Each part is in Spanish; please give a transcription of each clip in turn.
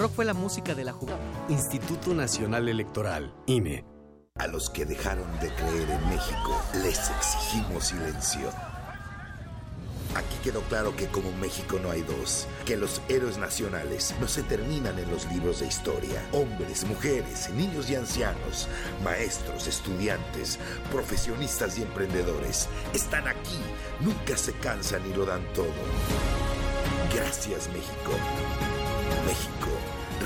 rock fue la música de la juventud. Instituto Nacional Electoral, INE. A los que dejaron de creer en México, les exigimos silencio. Aquí quedó claro que como México no hay dos, que los héroes nacionales no se terminan en los libros de historia. Hombres, mujeres, niños y ancianos, maestros, estudiantes, profesionistas y emprendedores están aquí, nunca se cansan y lo dan todo. Gracias México. México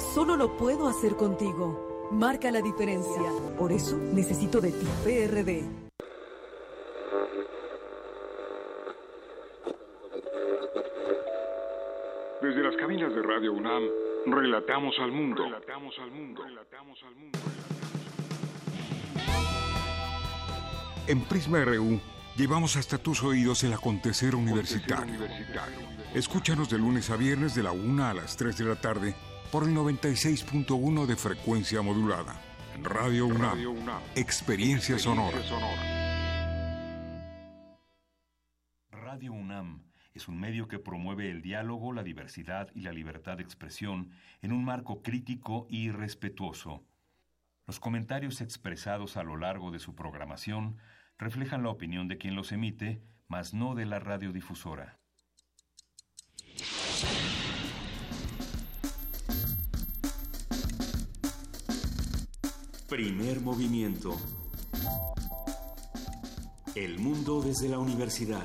Solo lo puedo hacer contigo. Marca la diferencia. Por eso necesito de ti, PRD. Desde las cabinas de Radio UNAM, relatamos al mundo. Relatamos al mundo. Relatamos al mundo. En Prisma RU llevamos hasta tus oídos el acontecer universitario. Escúchanos de lunes a viernes de la 1 a las 3 de la tarde por el 96.1 de frecuencia modulada. Radio UNAM, experiencia sonora. Radio UNAM es un medio que promueve el diálogo, la diversidad y la libertad de expresión en un marco crítico y respetuoso. Los comentarios expresados a lo largo de su programación reflejan la opinión de quien los emite, mas no de la radiodifusora. Primer movimiento. El mundo desde la universidad.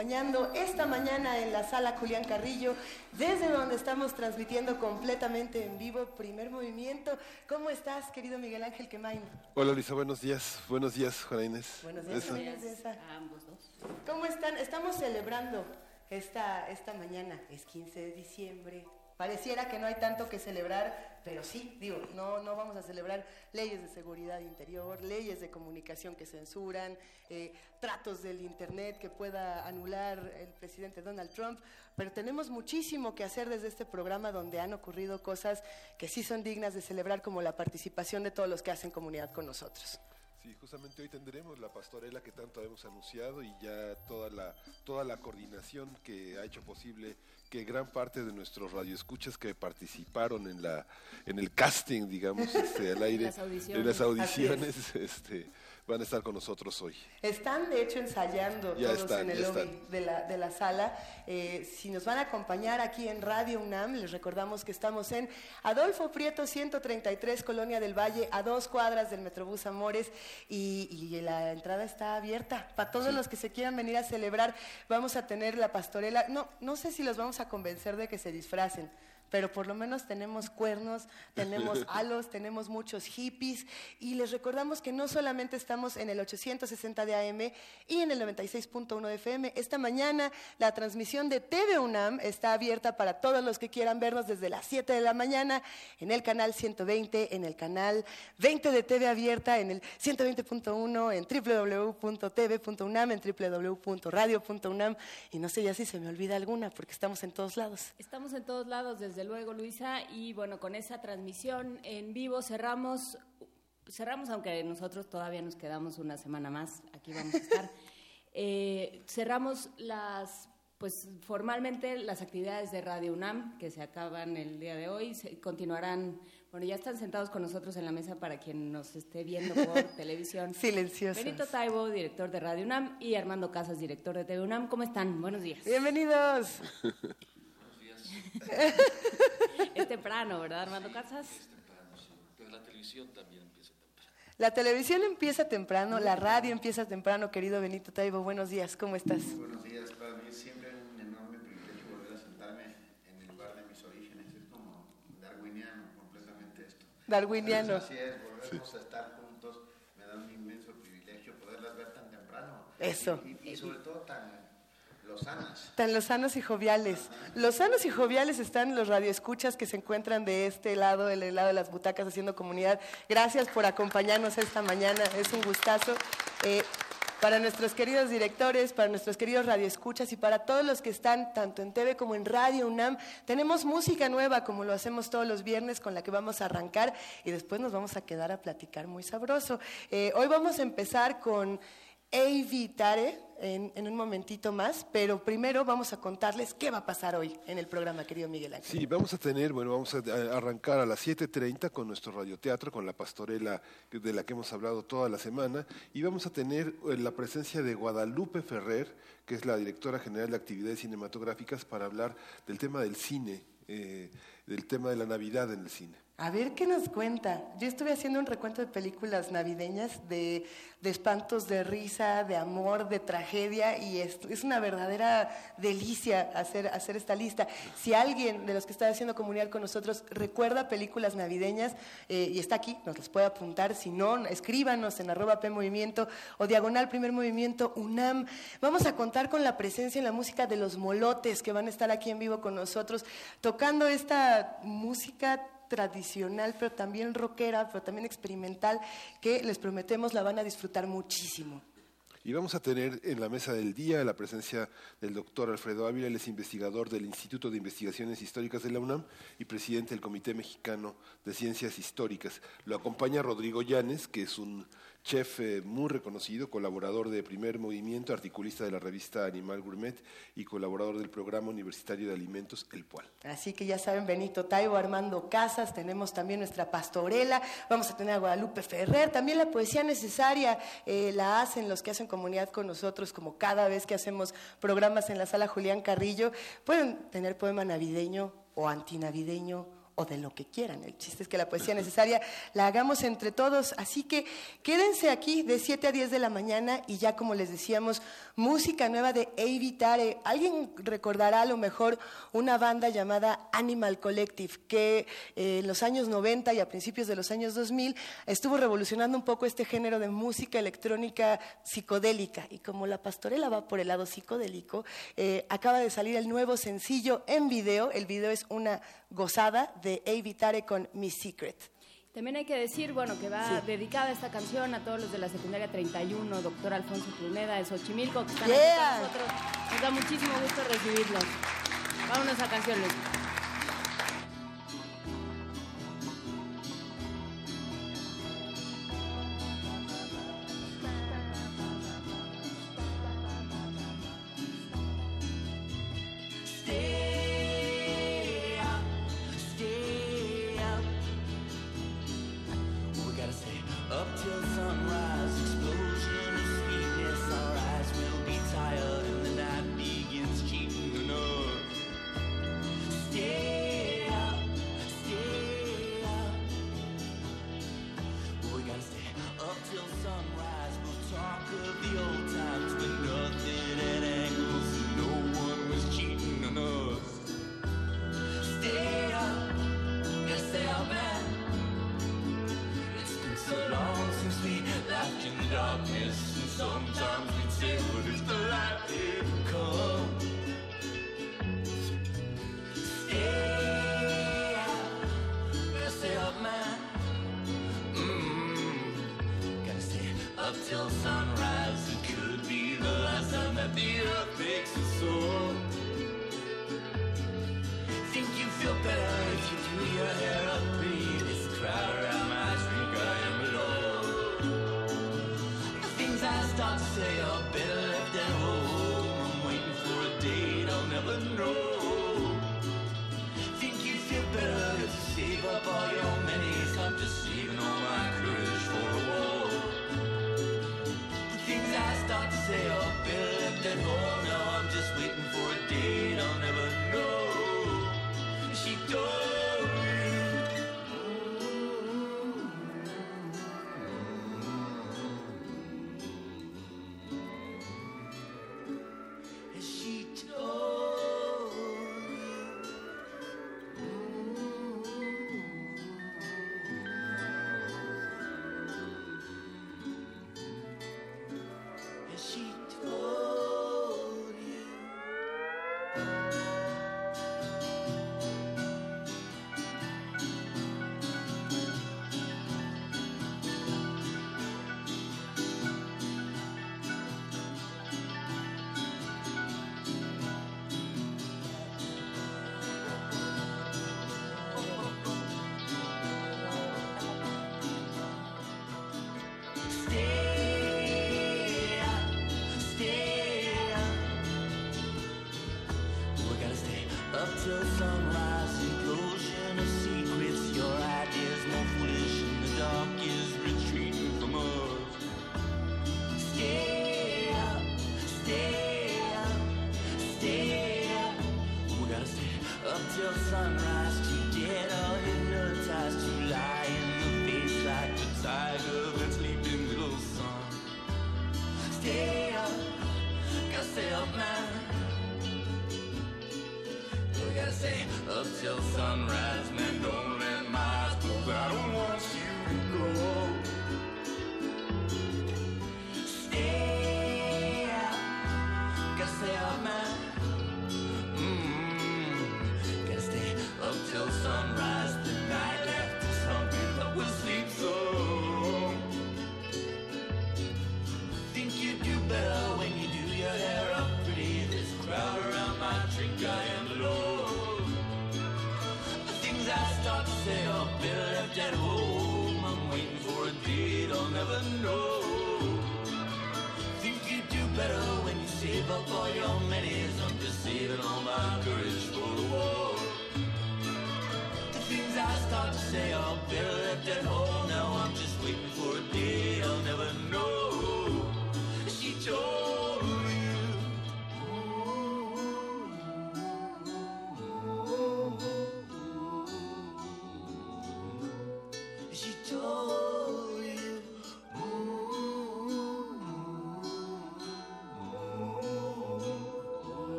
acompañando esta mañana en la sala Julián Carrillo, desde donde estamos transmitiendo completamente en vivo Primer Movimiento. ¿Cómo estás, querido Miguel Ángel Quemain? Hola, Luisa, buenos días. Buenos días, Juana Inés. Buenos días, buenos días a ambos dos. ¿Cómo están? Estamos celebrando esta, esta mañana, es 15 de diciembre, Pareciera que no hay tanto que celebrar, pero sí, digo, no, no vamos a celebrar leyes de seguridad interior, leyes de comunicación que censuran, eh, tratos del Internet que pueda anular el presidente Donald Trump, pero tenemos muchísimo que hacer desde este programa donde han ocurrido cosas que sí son dignas de celebrar, como la participación de todos los que hacen comunidad con nosotros. Sí, justamente hoy tendremos la pastorela que tanto hemos anunciado y ya toda la toda la coordinación que ha hecho posible que gran parte de nuestros radioescuchas que participaron en la en el casting, digamos, este, al aire, en las audiciones, este, van a estar con nosotros hoy. Están, de hecho, ensayando todos en el lobby de la, de la sala. Eh, si nos van a acompañar aquí en Radio UNAM, les recordamos que estamos en Adolfo Prieto 133, Colonia del Valle, a dos cuadras del Metrobús Amores, y, y la entrada está abierta. Para todos los que se quieran venir a celebrar, vamos a tener la pastorela. No, no sé si los vamos a convencer de que se disfracen pero por lo menos tenemos cuernos, tenemos halos, tenemos muchos hippies y les recordamos que no solamente estamos en el 860 de AM y en el 96.1 de FM. Esta mañana la transmisión de TV UNAM está abierta para todos los que quieran vernos desde las 7 de la mañana en el canal 120, en el canal 20 de TV abierta, en el 120.1, en www.tv.unam, en www.radio.unam y no sé ya si se me olvida alguna porque estamos en todos lados. Estamos en todos lados desde luego, Luisa. Y bueno, con esa transmisión en vivo cerramos, cerramos, aunque nosotros todavía nos quedamos una semana más, aquí vamos a estar. Eh, cerramos las, pues formalmente las actividades de Radio UNAM, que se acaban el día de hoy, se, continuarán. Bueno, ya están sentados con nosotros en la mesa para quien nos esté viendo por televisión. Silenciosos. Benito Taibo, director de Radio UNAM, y Armando Casas, director de TV UNAM. ¿Cómo están? Buenos días. Bienvenidos. es temprano, ¿verdad, Armando Casas? Es temprano, sí. Pero la televisión también empieza temprano. La televisión empieza temprano, la radio empieza temprano, querido Benito Taibo. Buenos días, ¿cómo estás? Buenos días, para mí es siempre un enorme privilegio volver a sentarme en el lugar de mis orígenes. Es como darwiniano completamente esto. Darwiniano. así es, volvemos a estar juntos. Me da un inmenso privilegio poderlas ver tan temprano Eso. Y, sobre todo tan lozanas. Tan lozanos y joviales. Lozanos y joviales están los radioescuchas que se encuentran de este lado, del lado de las butacas, haciendo comunidad. Gracias por acompañarnos esta mañana, es un gustazo. Eh, para nuestros queridos directores, para nuestros queridos radioescuchas y para todos los que están tanto en TV como en Radio UNAM. Tenemos música nueva, como lo hacemos todos los viernes, con la que vamos a arrancar y después nos vamos a quedar a platicar muy sabroso. Eh, hoy vamos a empezar con Evitare en, en, un momentito más, pero primero vamos a contarles qué va a pasar hoy en el programa, querido Miguel Ángel. Sí, vamos a tener, bueno, vamos a arrancar a las 7.30 con nuestro radioteatro, con la pastorela de la que hemos hablado toda la semana, y vamos a tener eh, la presencia de Guadalupe Ferrer, que es la directora general de actividades cinematográficas, para hablar del tema del cine, eh, del tema de la Navidad en el cine. A ver qué nos cuenta. Yo estuve haciendo un recuento de películas navideñas, de, espantos, de risa, de amor, de tragedia, y es, es una verdadera delicia hacer, hacer esta lista. Si alguien de los que está haciendo comunidad con nosotros recuerda películas navideñas eh, y está aquí, nos las puede apuntar. Si no, escríbanos en arroba P Movimiento o diagonal Primer Movimiento UNAM. Vamos a contar con la presencia en la música de los molotes que van a estar aquí en vivo con nosotros, tocando esta música tradicional, pero también rockera, pero también experimental, que les prometemos la van a disfrutar muchísimo. Y vamos a tener en la mesa del día la presencia del doctor Alfredo Ávila, él es investigador del Instituto de Investigaciones Históricas de la UNAM y presidente del Comité Mexicano de Ciencias Históricas. Lo acompaña Rodrigo Llanes, que es un chef eh, muy reconocido, colaborador de Primer Movimiento, articulista de la revista Animal Gourmet y colaborador del programa universitario de alimentos El Pual. Así que ya saben, Benito Taibo, Armando Casas, tenemos también nuestra pastorela, vamos a tener a Guadalupe Ferrer, también la poesía necesaria eh, la hacen los que hacen comunidad con nosotros, como cada vez que hacemos programas en la sala Julián Carrillo, pueden tener poema navideño o antinavideño o de lo que quieran. El chiste es que la poesía necesaria la hagamos entre todos. Así que quédense aquí de 7 a 10 de la mañana y ya como les decíamos, música nueva de Evitare. Alguien recordará a lo mejor una banda llamada Animal Collective que eh, en los años 90 y a principios de los años 2000 estuvo revolucionando un poco este género de música electrónica psicodélica. Y como la pastorela va por el lado psicodélico, eh, acaba de salir el nuevo sencillo en video. El video es una gozada de Evitare con Mi Secret. También hay que decir, bueno, que va dedicada esta canción a todos los de la secundaria 31, doctor Alfonso Pruneda de Xochimilco, que están aquí con nosotros. Nos da muchísimo gusto recibirlos. Vámonos a canciones.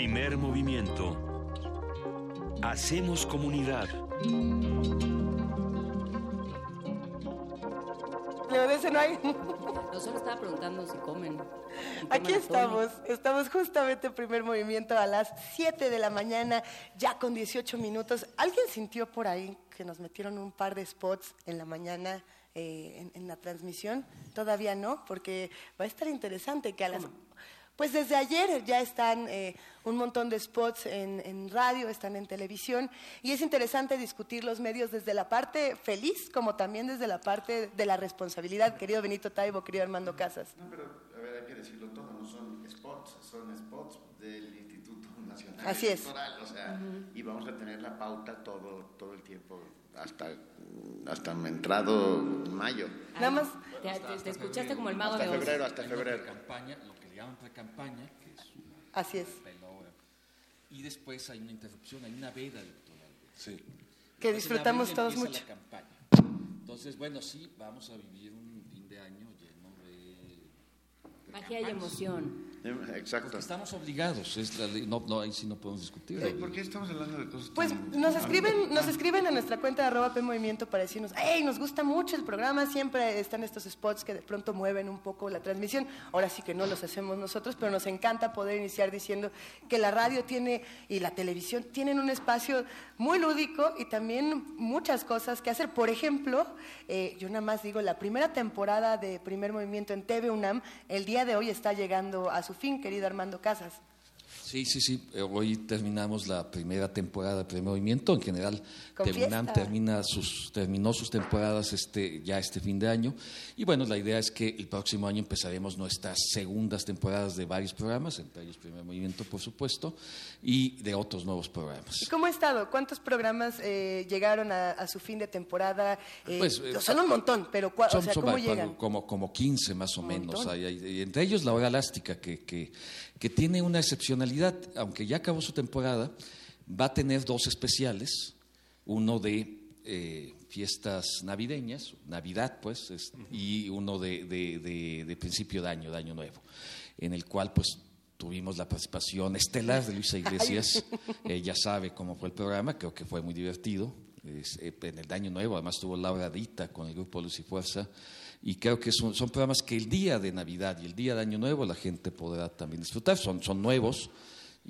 Primer movimiento. Hacemos comunidad. Leo, de ese no hay. No solo estaba preguntando si comen. Aquí estamos, estamos justamente en primer movimiento a las 7 de la mañana, ya con 18 minutos. ¿Alguien sintió por ahí que nos metieron un par de spots en la mañana eh, en, en la transmisión? Todavía no, porque va a estar interesante que a las... Pues desde ayer ya están eh, un montón de spots en, en radio, están en televisión, y es interesante discutir los medios desde la parte feliz como también desde la parte de la responsabilidad, querido Benito Taibo, querido Armando Casas. No, pero a ver, hay que decirlo todo, no son spots, son spots del Instituto Nacional Así es. Electoral, o sea, y vamos a tener la pauta todo, todo el tiempo, hasta, hasta entrado mayo. Nada más. Te, te- te escuchaste como el mago Hasta de febrero, hasta febrero. Campaña, lo que le llaman pre-campaña, que es una Así es. Y después hay una interrupción, hay una veda electoral. Sí. Que Entonces, disfrutamos todos mucho. la campaña. Entonces, bueno, sí, vamos a vivir un fin de año lleno de... Magia y emoción. Exacto. Estamos obligados, es la ley, no, no, ahí sí no podemos discutir. Eh, ¿Por qué estamos hablando de cosas Pues tan- nos escriben, nos escriben a nuestra cuenta de arroba P Movimiento para decirnos, hey, nos gusta mucho el programa, siempre están estos spots que de pronto mueven un poco la transmisión. Ahora sí que no los hacemos nosotros, pero nos encanta poder iniciar diciendo que la radio tiene y la televisión tienen un espacio muy lúdico y también muchas cosas que hacer. Por ejemplo, eh, yo nada más digo, la primera temporada de Primer Movimiento en TV UNAM, el día de hoy está llegando a su fin, querido Armando Casas. Sí, sí, sí. Eh, Hoy terminamos la primera temporada de Movimiento. En general, fiesta. termina sus, terminó sus temporadas este, ya este fin de año. Y bueno, la idea es que el próximo año empezaremos nuestras segundas temporadas de varios programas, entre ellos Primer Movimiento, por supuesto, y de otros nuevos programas. ¿Y ¿Cómo ha estado? ¿Cuántos programas eh, llegaron a, a su fin de temporada? Eh, Pues, eh, son un montón, pero o Son- sea, son ¿cómo va- llegan? Como, como 15 más o menos. Hay- hay- entre ellos la hora elástica, que, que, que tiene una excepcionalidad. Aunque ya acabó su temporada, va a tener dos especiales. Uno de eh, fiestas navideñas, Navidad pues, es- y uno de, de- de- de principio de año, de año nuevo, en el cual pues tuvimos la participación estelar de Luisa Iglesias. Ella sabe cómo fue el programa, creo que fue muy divertido. Es, eh, en el Año Nuevo, además tuvo Laura Dita con el grupo Luz y Fuerza. Y creo que son, programas que el día de Navidad y el día de Año Nuevo la gente podrá también disfrutar. Son, son nuevos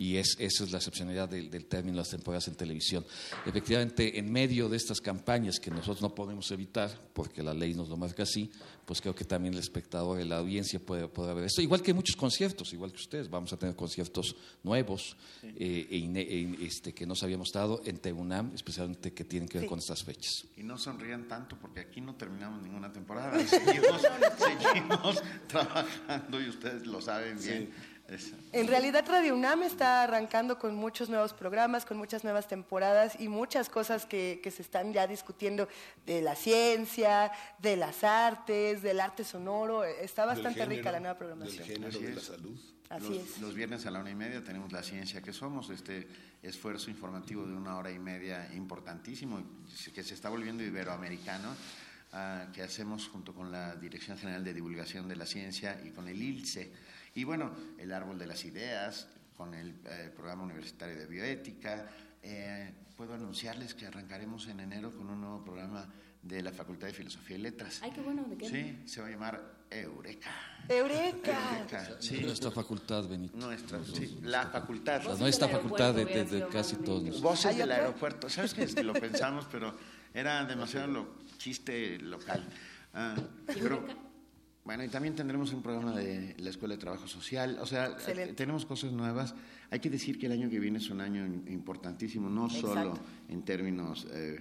y es, esa es la excepcionalidad del, del término de las temporadas en televisión. Efectivamente, en medio de estas campañas que nosotros no podemos evitar, porque la ley nos lo marca así, pues creo que también el espectador, la audiencia puede, puede ver esto. Igual que muchos conciertos, igual que ustedes, vamos a tener conciertos nuevos eh, e e- este, que no se habíamos dado en TEUNAM, especialmente que tienen que ver Sí. con estas fechas. Y no sonrían tanto porque aquí no terminamos ninguna temporada. y Seguimos, seguimos trabajando y ustedes lo saben bien. En realidad Radio UNAM está arrancando con muchos nuevos programas, con muchas nuevas temporadas y muchas cosas que, que se están ya discutiendo de la ciencia, de las artes, del arte sonoro. Está bastante Del rica género, la nueva programación. Así es. Así los, es. los viernes a la una y media tenemos la ciencia que somos, este esfuerzo informativo de una hora y media importantísimo, que se está volviendo iberoamericano, ah, que hacemos junto con la Dirección General de Divulgación de la Ciencia y con el ILCE. Y bueno, el Árbol de las Ideas, con el eh, Programa Universitario de Bioética, eh, puedo anunciarles que arrancaremos en enero con un nuevo programa de la Facultad de Filosofía y Letras. Ay, qué bueno, ¿de qué? Sí, se va a llamar Eureka. Eureka. sí. Nuestra facultad, Benito. Nuestra, sí, la facultad. La nuestra facultad de, de- de casi todos. Voces del aeropuerto. ¿Sabes que Lo pensamos, pero era demasiado lo, chiste local. Ah, pero, bueno, y también tendremos un programa de la Escuela de Trabajo Social. O sea, Excelente. tenemos cosas nuevas. Hay que decir que el año que viene es un año importantísimo, no Exacto. solo en términos eh,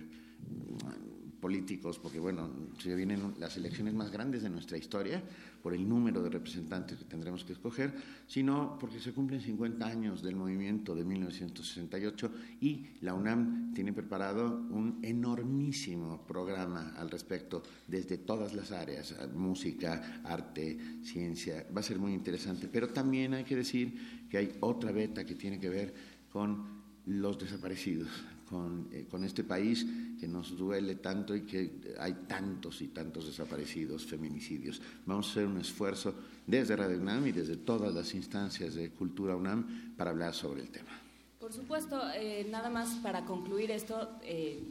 políticos, porque bueno, se vienen las elecciones más grandes de nuestra historia por el número de representantes que tendremos que escoger, sino porque se cumplen 50 años del movimiento de 1968 y la UNAM tiene preparado un enormísimo programa al respecto desde todas las áreas, música, arte, ciencia, va a ser muy interesante, pero también hay que decir que hay otra beta que tiene que ver con los desaparecidos, con, eh, con este país que nos duele tanto y que hay tantos y tantos desaparecidos, feminicidios. Vamos a hacer un esfuerzo desde Radio UNAM y desde todas las instancias de Cultura UNAM para hablar sobre el tema. Por supuesto, eh, nada más para concluir esto, eh,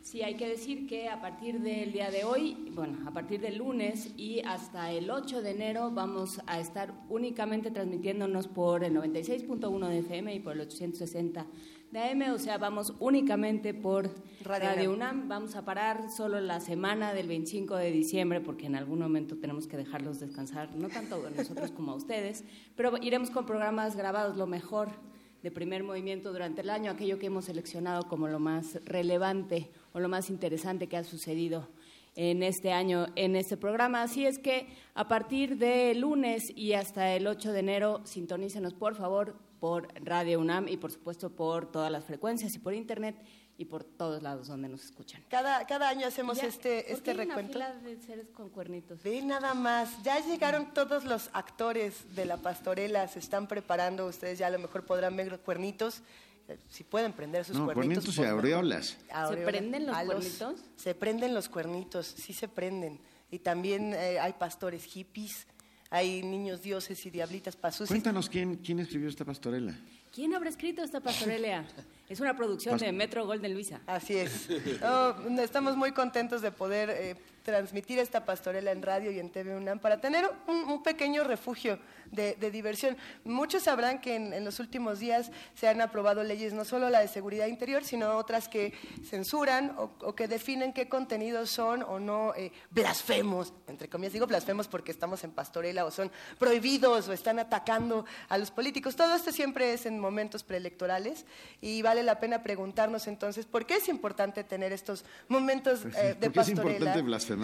sí hay que decir que a partir del día de hoy, bueno, a partir del lunes y hasta el 8 de enero vamos a estar únicamente transmitiéndonos por el 96.1 de FM y por el 860 de AM, o sea, vamos únicamente por Radio Radio, UNAM. UNAM. Vamos a parar solo la semana del 25 de diciembre porque en algún momento tenemos que dejarlos descansar, no tanto a nosotros como a ustedes, pero iremos con programas grabados lo mejor de primer movimiento durante el año, aquello que hemos seleccionado como lo más relevante o lo más interesante que ha sucedido en este año en este programa. Así es que a partir de lunes y hasta el 8 de enero, sintonícenos por favor por Radio UNAM y por supuesto por todas las frecuencias y por internet y por todos lados donde nos escuchan. Cada, cada año hacemos Ya, este, ¿por este qué hay una recuento. fila de seres con cuernitos? Ve nada más, ya llegaron todos los actores de la pastorela, se están preparando, ustedes ya a lo mejor podrán ver cuernitos, eh, si pueden prender sus No, cuernitos. cuernitos y aureolas. Aureolas. prenden los cuernitos? Se prenden los cuernitos, sí se prenden. Y también eh, hay pastores hippies, hay niños dioses y diablitas pasusis. Cuéntanos quién, quién escribió esta pastorela. ¿Quién habrá escrito esta pastorela? Es una producción de Metro Golden Luisa. Así es. No, estamos muy contentos de poder eh, transmitir esta pastorela en radio y en TV UNAM para tener un, un pequeño refugio de, de diversión. Muchos sabrán que en, en los últimos días se han aprobado leyes, no solo la de seguridad interior, sino otras que censuran o, o que definen qué contenidos son o no eh, blasfemos, entre comillas digo blasfemos porque estamos en pastorela o son prohibidos o están atacando a los políticos. Todo esto siempre es en momentos preelectorales y vale la pena preguntarnos entonces por qué es importante tener estos momentos Pues eh, de ¿Por qué es pastorela. importante blasfemar?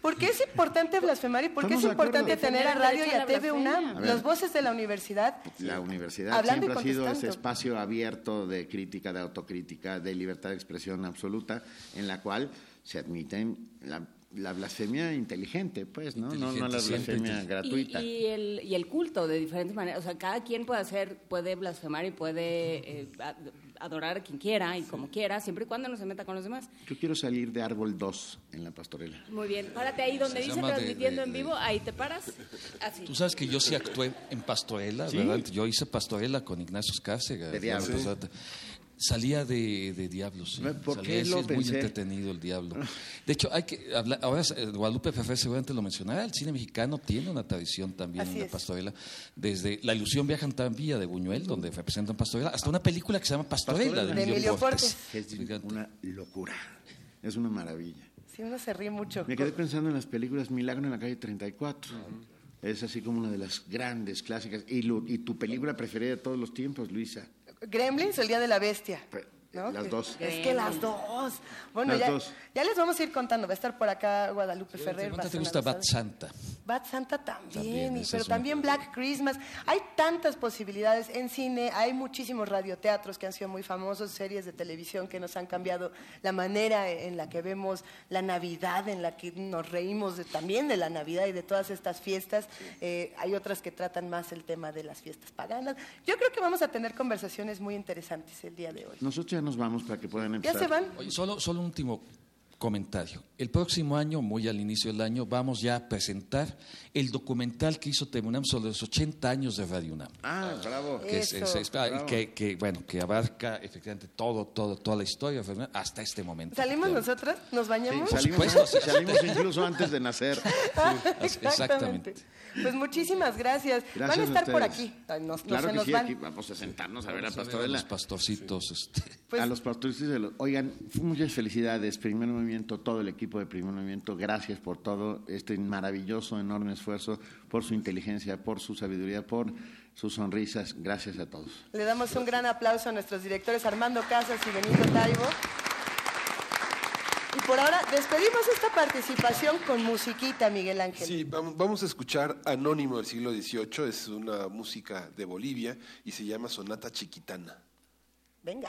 ¿Por qué es importante blasfemar y por qué es importante tener a radio y a TV. UNAM, A ver. las voces de la universidad? La universidad Hablando y siempre ha sido ese espacio abierto de crítica, de autocrítica, de libertad de expresión absoluta, en la cual se admiten la, la blasfemia inteligente, pues, ¿no? No, no la blasfemia gratuita. Y, y el, y el culto de diferentes maneras. O sea, cada quien puede hacer, puede blasfemar y puede eh, adorar a quien quiera y como quiera, siempre y cuando no se meta con los demás. Yo quiero salir de árbol 2 en la pastorela. Muy bien, párate ahí donde Se dice llama de- transmitiendo de- en vivo, ahí te paras. Así. Tú sabes que yo sí actué en Pastorela, ¿Sí? ¿verdad? Yo hice Pastorela con Ignacio Escárcega. De. Posada. Salía de, de Diablos, sí. ¿Por Salía, qué sí, lo es muy entretenido el Diablo. De hecho, hay que hablar, ahora eh, Guadalupe Fefe seguramente lo mencionará, el cine mexicano tiene una tradición también Así en la es. Pastorela, desde La ilusión viaja en tranvía de Buñuel, donde representan Pastorela, hasta una película que se llama Pastorela, Pastorela. de De Emilio Portes. Es una locura. Es una maravilla. Sí, uno se ríe mucho. Me quedé pensando en las películas Milagro en la calle 34. Es así como una de las grandes clásicas. Y, lo- y tu película preferida de todos los tiempos, Luisa. Gremlins el Día de la Bestia. ¿No? Las dos. Es que las dos. Bueno, Las ya, dos. ya les vamos a ir contando. Va a estar por acá Guadalupe Ferrer. ¿Cuánto te gusta Bat. Santa? Bad Santa también, También, y- pero un- también Black Christmas. Hay tantas posibilidades en cine, hay muchísimos radioteatros que han sido muy famosos, series de televisión que nos han cambiado la manera en la que vemos la Navidad, en la que nos reímos de- también de la Navidad y de todas estas fiestas. Eh, hay otras que tratan más el tema de las fiestas paganas. Yo creo que vamos a tener conversaciones muy interesantes el día de hoy. Nosotros ya nos vamos para que puedan ¿Ya empezar. se van? Oye, solo, solo un último comentario. El próximo año, muy al inicio del año, vamos ya a presentar el documental que hizo Temunam sobre los 80 años de Radio UNAM. Ah, bravo. Que, es, que, bueno, que abarca efectivamente todo, todo, toda la historia hasta este momento. ¿Salimos nosotros? ¿Nos bañamos? salimos, salimos incluso antes de nacer. exactamente. Pues muchísimas gracias. van a estar por aquí. Nos, claro que sí, aquí vamos a sentarnos a ver a Pastorela. A los pastorcitos. Este. Pues a los pastorcitos. Oigan, muchas felicidades. Primer movimiento, todo el equipo de Primer Movimiento. Gracias por todo este maravilloso, enorme esfuerzo, por su inteligencia, por su sabiduría, por sus sonrisas. Gracias a todos. Le damos un gran aplauso a nuestros directores Armando Casas y Benito Taibo. Y por ahora despedimos esta participación con musiquita, Miguel Ángel. Sí, vamos a escuchar Anónimo del siglo XVIII, es una música de Bolivia y se llama Sonata Chiquitana. Venga.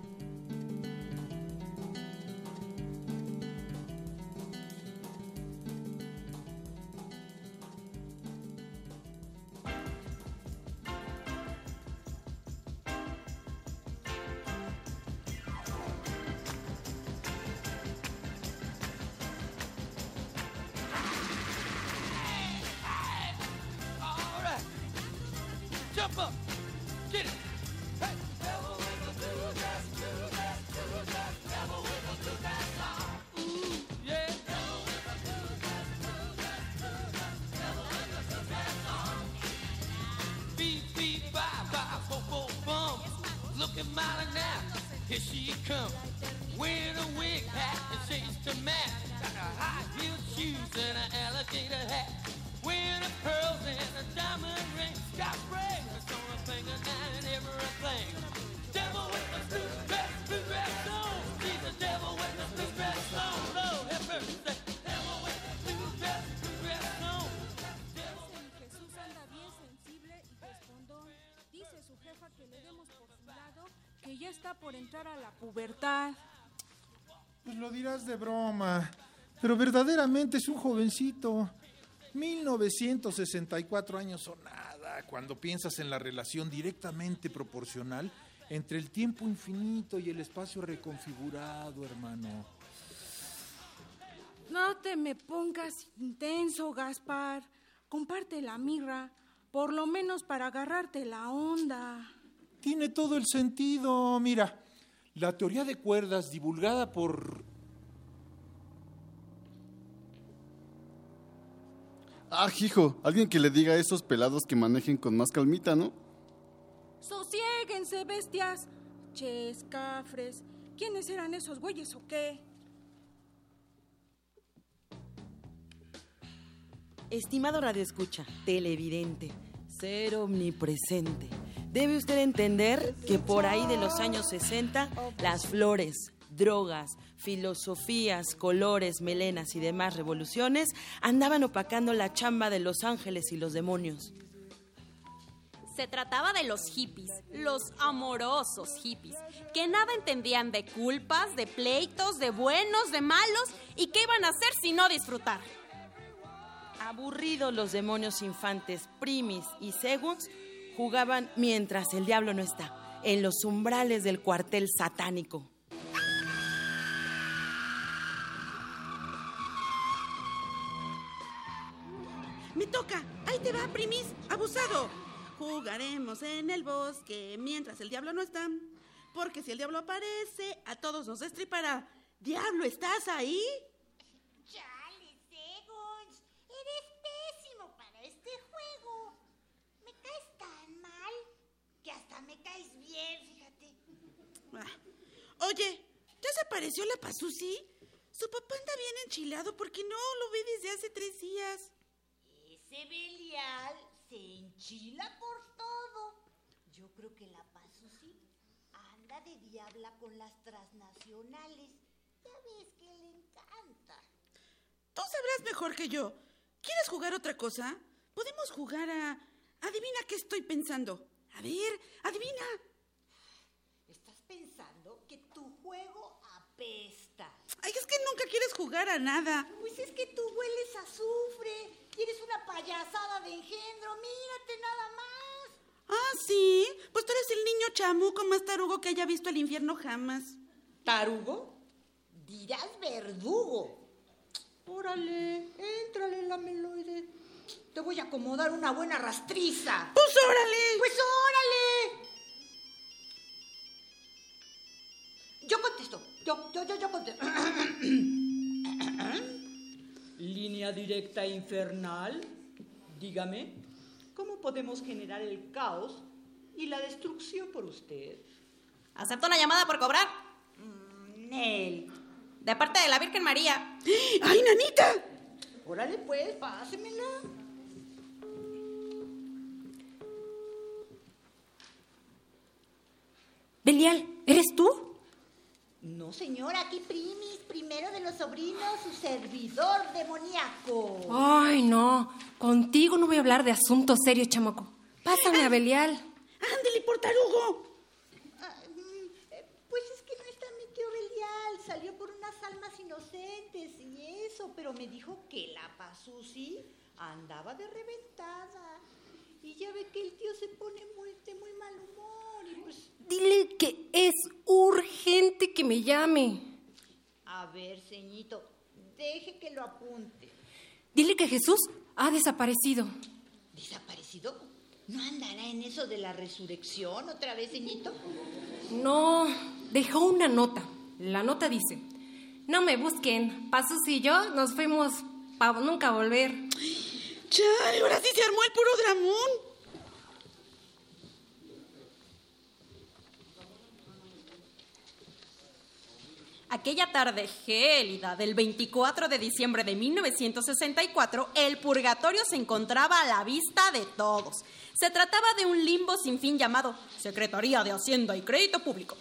De broma, pero verdaderamente es un jovencito. 1964 años son nada cuando piensas en la relación directamente proporcional entre el tiempo infinito y el espacio reconfigurado, hermano. No te me pongas intenso, Gaspar. Comparte la mirra, por lo menos para agarrarte la onda. Tiene todo el sentido. Mira, la teoría de cuerdas divulgada por... Ah, hijo, alguien que le diga a esos pelados que manejen con más calmita, ¿no? Sosiéguense, bestias. Ches, cafres. ¿Quiénes eran esos güeyes o qué? Estimado Radio Escucha, televidente, ser omnipresente Debe usted entender que por ahí de los años 60, las flores, drogas, filosofías, colores, melenas y demás revoluciones andaban opacando la chamba de los ángeles y los demonios. Se trataba de los hippies, los amorosos hippies, que nada entendían de culpas, de pleitos, de buenos, de malos, y qué iban a hacer si no disfrutar. Aburridos los demonios infantes, primis y segunds, jugaban mientras el diablo no está, en los umbrales del cuartel satánico. Te va, primis. Abusado. Jugaremos en el bosque mientras el diablo no está. Porque si el diablo aparece, a todos nos destripará. Diablo, ¿estás ahí? Oye, ¿ya se apareció la Pazuzi? Su papá anda bien enchilado porque no lo ve desde hace tres días. Ese Belial se enchila por todo. Yo creo que la Pazuzi anda de diabla con las transnacionales. Ya ves que le encanta. Tú sabrás mejor que yo. ¿Quieres jugar otra cosa? Podemos jugar a... Adivina qué estoy pensando. A ver, adivina pensando que tu juego apesta. Ay, es que nunca quieres jugar a nada. Pues es que tú hueles a azufre y eres una payasada de engendro. Mírate nada más. Ah, sí. Pues tú eres el niño chamuco más tarugo que haya visto el infierno jamás. ¿Tarugo? Dirás verdugo. Órale, éntrale la meloide. Te voy a acomodar una buena rastriza. Pues órale. Pues órale. Yo contesto. Yo, yo, yo, yo contesto. Línea directa infernal. Dígame, ¿cómo podemos generar el caos y la destrucción por usted? ¿Acepto la llamada por cobrar? Mm, Nel. De parte de la Virgen María. ¡Ay, nanita! Órale, pues, pásemela. Belial, ¿eres tú? No, señora, aquí primis, primero de los sobrinos, su servidor demoníaco. Ay, no. Contigo no voy a hablar de asuntos serios, chamaco. Pásame a Belial. Ándele, portarugo. Ah, mm, pues es que no está mi tío Belial. Salió por unas almas inocentes y eso, pero me dijo que la Pasusi andaba de reventada. Y ya ve que el tío se pone muy, de muy mal humor. Y pues... Dile que es urgente que me llame. A ver, ceñito, deje que lo apunte. Dile que Jesús ha desaparecido. ¿Desaparecido? ¿No andará en eso de la resurrección otra vez, ceñito? No, dejó una nota. La nota dice, no me busquen, Pasos y yo nos fuimos para nunca volver. Chale, ahora sí se armó el puro dramón. Aquella tarde gélida del 24 de diciembre de 1964, el purgatorio se encontraba a la vista de todos. Se trataba de un limbo sin fin llamado Secretaría de Hacienda y Crédito Público.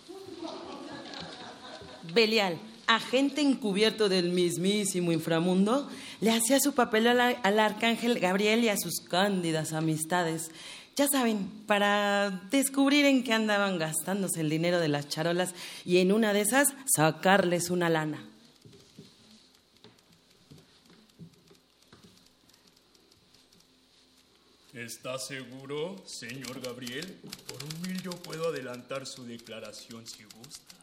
Belial, agente encubierto del mismísimo inframundo, le hacía su papel al, al arcángel Gabriel y a sus cándidas amistades. Ya saben, para descubrir en qué andaban gastándose el dinero de las charolas y en una de esas sacarles una lana. ¿Está seguro, señor Gabriel? Por un mil yo puedo adelantar su declaración si gusta.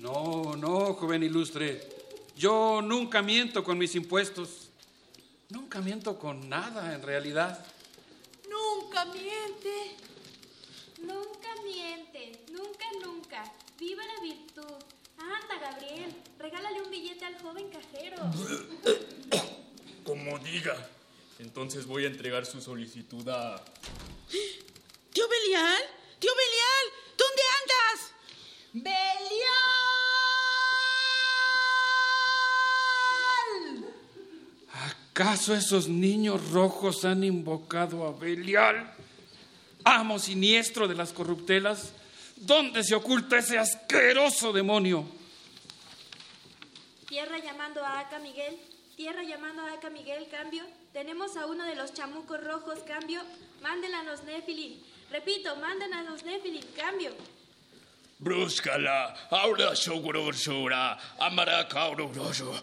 No, no, joven ilustre. Yo nunca miento con mis impuestos. Nunca miento con nada, en realidad. Nunca miente. Nunca miente. Nunca, nunca. Viva la virtud. Anda, Gabriel. Regálale un billete al joven cajero. Como diga. Entonces voy a entregar su solicitud a... ¿Tío Belial? ¿Tío Belial? ¿Dónde andas? ¡Belial! ¿Acaso esos niños rojos han invocado a Belial? Amo siniestro de las corruptelas. ¿Dónde se oculta ese asqueroso demonio? Tierra llamando a Aca Miguel. Tierra llamando a Aca Miguel, cambio. Tenemos a uno de los chamucos rojos, cambio. Mándenla a los Nephilim. Repito, manden a los Nephilim, cambio. Brúscala, ahora shogurusura, amara kaururoso,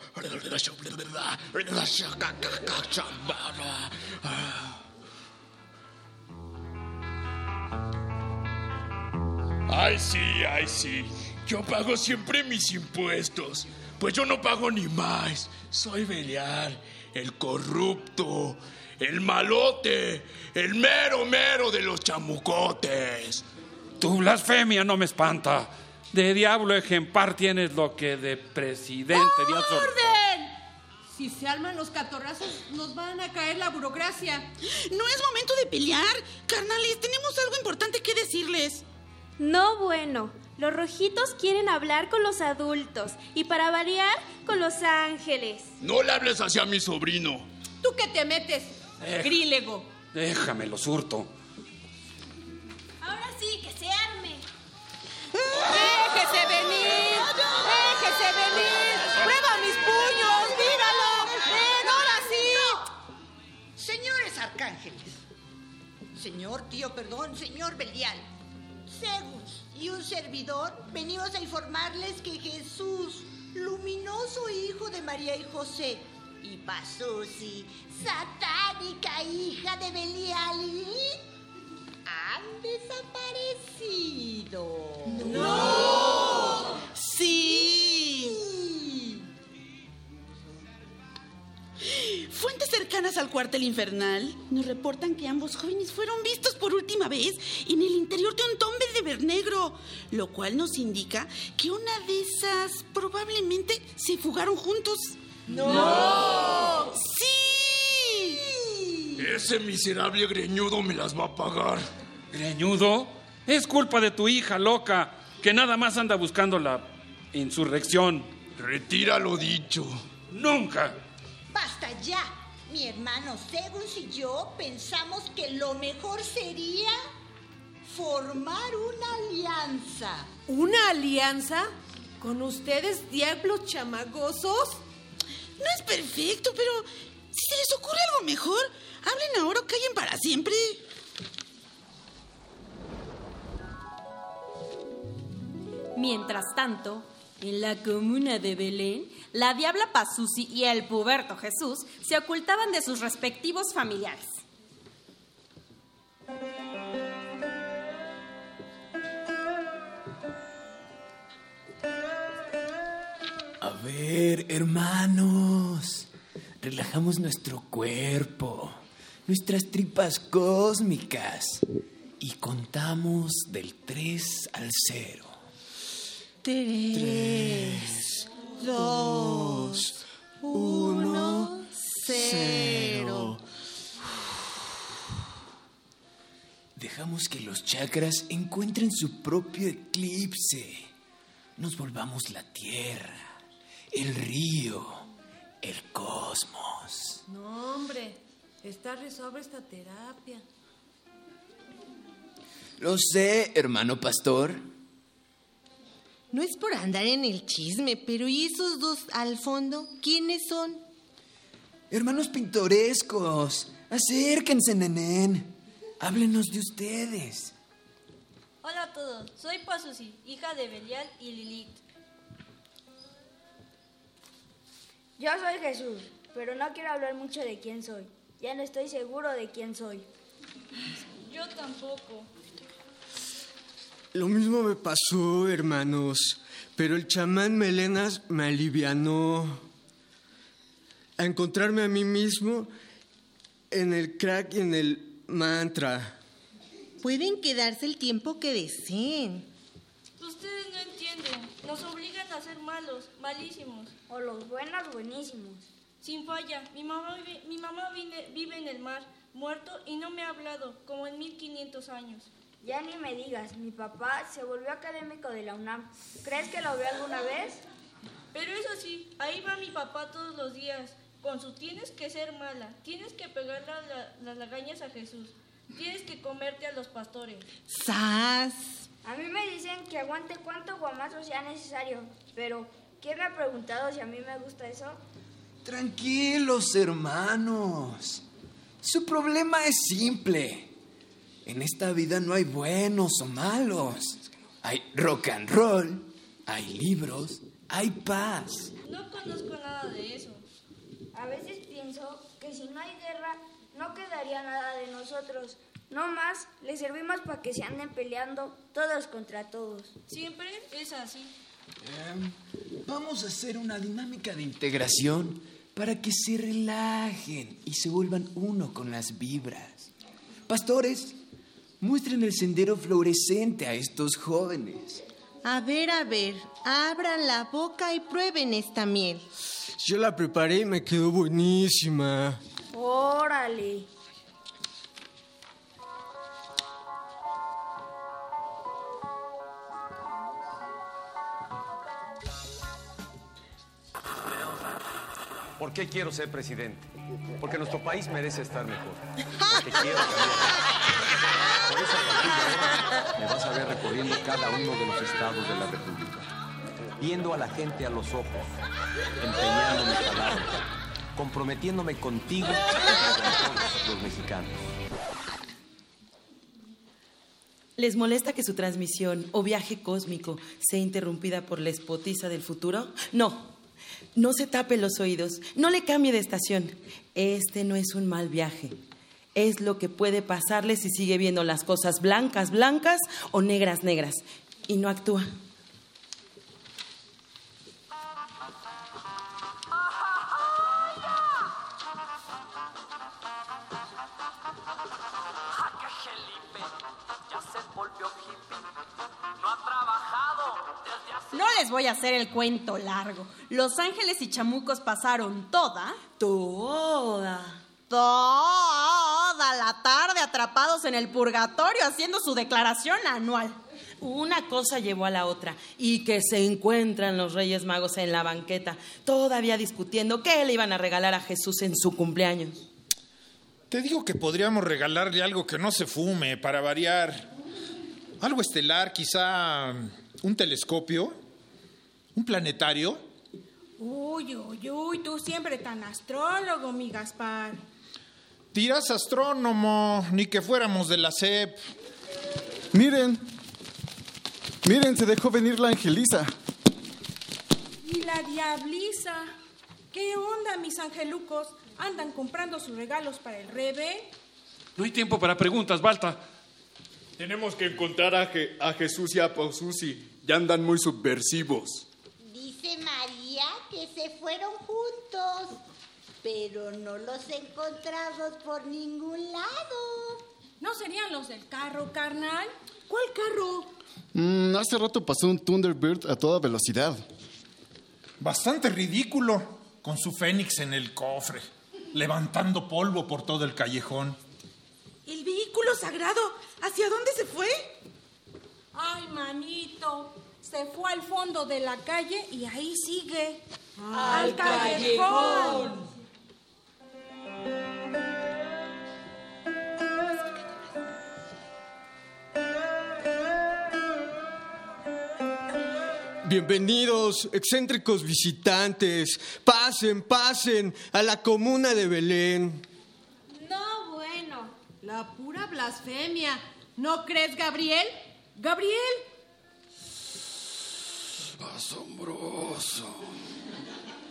Ay, sí, ay, sí. Yo pago siempre mis impuestos. Pues yo no pago ni más. Soy Belial, el corrupto, el malote, el mero mero de los chamucotes. Tu blasfemia no me espanta. De diablo ejemplar tienes lo que de presidente ¡Orden! Si se arman los catorrazos, nos van a caer la burocracia. No es momento de pelear. Carnales, tenemos algo importante que decirles. No bueno. Los rojitos quieren hablar con los adultos y para variar con los ángeles. No le hables así a mi sobrino. ¿Tú qué te metes? Eh. Grílego. Déjame lo surto. Arcángeles, señor tío, perdón, señor Belial, Zeus y un servidor venimos a informarles que Jesús, luminoso hijo de María y José, y Pasusi, satánica hija de Belial, han desaparecido. ¡No! ¡Sí! Fuentes cercanas al cuartel infernal nos reportan que ambos jóvenes fueron vistos por última vez en el interior de un tombe de vernegro, lo cual nos indica que una de esas probablemente se fugaron juntos. ¡No! ¡Sí! Ese miserable greñudo me las va a pagar. ¿Greñudo? Es culpa de tu hija loca, que nada más anda buscando la insurrección. Retira lo dicho. Nunca. Ya. Mi hermano Zeus y yo pensamos que lo mejor sería formar una alianza. ¿Una alianza? ¿Con ustedes, diablos chamagosos? No es perfecto, pero si se les ocurre algo mejor, hablen ahora o callen para siempre. Mientras tanto, en la comuna de Belén, la diabla Pazuzi y el puberto Jesús se ocultaban de sus respectivos familiares. A ver, hermanos, relajamos nuestro cuerpo, nuestras tripas cósmicas y contamos del 3 al 0. Tres, dos, uno, cero. Dejamos que los chakras encuentren su propio eclipse. Nos volvamos la tierra, el río, el cosmos. No, hombre, está resuelve esta terapia. Lo sé, hermano pastor. No es por andar en el chisme, pero ¿y esos dos al fondo? ¿Quiénes son? Hermanos pintorescos, acérquense, nenén. Háblenos de ustedes. Hola a todos, soy Pazuzi, hija de Belial y Lilith. Yo soy Jesús, pero no quiero hablar mucho de quién soy. Ya no estoy seguro de quién soy. Yo tampoco. Lo mismo me pasó, hermanos, pero el chamán Melenas me alivianó a encontrarme a mí mismo en el crack y en el mantra. Pueden quedarse el tiempo que deseen. Ustedes no entienden. Nos obligan a ser malos, malísimos. O los buenos, buenísimos. Sin falla, mi mamá, vive, mi mamá vive, vive en el mar, muerto y no me ha hablado, como en 1500 años. Ya ni me digas, mi papá se volvió académico de la UNAM. ¿Crees que lo vio alguna vez? Pero eso sí, ahí va mi papá todos los días. Con su tienes que ser mala, tienes que pegar la, la, las lagañas a Jesús, tienes que comerte a los pastores. ¡Sas! A mí me dicen que aguante cuanto guamazo sea necesario, pero ¿quién me ha preguntado si a mí me gusta eso? Tranquilos, hermanos. Su problema es simple. En esta vida no hay buenos o malos. Hay rock and roll, hay libros, hay paz. No conozco nada de eso. A veces pienso que si no hay guerra, no quedaría nada de nosotros. No más, les servimos para que se anden peleando todos contra todos. Siempre es así. Eh, vamos a hacer una dinámica de integración para que se relajen y se vuelvan uno con las vibras. Pastores, Muestren el sendero fluorescente a estos jóvenes. A ver, a ver, abran la boca y prueben esta miel. Yo la preparé y me quedó buenísima. Órale. ¿Por qué quiero ser presidente? Porque nuestro país merece estar mejor. Porque quiero Por eso a partir de ahora me vas a ver recorriendo cada uno de los estados de la República, viendo a la gente a los ojos, empeñando mi palabra, comprometiéndome contigo y los mexicanos. ¿Les molesta que su transmisión o viaje cósmico sea interrumpida por la espotiza del futuro? No. No se tape los oídos, no le cambie de estación. Este no es un mal viaje. Es lo que puede pasarle si sigue viendo las cosas blancas, blancas o negras, negras. Y no actúa. No les voy a hacer el cuento largo. Los ángeles y chamucos pasaron toda, toda, toda la tarde atrapados en el purgatorio haciendo su declaración anual. Una cosa llevó a la otra y que se encuentran los Reyes Magos en la banqueta, todavía discutiendo qué le iban a regalar a Jesús en su cumpleaños. Te digo que podríamos regalarle algo que no se fume para variar. Algo estelar, quizá un telescopio. Un ¿Un planetario? Uy, uy, uy, tú siempre tan astrólogo, mi Gaspar. Tiras astrónomo, ni que fuéramos de la SEP. Miren, miren, se dejó venir la Angeliza. Y la diablisa. ¿Qué onda, mis angelucos? ¿Andan comprando sus regalos para el rebe? No hay tiempo para preguntas, Balta. Tenemos que encontrar a, Je- a Jesús y a Paususi. Ya andan muy subversivos. Dice María que se fueron juntos, pero no los encontramos por ningún lado. ¿No serían los del carro, carnal? ¿Cuál carro? Mm, hace rato pasó un Thunderbird a toda velocidad. Bastante ridículo, con su fénix en el cofre, levantando polvo por todo el callejón. ¿El vehículo sagrado? ¿Hacia dónde se fue? Ay, manito. Se fue al fondo de la calle y ahí sigue. Al callejón. Bienvenidos, excéntricos visitantes. Pasen, pasen a la comuna de Belén. No, bueno. La pura blasfemia. ¿No crees, Gabriel? Gabriel. Asombroso.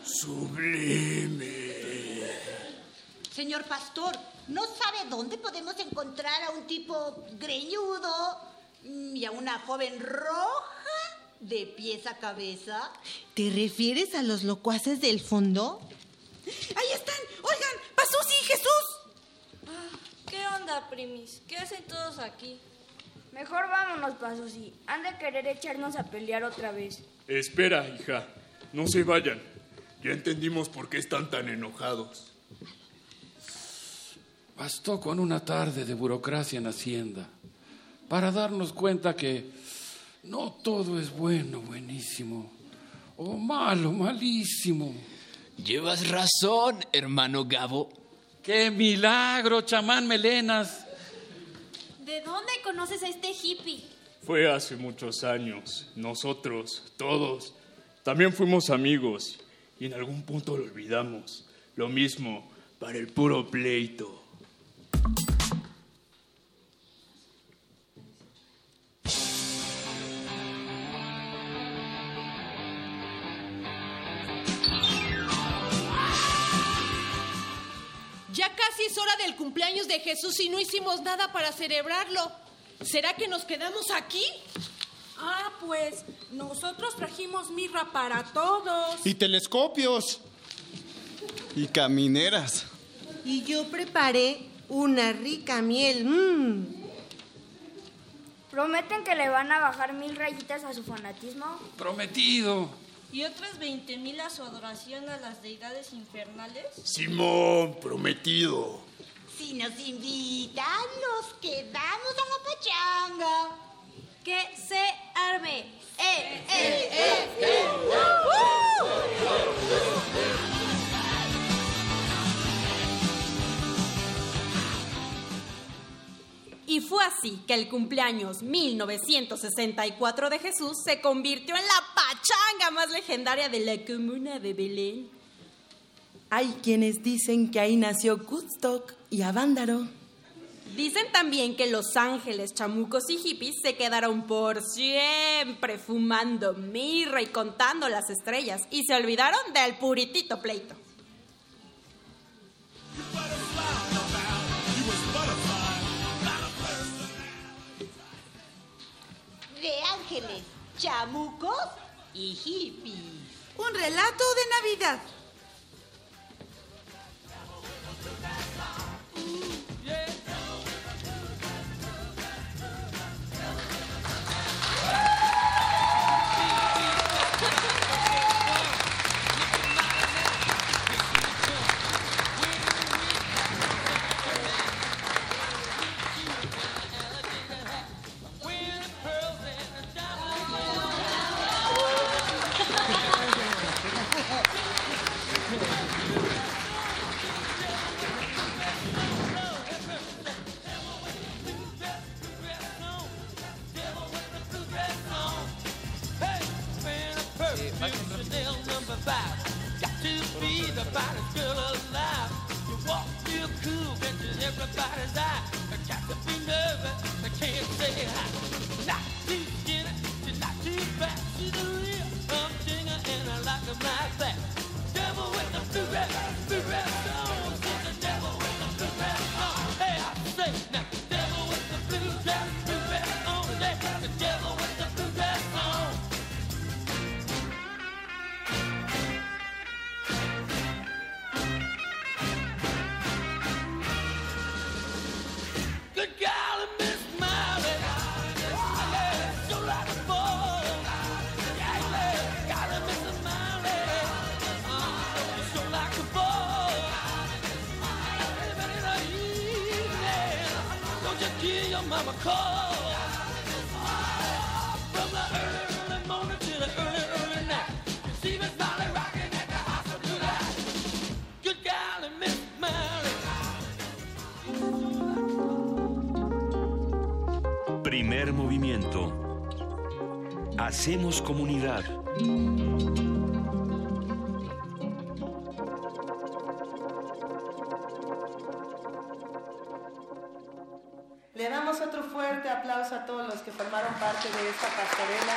Sublime. Señor pastor, ¿no sabe dónde podemos encontrar a un tipo greñudo y a una joven roja de pies a cabeza? ¿Te refieres a los locuaces del fondo? ¡Ahí están! ¡Oigan! ¡Pasusi y Jesús! ¿Qué onda, primis? ¿Qué hacen todos aquí? Mejor vámonos, Pasusi. Han de querer echarnos a pelear otra vez. Espera, hija. No se vayan. Ya entendimos por qué están tan enojados. Bastó con una tarde de burocracia en Hacienda para darnos cuenta que no todo es bueno, buenísimo, o malo, malísimo. Llevas razón, hermano Gabo. ¡Qué milagro, chamán Melenas! ¿De dónde conoces a este hippie? Fue hace muchos años. Nosotros, todos, también fuimos amigos. Y en algún punto lo olvidamos. Lo mismo para el puro pleito. Ya casi es hora del cumpleaños de Jesús y no hicimos nada para celebrarlo. ¿Será que nos quedamos aquí? Ah, pues nosotros trajimos mirra para todos. Y telescopios. Y camineras. Y yo preparé una rica miel. mm. ¿Prometen que le van a bajar mil rayitas a su fanatismo? Prometido. ¿Y otras 20 mil a su adoración a las deidades infernales? Simón, prometido. Si nos invitan, nos quedamos a la pachanga. Que se arme. ¡Eh, eh, eh, Y fue así que el cumpleaños 1964 de Jesús se convirtió en la pachanga más legendaria de la comuna de Belén. Hay quienes dicen que ahí nació Woodstock y Avándaro. Dicen también que los ángeles, chamucos y hippies se quedaron por siempre fumando mirra y contando las estrellas y se olvidaron del puritito pleito. Chamucos y hippies. Un relato de Navidad. Le damos otro fuerte aplauso a todos los que formaron parte de esta pastorela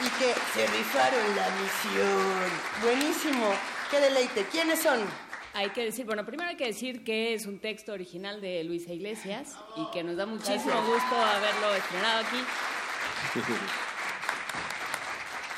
y que se rifaron la misión. Buenísimo, qué deleite. ¿Quiénes son? Hay que decir, bueno, primero hay que decir que es un texto original de Luisa Iglesias y que nos da muchísimo Gracias. gusto haberlo estrenado aquí.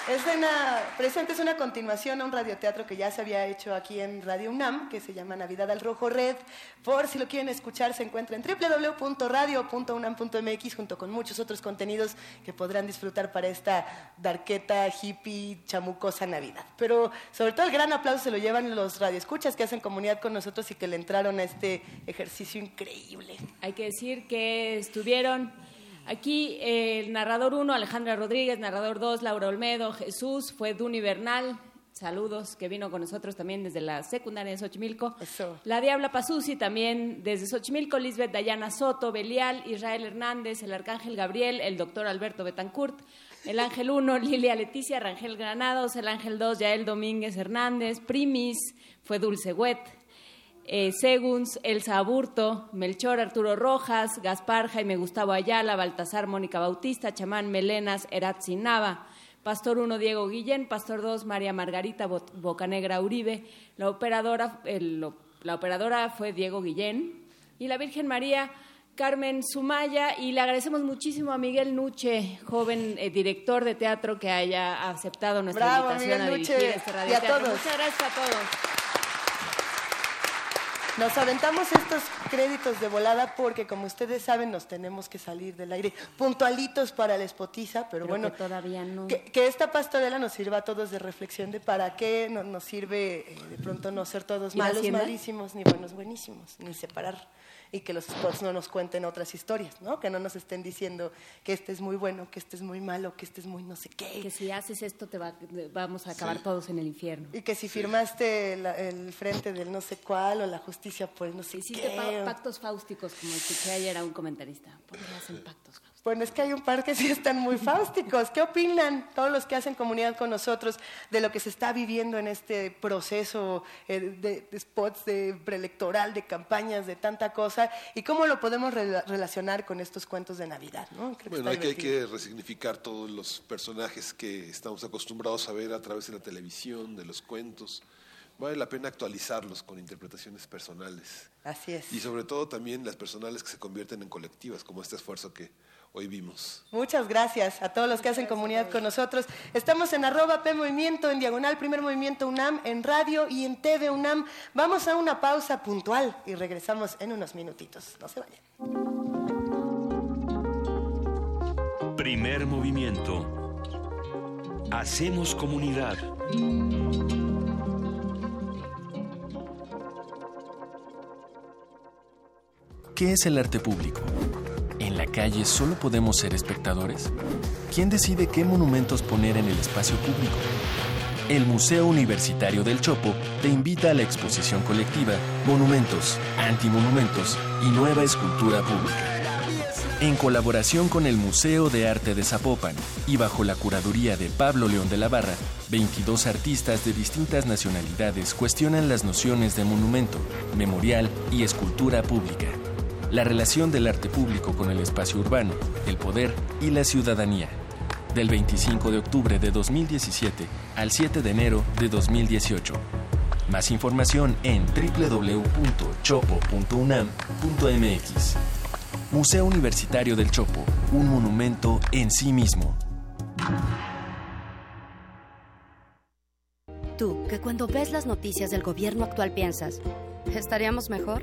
Es una, presente es una continuación a un radioteatro que ya se había hecho aquí en Radio UNAM, que se llama Navidad al Rojo Red. Por si lo quieren escuchar, se encuentra en www.radio.unam.mx junto con muchos otros contenidos que podrán disfrutar para esta darqueta, hippie, chamucosa Navidad. Pero sobre todo el gran aplauso se lo llevan los radioescuchas que hacen comunidad con nosotros y que le entraron a este ejercicio increíble. Hay que decir que estuvieron aquí eh, el narrador 1, Alejandra Rodríguez, narrador 2, Laura Olmedo, Jesús, fue Duni Bernal, saludos, que vino con nosotros también desde la secundaria de Xochimilco. La Diabla Pazuzzi también desde Xochimilco, Lisbeth Dayana Soto, Belial, Israel Hernández, el Arcángel Gabriel, el doctor Alberto Betancourt, el Ángel 1, Lilia Leticia, Rangel Granados, el Ángel 2, Yael Domínguez Hernández, Primis, fue Dulce Huet, eh, Seguns, Elsa Aburto, Melchor Arturo Rojas, Gaspar Jaime Gustavo Ayala, Baltasar Mónica Bautista, Chamán Melenas, Eratzi Nava, Pastor 1 Diego Guillén, Pastor 2 María Margarita Bot- Bocanegra Uribe, la operadora, lo- la operadora fue Diego Guillén y la Virgen María Carmen Sumaya y le agradecemos muchísimo a Miguel Nuche, joven eh, director de teatro que haya aceptado nuestra Bravo, invitación Miguel a dirigir Nuche, este y a radioteatro. todos. Muchas gracias a todos. Nos aventamos estos créditos de volada porque, como ustedes saben, nos tenemos que salir del aire puntualitos para la espotiza, pero, Pero bueno, que todavía no. que, que esta pastorela nos sirva a todos de reflexión de para qué no- nos sirve eh, de pronto no ser todos ¿Ir a malos, malísimos, ni buenos, buenísimos, ni separar. Y que los spots no nos cuenten otras historias, ¿no? Que no nos estén diciendo que este es muy bueno, que este es muy malo, que este es muy no sé qué. Que si haces esto te va- vamos a acabar Sí. todos en el infierno. Y que si firmaste la- el frente del no sé cuál o la justicia, pues no sé Hiciste qué. pa- pactos fáusticos, como escuché ayer a un comentarista. ¿Por qué hacen pactos? Bueno, es que hay un par que sí están muy fáusticos. ¿Qué opinan todos los que hacen comunidad con nosotros de lo que se está viviendo en este proceso eh, de, spots, de preelectoral, de campañas, de tanta cosa? ¿Y cómo lo podemos rela- relacionar con estos cuentos de Navidad? ¿no? Creo Bueno, hay que, hay que resignificar todos los personajes que estamos acostumbrados a ver a través de la televisión, de los cuentos. Vale la pena actualizarlos con interpretaciones personales. Así es. Y sobre todo también las personales que se convierten en colectivas, como este esfuerzo que hoy vimos. Muchas gracias a todos los que hacen comunidad con nosotros. Estamos en arroba P Movimiento, en Diagonal Primer Movimiento UNAM, en radio y en TV UNAM. Vamos a una pausa puntual y regresamos en unos minutitos. No se vayan. Primer movimiento. Hacemos comunidad. ¿Qué es el arte público? ¿En la calle solo podemos ser espectadores? ¿Quién decide qué monumentos poner en el espacio público? El Museo Universitario del Chopo te invita a la exposición colectiva Monumentos, Antimonumentos y Nueva Escultura Pública. en colaboración con el Museo de Arte de Zapopan y bajo la curaduría de Pablo León de la Barra, 22 artistas de distintas nacionalidades cuestionan las nociones de monumento, memorial y escultura pública, la relación del arte público con el espacio urbano, el poder y la ciudadanía. Del 25 de octubre de 2017 al 7 de enero de 2018. Más información en www.chopo.unam.mx. Museo Universitario del Chopo, un monumento en sí mismo. Tú, que cuando ves las noticias del gobierno actual piensas, ¿estaríamos mejor?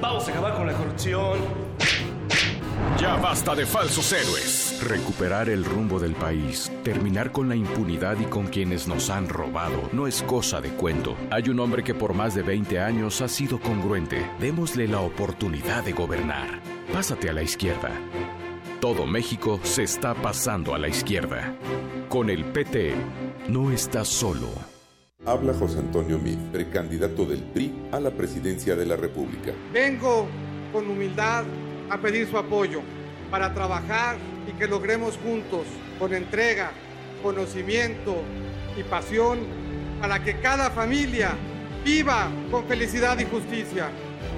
Vamos a acabar con la corrupción. Ya basta de falsos héroes. Recuperar el rumbo del país, terminar con la impunidad y con quienes nos han robado, no es cosa de cuento. Hay un hombre que por más de 20 años ha sido congruente. Démosle la oportunidad de gobernar. Pásate a la izquierda. Todo México se está pasando a la izquierda. Con el PT, no estás solo. Habla José Antonio Meade, precandidato del PRI a la presidencia de la República. Vengo con humildad a pedir su apoyo para trabajar y que logremos juntos, con entrega, conocimiento y pasión, para que cada familia viva con felicidad y justicia,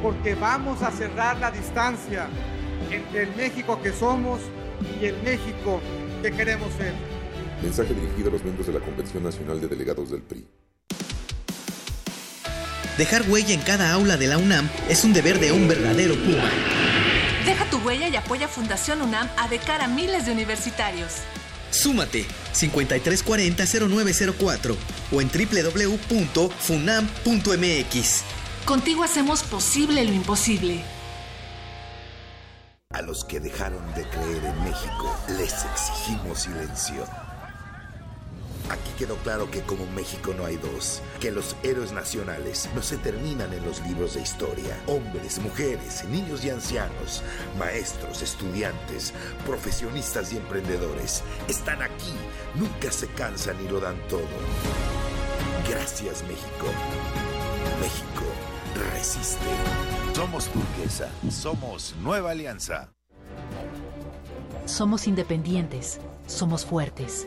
porque vamos a cerrar la distancia entre el México que somos y el México que queremos ser. Mensaje dirigido a los miembros de la Convención Nacional de Delegados del PRI. Dejar huella en cada aula de la UNAM es un deber de un verdadero Puma. Deja tu huella y apoya Fundación UNAM a de cara a miles de universitarios. Súmate 5340-0904 o en www.funam.mx. Contigo hacemos posible lo imposible. A los que dejaron de creer en México les exigimos silencio. Aquí quedó claro que como México no hay dos, que los héroes nacionales no se terminan en los libros de historia. Hombres, mujeres, niños y ancianos, maestros, estudiantes, profesionistas y emprendedores están aquí, nunca se cansan y lo dan todo. Gracias México. México resiste. Somos turquesa, somos Nueva Alianza. Somos independientes, somos fuertes.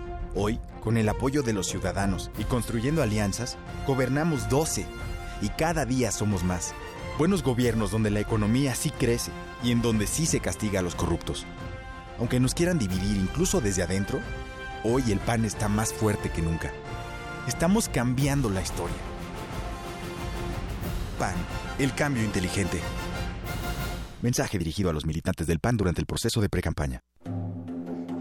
Hoy, con el apoyo de los ciudadanos y construyendo alianzas, gobernamos 12 y cada día somos más. Buenos gobiernos donde la economía sí crece y en donde sí se castiga a los corruptos. Aunque nos quieran dividir incluso desde adentro, hoy el PAN está más fuerte que nunca. Estamos cambiando la historia. PAN, el cambio inteligente. Mensaje dirigido a los militantes del PAN durante el proceso de precampaña.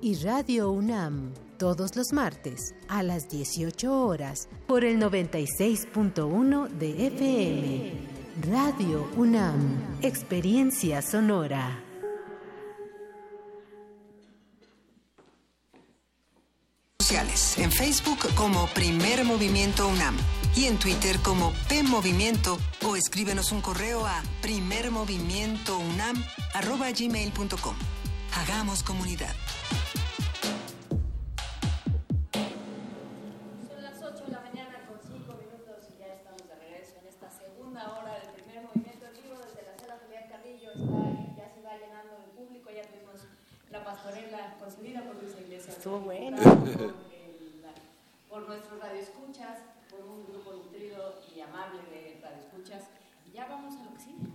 y Radio UNAM todos los martes a las 18 horas por el 96.1 de FM. Radio UNAM, Experiencia Sonora. Sociales, en Facebook como Primer Movimiento UNAM y en Twitter como P Movimiento o escríbenos un correo a primermovimientounam@gmail.com. Hagamos comunidad. え!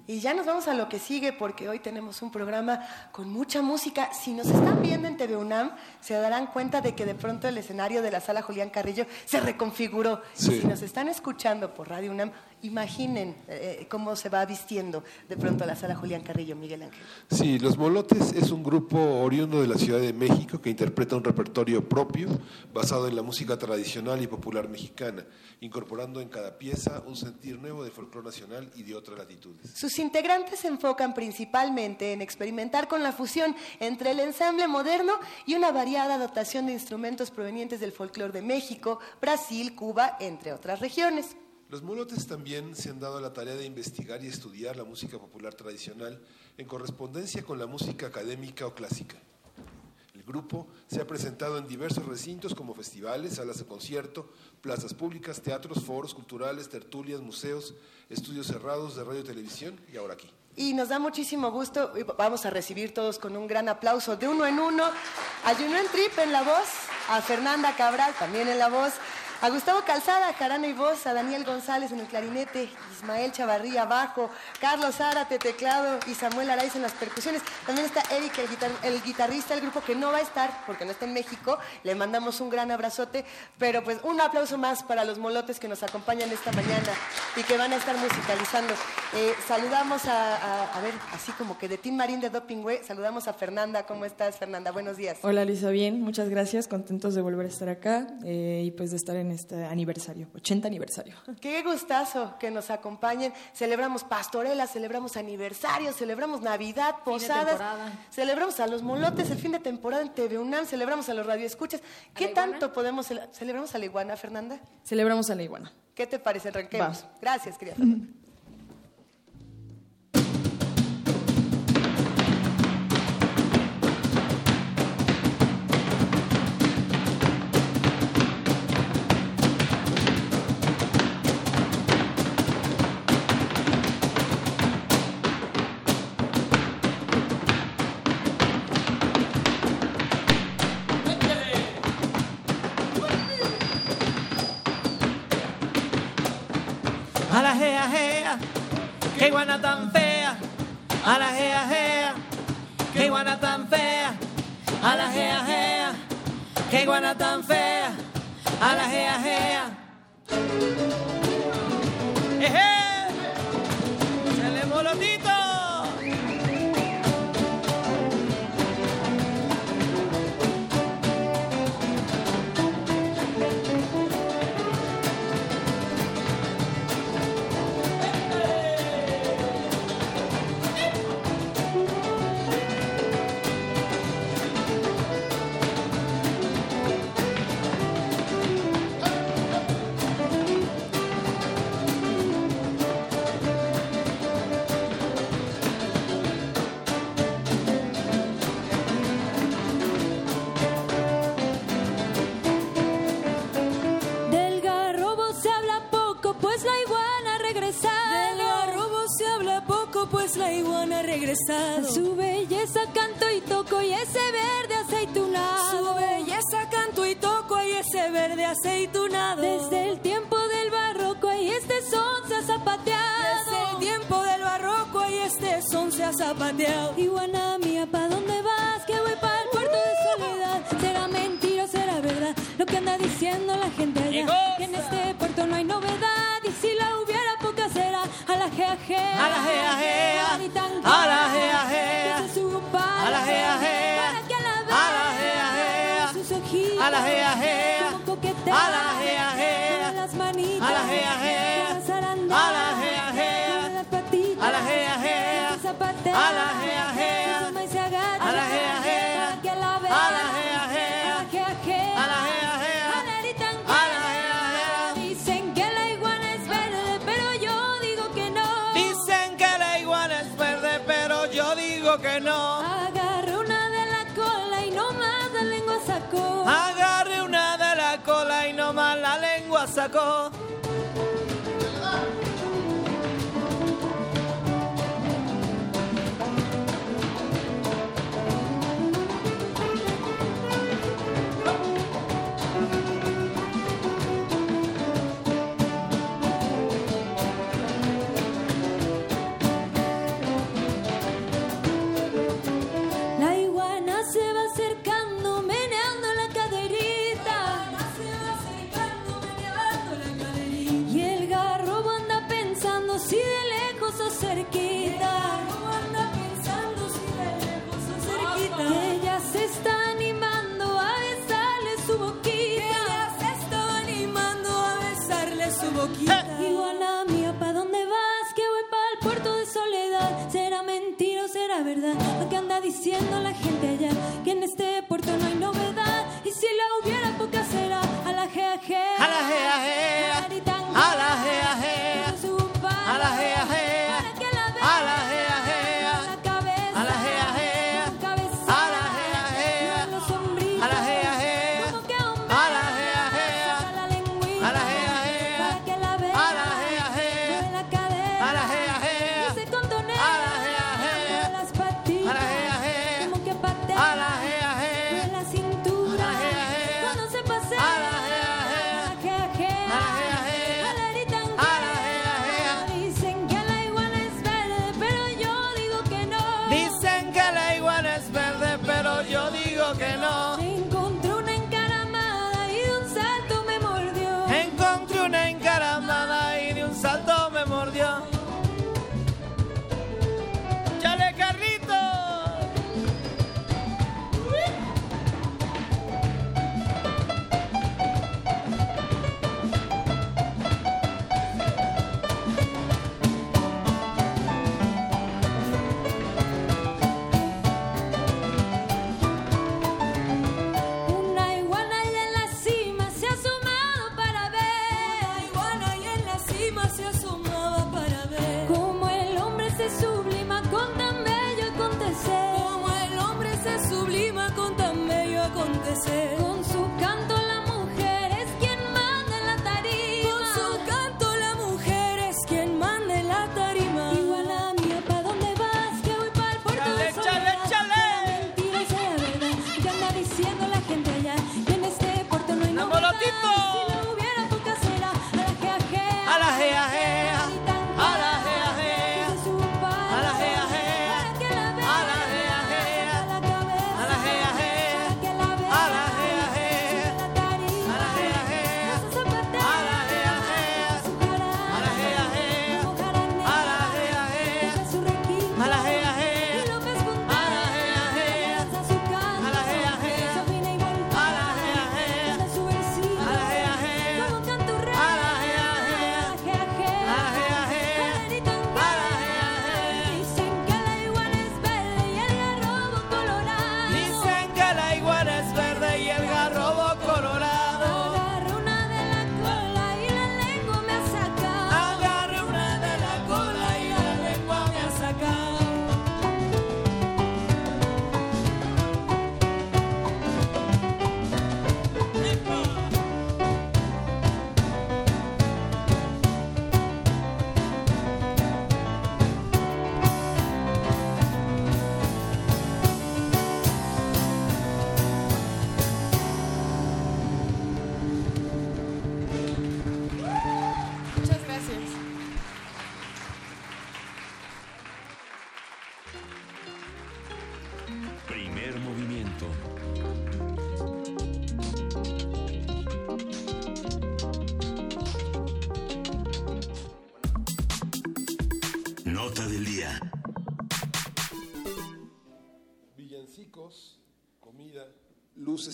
Y ya nos vamos a lo que sigue porque hoy tenemos un programa con mucha música. Si nos están viendo en TV UNAM, se darán cuenta de que de pronto el escenario de la sala Julián Carrillo se reconfiguró. Sí. Y si nos están escuchando por Radio UNAM, imaginen eh, cómo se va vistiendo de pronto la sala Julián Carrillo, Miguel Ángel. Sí, Los Molotes es un grupo oriundo de la Ciudad de México que interpreta un repertorio propio basado en la música tradicional y popular mexicana, incorporando en cada pieza un sentir nuevo de folclore nacional y de otras latitudes. Sus integrantes se enfocan principalmente en experimentar con la fusión entre el ensamble moderno y una variada dotación de instrumentos provenientes del folclore de México, Brasil, Cuba, entre otras regiones. Los molotes también se han dado la tarea de investigar y estudiar la música popular tradicional en correspondencia con la música académica o clásica. El grupo se ha presentado en diversos recintos como festivales, salas de concierto, plazas públicas, teatros, foros culturales, tertulias, museos, estudios cerrados de radio y televisión y ahora aquí. Y nos da muchísimo gusto, vamos a recibir todos con un gran aplauso de uno en uno, a Junuen Trip en la voz, a Fernanda Cabral también en la voz, a Gustavo Calzada, jarana y voz, a Daniel González en el clarinete, Ismael Chavarría bajo, Carlos Zárate teclado y Samuel Araiz en las percusiones. También está Eric, el, guitar- el guitarrista del grupo que no va a estar porque no está en México. Le mandamos un gran abrazote, pero pues un aplauso más para los molotes que nos acompañan esta mañana y que van a estar musicalizando. Eh, saludamos a, a- a ver, así como que de Tim Marín de Doping Way, saludamos a Fernanda. ¿Cómo estás, Fernanda? Buenos días. Hola Lisa, bien, muchas gracias, contentos de volver a estar acá eh, y pues de estar en este aniversario, 80 aniversario. Qué gustazo que nos acompañen. Celebramos pastorelas, celebramos aniversarios, celebramos Navidad, Fin de posadas, celebramos a los molotes el fin de temporada en TV UNAM, celebramos a los radioescuchas. ¿Qué tanto podemos cele- celebramos a la iguana, Fernanda? Celebramos a la iguana. ¿Qué te parece? Arranquemos. Va. Gracias, querida Fernanda. Iguana tan fea. A la jea jea, qué iguana tan fea. A la jea jea, qué iguana tan fea. A la jea jea. ¡Eje! ¡Chale molotito! Pues la iguana ha regresado. Su belleza canto y toco y ese verde aceitunado. Su belleza canto y toco y ese verde aceitunado. Desde el tiempo del barroco y este son se ha zapateado. Desde el tiempo del barroco y este son se ha zapateado. Iguana mía, ¿pa' dónde vas? Que voy para la jea jea. A la jea jea. A la jea jea.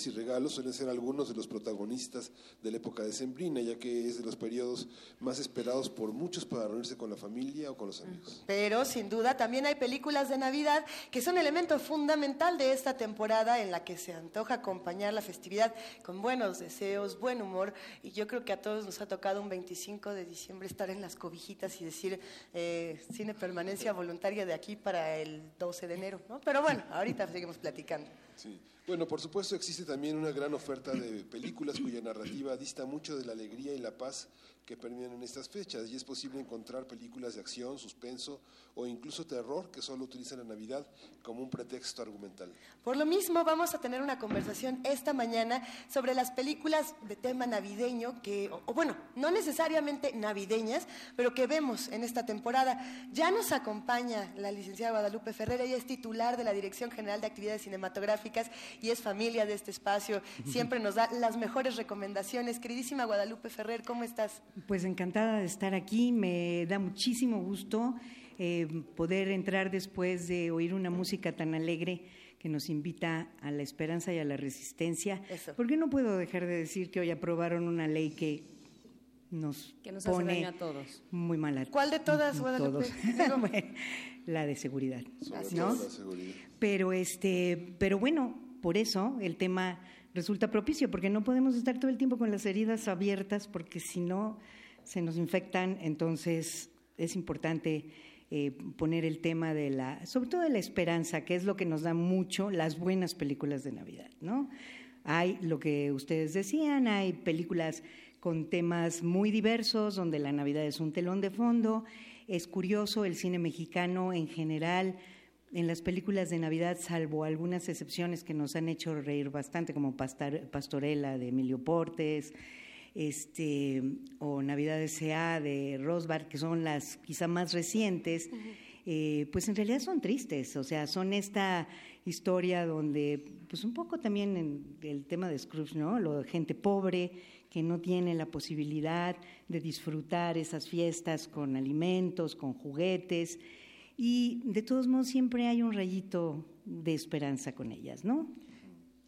Y regalos suelen ser algunos de los protagonistas de la época decembrina, ya que es de los periodos más esperados por muchos para reunirse con la familia o con los amigos. Pero sin duda también hay películas de Navidad que son elemento fundamental de esta temporada en la que se antoja acompañar la festividad con buenos deseos, buen humor y yo creo que a todos nos ha tocado un 25 de diciembre estar en las cobijitas y decir eh, cine permanencia voluntaria de aquí para el 12 de enero, ¿no? Pero bueno, ahorita seguimos platicando. Sí. Bueno, por supuesto existe también una gran oferta de películas cuya narrativa dista mucho de la alegría y la paz que permean en estas fechas y es posible encontrar películas de acción, suspenso o incluso terror que solo utilizan la Navidad como un pretexto argumental. Por lo mismo vamos a tener una conversación esta mañana sobre las películas de tema navideño que, o, bueno, no necesariamente navideñas, pero que vemos en esta temporada. Ya nos acompaña la licenciada Guadalupe Ferrer, ella es titular de la Dirección General de Actividades Cinematográficas y es familia de este espacio. Siempre nos da las mejores recomendaciones. Queridísima Guadalupe Ferrer, ¿cómo estás? Pues encantada de estar aquí, me da muchísimo gusto eh, poder entrar después de oír una música tan alegre que nos invita a la esperanza y a la resistencia. Porque no puedo dejar de decir que hoy aprobaron una ley que nos, que nos pone a todos. muy mal ¿Cuál de todas, Guadalupe? la de seguridad, ¿no? Pero este, pero bueno, por eso el tema resulta propicio, porque no podemos estar todo el tiempo con las heridas abiertas, porque si no se nos infectan, entonces es importante eh, poner el tema de la, sobre todo de la esperanza, que es lo que nos da mucho las buenas películas de Navidad, ¿no? Hay lo que ustedes decían, hay películas con temas muy diversos, donde la Navidad es un telón de fondo. Es curioso, el cine mexicano en general en las películas de Navidad, salvo algunas excepciones que nos han hecho reír bastante, como Pastorela de Emilio Portes, este, o Navidad S.A. de Rosbar, que son las quizá más recientes, eh, pues en realidad son tristes, o sea, son esta historia donde, pues un poco también en el tema de Scrooge, ¿no? Lo de gente pobre que no tiene la posibilidad de disfrutar esas fiestas con alimentos, con juguetes, y de todos modos siempre hay un rayito de esperanza con ellas, ¿no?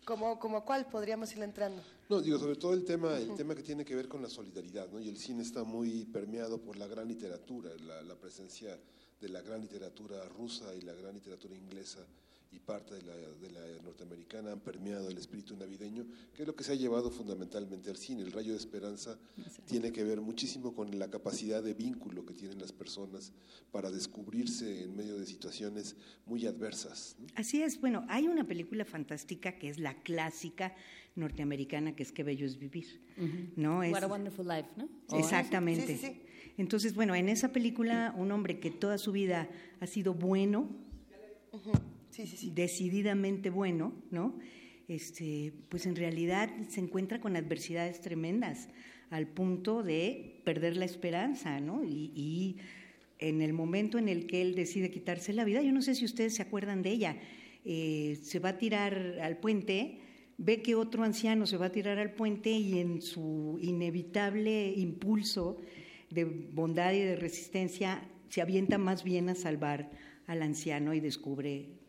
¿Como, como cuál podríamos ir entrando? No, digo, sobre todo el tema, el tema que tiene que ver con la solidaridad, ¿no? Y el cine está muy permeado por la gran literatura, la, la presencia de la gran literatura rusa y la gran literatura inglesa y parte de la, de la, norteamericana han permeado el espíritu navideño, que es lo que se ha llevado fundamentalmente al cine. El rayo de esperanza tiene que ver muchísimo con la capacidad de vínculo que tienen las personas para descubrirse en medio de situaciones muy adversas. Así es, bueno, hay una película fantástica que es la clásica norteamericana, que es Qué bello es vivir. ¿no? What a Wonderful Life, ¿no? Exactamente. Entonces, bueno, en esa película, un hombre que toda su vida ha sido bueno, decididamente bueno, ¿no? Este, pues en realidad se encuentra con adversidades tremendas, al punto de perder la esperanza, ¿no? Y, en el momento en el que él decide quitarse la vida, yo no sé si ustedes se acuerdan de ella, eh, se va a tirar al puente, ve que otro anciano se va a tirar al puente y en su inevitable impulso de bondad y de resistencia se avienta más bien a salvar al anciano y descubre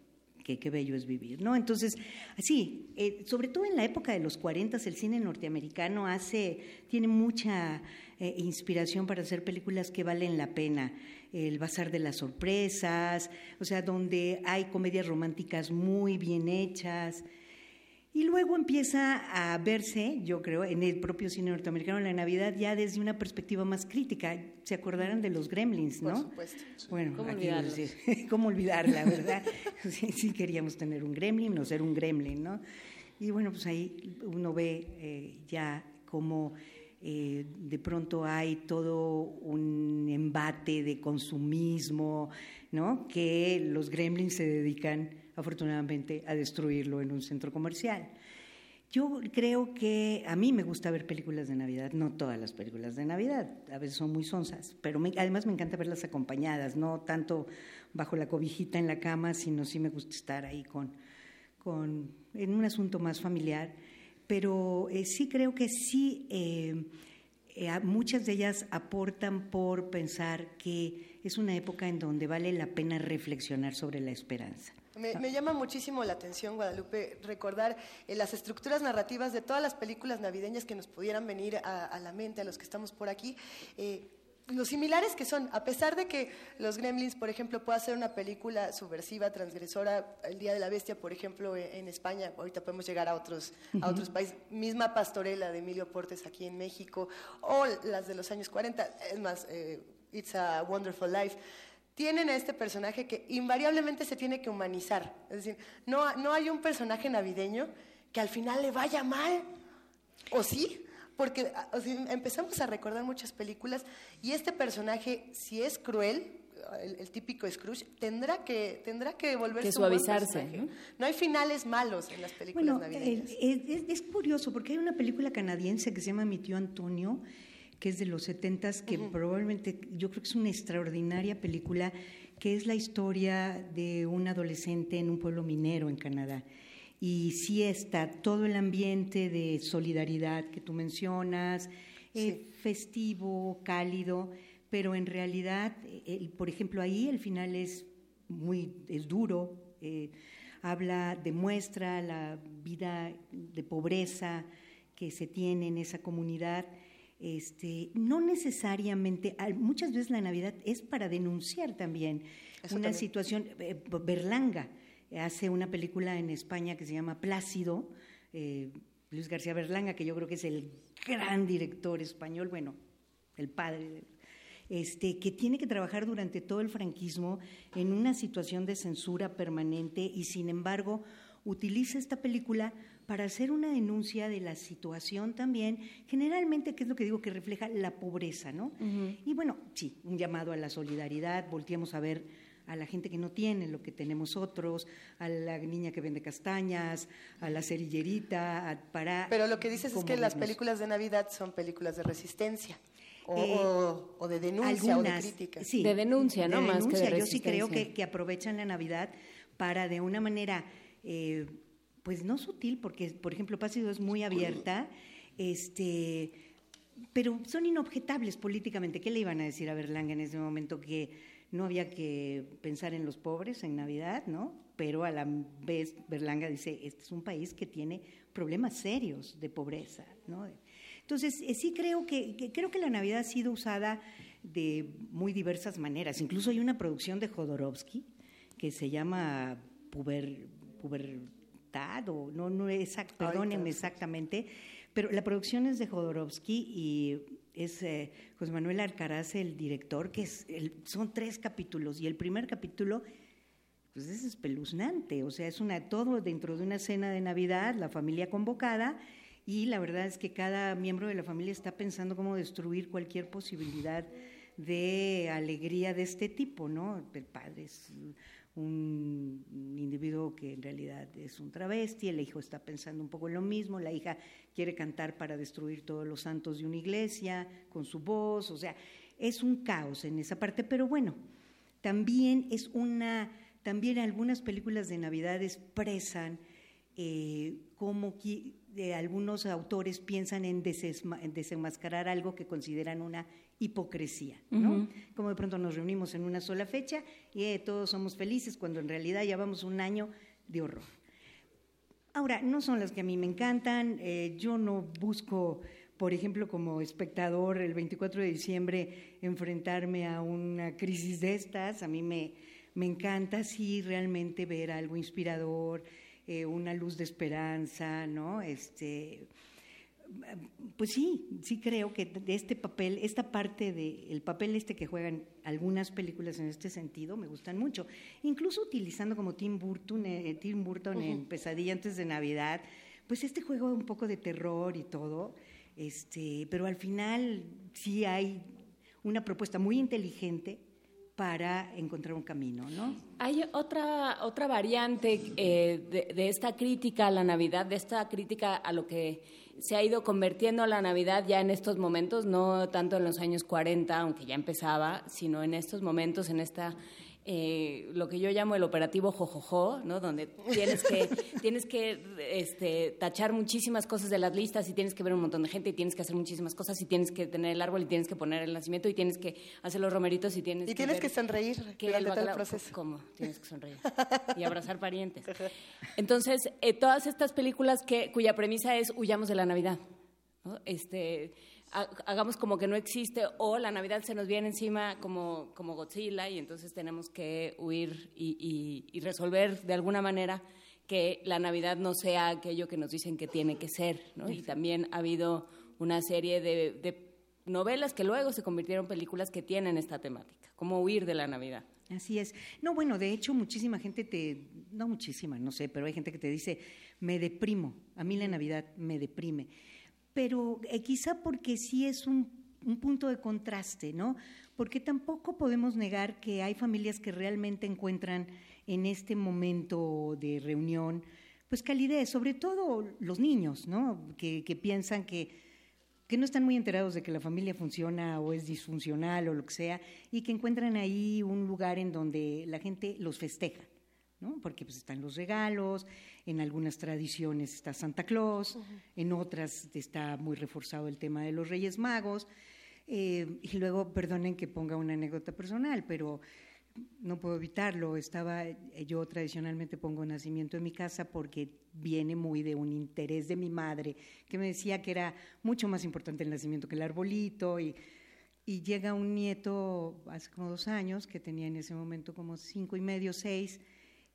que qué bello es vivir, ¿no? Entonces, sí, eh, sobre todo en la época de los 40, el cine norteamericano hace, tiene mucha eh, inspiración para hacer películas que valen la pena. El Bazar de las Sorpresas, o sea, donde hay comedias románticas muy bien hechas, y luego empieza a verse, yo creo, en el propio cine norteamericano, la Navidad ya desde una perspectiva más crítica. Se acordarán de los gremlins, ¿no? Por supuesto. Bueno, ¿Cómo aquí olvidarla? ¿Cómo olvidarla, verdad? sí, sí, queríamos tener un gremlin o ser un gremlin, ¿no? Y bueno, pues ahí uno ve eh, ya cómo eh, de pronto hay todo un embate de consumismo, ¿no? Que los gremlins se dedican afortunadamente, a destruirlo en un centro comercial. Yo creo que a mí me gusta ver películas de Navidad, no todas las películas de Navidad, a veces son muy sonsas, pero además me encanta verlas acompañadas, no tanto bajo la cobijita en la cama, sino sí me gusta estar ahí con, con en un asunto más familiar. Pero eh, sí creo que sí, eh, eh, muchas de ellas aportan por pensar que es una época en donde vale la pena reflexionar sobre la esperanza. Me, llama muchísimo la atención, Guadalupe, recordar eh, las estructuras narrativas de todas las películas navideñas que nos pudieran venir a, la mente, a los que estamos por aquí. Eh, lo similares que son, a pesar de que Los Gremlins, por ejemplo, pueda ser una película subversiva, transgresora, El Día de la Bestia, por ejemplo, e, en España, ahorita podemos llegar a otros, a otros países, misma Pastorela de Emilio Portes aquí en México, o las de los años 40, es más, eh, It's a Wonderful Life tienen a este personaje que invariablemente se tiene que humanizar. Es decir, no, no hay un personaje navideño que al final le vaya mal. ¿O sí? Porque empezamos a recordar muchas películas y este personaje, si es cruel, el, típico Scrooge, tendrá que, tendrá que volverse que suavizarse. ¿no? hay finales malos en las películas bueno, es, curioso porque hay una película canadiense que se llama Mi tío Antonio, que es de los setentas, que probablemente yo creo que es una extraordinaria película, que es la historia de un adolescente en un pueblo minero en Canadá. Y sí está todo el ambiente de solidaridad que tú mencionas, eh, festivo, cálido pero en realidad, por ejemplo, ahí el final es muy es duro, eh, habla, demuestra la vida de pobreza que se tiene en esa comunidad. Este, no necesariamente, muchas veces la Navidad es para denunciar también una situación. Eh, Berlanga hace una película en España que se llama Plácido, eh, Luis García Berlanga, que yo creo que es el gran director español, bueno, el padre este, que tiene que trabajar durante todo el franquismo en una situación de censura permanente y sin embargo utiliza esta película para hacer una denuncia de la situación también, generalmente, que es lo que digo, que refleja la pobreza, ¿no? Y bueno, sí, un llamado a la solidaridad, volteamos a ver a la gente que no tiene lo que tenemos otros, a la niña que vende castañas, a la cerillerita, para... Pero lo que dices es que las películas de Navidad son películas de resistencia. O, de denuncia o de crítica. Sí, de denuncia, ¿no? Más que de Yo sí creo que, que, aprovechan la Navidad para de una manera, eh, pues no sutil, porque, por ejemplo, Pásido es muy abierta, este, pero son inobjetables políticamente. ¿Qué le iban a decir a Berlanga en ese momento? Que no había que pensar en los pobres en Navidad, ¿no? Pero a la vez Berlanga dice, este es un país que tiene problemas serios de pobreza, ¿no? Entonces, eh, sí creo que, creo que la Navidad ha sido usada de muy diversas maneras. Incluso hay una producción de Jodorowsky que se llama Puber, O no, no exact, perdónenme exactamente, pero la producción es de Jodorowsky y es eh, José Manuel Alcaraz el director, que es son tres capítulos y el primer capítulo pues es espeluznante, o sea, es una todo dentro de una cena de Navidad, la familia convocada y la verdad es que cada miembro de la familia está pensando cómo destruir cualquier posibilidad de alegría de este tipo, ¿no? El padre es un individuo que en realidad es un travesti, el hijo está pensando un poco en lo mismo, la hija quiere cantar para destruir todos los santos de una iglesia con su voz, o sea, es un caos en esa parte, pero bueno, también es una, también algunas películas de Navidad expresan eh, cómo de algunos autores piensan en, desenmascarar algo que consideran una hipocresía, ¿no? Como de pronto nos reunimos en una sola fecha y eh, todos somos felices cuando en realidad llevamos un año de horror. Ahora, no son las que a mí me encantan, eh, yo no busco, por ejemplo, como espectador el 24 de diciembre enfrentarme a una crisis de estas, a mí me, me encanta sí realmente ver algo inspirador, eh, una luz de esperanza, ¿no? Este, pues sí, sí creo que de este papel, esta parte del papel este que juegan algunas películas en este sentido me gustan mucho, incluso utilizando como Tim Burton, eh, Tim Burton en Pesadilla antes de Navidad, pues este juego un poco de terror y todo, este, pero al final sí hay una propuesta muy inteligente para encontrar un camino, ¿no? Hay otra, otra variante eh, de, esta crítica a la Navidad, de esta crítica a lo que se ha ido convirtiendo la Navidad ya en estos momentos, no tanto en los años 40, aunque ya empezaba, sino en estos momentos, en esta eh, lo que yo llamo el operativo jojojo, ¿no? donde tienes que, tienes que este, tachar muchísimas cosas de las listas y tienes que ver un montón de gente y tienes que hacer muchísimas cosas y tienes que tener el árbol y tienes que poner el nacimiento y tienes que hacer los romeritos y tienes y que tienes que sonreír durante todo el proceso. ¿Cómo? Tienes que sonreír y abrazar parientes. Entonces, eh, todas estas películas que, cuya premisa es huyamos de la Navidad. ¿no? Este, hagamos como que no existe o la Navidad se nos viene encima como, como Godzilla y entonces tenemos que huir y, resolver de alguna manera que la Navidad no sea aquello que nos dicen que tiene que ser. ¿no? Y también ha habido una serie de, novelas que luego se convirtieron en películas que tienen esta temática, como huir de la Navidad. Así es. No, bueno, de hecho, muchísima gente te, no muchísima, no sé, pero hay gente que te dice, me deprimo, a mí la Navidad me deprime. Pero eh, quizá porque sí es un, un punto de contraste, ¿no? Porque tampoco podemos negar que hay familias que realmente encuentran en este momento de reunión, pues calidez, sobre todo los niños, ¿no? Que, que piensan que que no están muy enterados de que la familia funciona o es disfuncional o lo que sea, y que encuentran ahí un lugar en donde la gente los festeja, ¿no? Porque pues están los regalos, en algunas tradiciones está Santa Claus, en otras está muy reforzado el tema de los Reyes Magos, eh, y luego, perdonen que ponga una anécdota personal, pero no puedo evitarlo. Estaba, eh, yo tradicionalmente pongo nacimiento en mi casa porque viene muy de un interés de mi madre, que me decía que era mucho más importante el nacimiento que el arbolito. Y, y llega un nieto hace como dos años, que tenía en ese momento como cinco y medio, seis,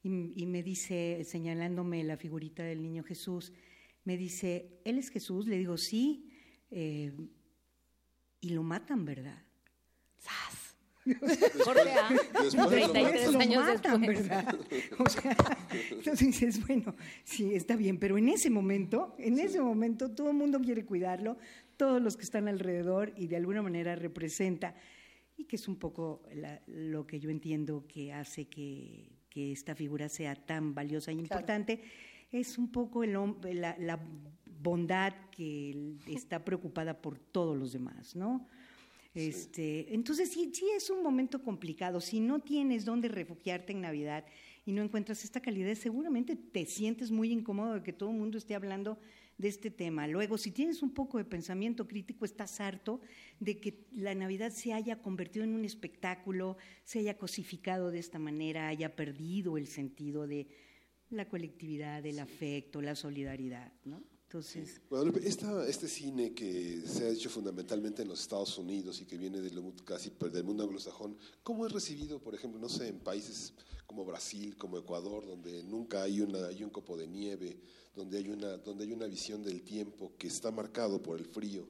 y, me dice, señalándome la figurita del niño Jesús, me dice, ¿él es Jesús? Le digo, sí. Eh, y lo matan, ¿verdad? ¡Sas! Corte A, 33 años matan, ¿verdad? O sea, entonces dices, bueno, sí, está bien, pero en ese momento, en ese momento todo el mundo quiere cuidarlo, todos los que están alrededor y de alguna manera representa, y que es un poco lo que yo entiendo que hace que, que, esta figura sea tan valiosa e importante, es un poco el, la, la bondad que está preocupada por todos los demás, ¿no? Este, entonces sí, sí es un momento complicado. Si no tienes dónde refugiarte en Navidad y no encuentras esta calidez, seguramente te sientes muy incómodo de que todo el mundo esté hablando de este tema. Luego, si tienes un poco de pensamiento crítico, estás harto de que la Navidad se haya convertido en un espectáculo, se haya cosificado de esta manera, haya perdido el sentido de la colectividad, el afecto, la solidaridad, ¿no? Entonces... este cine que se ha hecho fundamentalmente en los Estados Unidos y que viene del, casi del mundo anglosajón, ¿cómo es recibido, por ejemplo, no sé, en países como Brasil, como Ecuador, donde nunca hay, una, hay un copo de nieve, donde hay, una, donde hay una visión del tiempo que está marcado por el frío,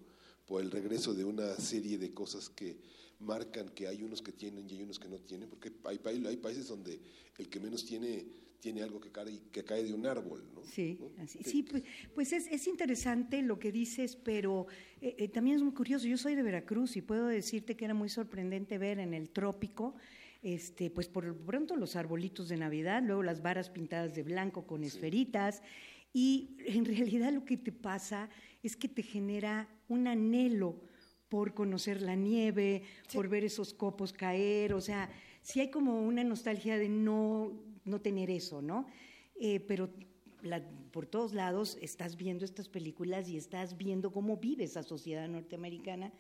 por el regreso de una serie de cosas que marcan que hay unos que tienen y hay unos que no tienen, porque hay, hay países donde el que menos tiene tiene algo que cae, que cae de un árbol. ¿no? Sí, sí pues, pues es, es, interesante lo que dices, pero eh, eh, también es muy curioso. Yo soy de Veracruz y puedo decirte que era muy sorprendente ver en el trópico, este, pues por pronto los arbolitos de Navidad, luego las varas pintadas de blanco con esferitas, y en realidad lo que te pasa es que te genera un anhelo por conocer la nieve, por ver esos copos caer, o sea, sí hay como una nostalgia de no no tener eso, ¿no? Eh, pero por todos lados estás viendo estas películas y estás viendo cómo vive esa sociedad norteamericana,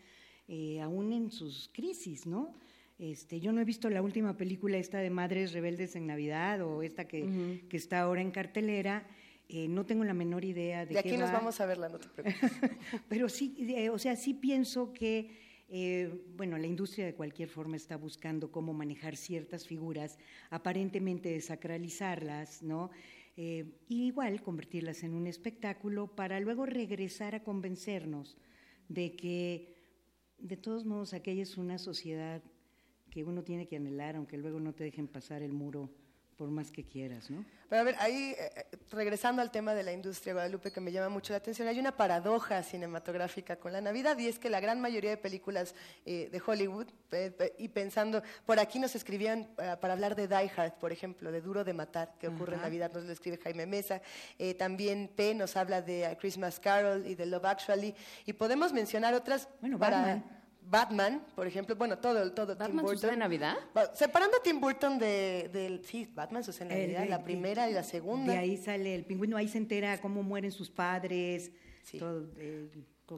eh, aún en sus crisis, ¿no? Este, yo no he visto la última película esta de Madres Rebeldes en Navidad o esta que, que está ahora en cartelera. Eh, no tengo la menor idea de, de aquí nos vamos a verla, no te preocupes. Pero sí, o sea, sí pienso que eh, bueno, la industria de cualquier forma está buscando cómo manejar ciertas figuras, aparentemente desacralizarlas, ¿no? Eh, y igual convertirlas en un espectáculo para luego regresar a convencernos de que, de todos modos, aquella es una sociedad que uno tiene que anhelar, aunque luego no te dejen pasar el muro por más que quieras, ¿no? Pero a ver, ahí, eh, eh, regresando al tema de la industria Guadalupe, que me llama mucho la atención, hay una paradoja cinematográfica con la Navidad, y es que la gran mayoría de películas eh, de Hollywood, y pensando, por aquí nos escribían para hablar de Die Hard, por ejemplo, de Duro de Matar, que ocurre en Navidad, nos lo escribe Jaime Mesa, también P nos habla de Christmas Carol y de Love Actually, y podemos mencionar otras bueno, para... Batman, por ejemplo, bueno, todo, todo ¿Batman Tim Burton. de Navidad? Separando a Tim Burton de, del, sí, Batman sucede en Navidad, la primera y la segunda. De ahí sale el pingüino, ahí se entera cómo mueren sus padres, sí. todo,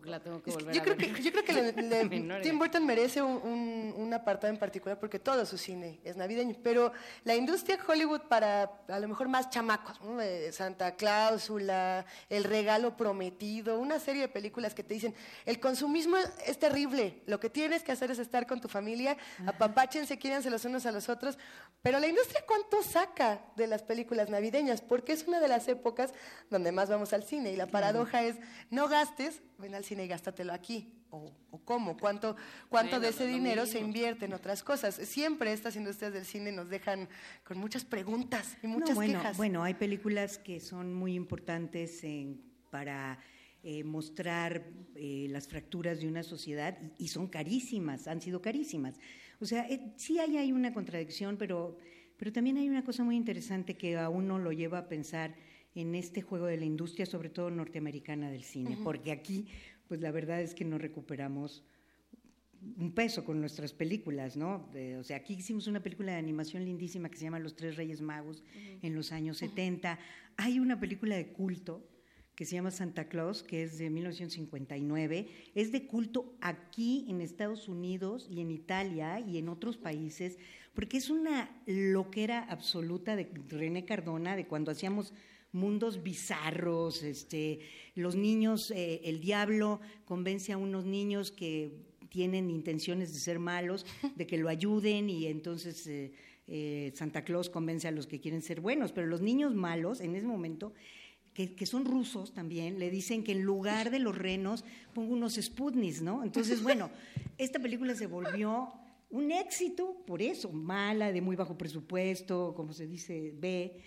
la tengo que volver yo, a creo ver. Que, yo creo que Tim Burton merece un, un, apartado en particular porque todo su cine es navideño, pero la industria Hollywood para a lo mejor más chamacos, eh, Santa Cláusula, El Regalo Prometido, una serie de películas que te dicen, el consumismo es terrible, lo que tienes que hacer es estar con tu familia, apapáchense, quírense los unos a los otros, pero la industria cuánto saca de las películas navideñas, porque es una de las épocas donde más vamos al cine y la paradoja es, no gastes, ven al cine y gástatelo aquí. ¿O, cómo? ¿Cuánto, cuánto de ese dinero se invierte en otras cosas? Siempre estas industrias del cine nos dejan con muchas preguntas y muchas bueno, quejas. Bueno, hay películas que son muy importantes para eh, mostrar eh, las fracturas de una sociedad y, son carísimas, han sido carísimas. O sea, eh, sí hay, hay una contradicción, pero, pero también hay una cosa muy interesante que a uno lo lleva a pensar en este juego de la industria, sobre todo norteamericana del cine, porque aquí, pues la verdad es que no recuperamos un peso con nuestras películas, ¿no? o sea, aquí hicimos una película de animación lindísima que se llama Los Tres Reyes Magos en los años 70. Hay una película de culto que se llama Santa Claus, que es de 1959. Es de culto aquí en Estados Unidos y en Italia y en otros países, porque es una loquera absoluta de René Cardona, de cuando hacíamos mundos bizarros, este, los niños, eh, el diablo convence a unos niños que tienen intenciones de ser malos, de que lo ayuden y entonces eh, eh, Santa Claus convence a los que quieren ser buenos, pero los niños malos en ese momento que, que, son rusos también, le dicen que en lugar de los renos pongo unos Sputniks, ¿no? Entonces, bueno, esta película se volvió un éxito por eso, mala, de muy bajo presupuesto, como se dice, B,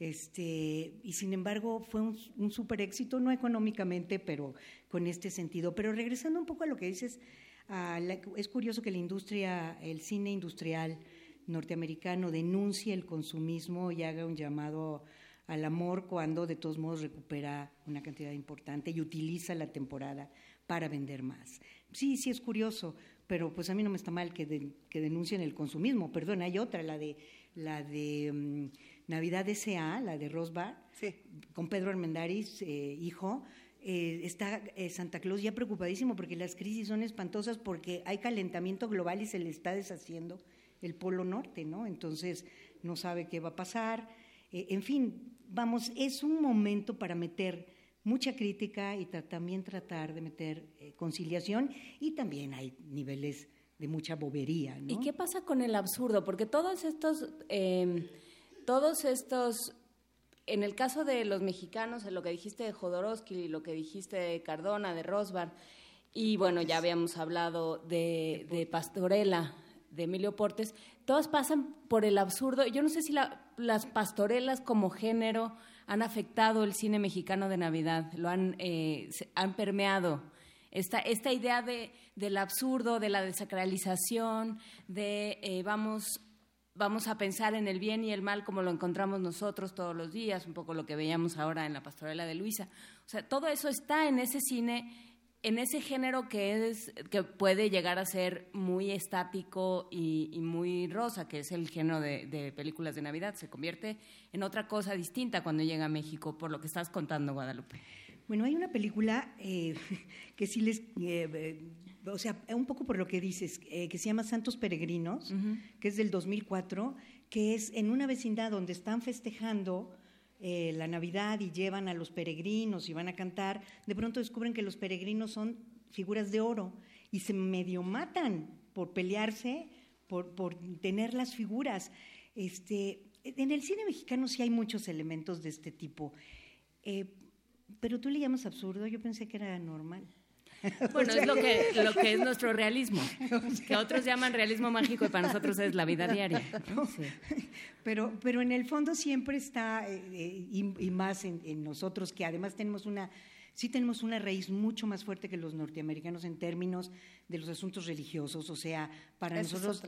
este, y sin embargo fue un, un super éxito, no económicamente, pero con este sentido. Pero regresando un poco a lo que dices, es curioso que la industria, el cine industrial norteamericano denuncie el consumismo y haga un llamado al amor cuando de todos modos recupera una cantidad importante y utiliza la temporada para vender más. Sí, sí es curioso, pero pues a mí no me está mal que, que denuncien el consumismo. Perdón, hay otra, la de la de mm, Navidad S.A., la de Rosbar, con Pedro Armendáriz, eh, hijo, eh, está eh, Santa Claus ya preocupadísimo porque las crisis son espantosas porque hay calentamiento global y se le está deshaciendo el polo norte, ¿no? Entonces no sabe qué va a pasar. en fin, vamos, es un momento para meter mucha crítica y también tratar de meter conciliación y también hay niveles de mucha bobería, ¿no? ¿Y qué pasa con el absurdo? Porque todos estos todos estos, en el caso de los mexicanos, en lo que dijiste de Jodorowsky, lo que dijiste de Cardona, de Rosbar, y bueno, ya habíamos hablado de, Pastorela, de Emilio Portes, todas pasan por el absurdo. Yo no sé si las pastorelas como género han afectado el cine mexicano de Navidad, lo han, eh, han permeado. Esta, esta idea de, del absurdo, de la desacralización, de eh, vamos vamos a pensar en el bien y el mal como lo encontramos nosotros todos los días, un poco lo que veíamos ahora en la pastorela de Luisa. O sea, todo eso está en ese cine, en ese género que, es, que puede llegar a ser muy estático y, muy rosa, que es el género de, películas de Navidad. Se convierte en otra cosa distinta cuando llega a México, por lo que estás contando, Guadalupe. Bueno, hay una película eh, que sí les eh, o sea, un poco por lo que dices, eh, que se llama Santos Peregrinos, que es del 2004, que es en una vecindad donde están festejando eh, la Navidad y llevan a los peregrinos y van a cantar, de pronto descubren que los peregrinos son figuras de oro y se medio matan por pelearse, por, por tener las figuras. Este, en el cine mexicano sí hay muchos elementos de este tipo, eh, pero tú le llamas absurdo, yo pensé que era normal. Bueno, es lo que, lo que es nuestro realismo, que otros llaman realismo mágico y para nosotros es la vida diaria. Pero, pero en el fondo siempre está, eh, eh, y, más en, nosotros, que además tenemos una, sí tenemos una raíz mucho más fuerte que los norteamericanos en términos de los asuntos religiosos, o sea, para nosotros...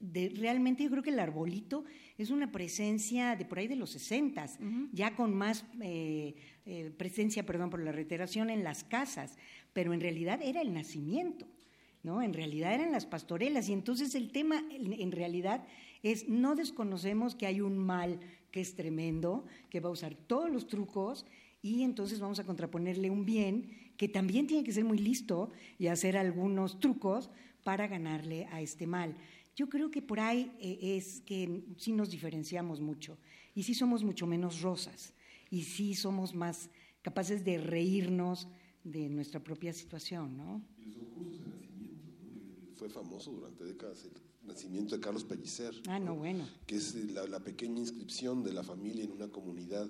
De, realmente yo creo que el arbolito es una presencia de por ahí de los sesentas, ya con más eh, presencia, perdón por la reiteración, en las casas pero en realidad era el nacimiento, ¿no? En realidad eran las pastorelas y entonces el tema en realidad es no desconocemos que hay un mal que es tremendo, que va a usar todos los trucos y entonces vamos a contraponerle un bien que también tiene que ser muy listo y hacer algunos trucos para ganarle a este mal. Yo creo que por ahí eh, es que sí nos diferenciamos mucho y sí somos mucho menos rosas y sí somos más capaces de reírnos, de nuestra propia situación, ¿no? Y los concursos de nacimiento, Fue famoso durante décadas el nacimiento de Carlos Pellicer. Ah, no, bueno. Que es la, la, pequeña inscripción de la familia en una comunidad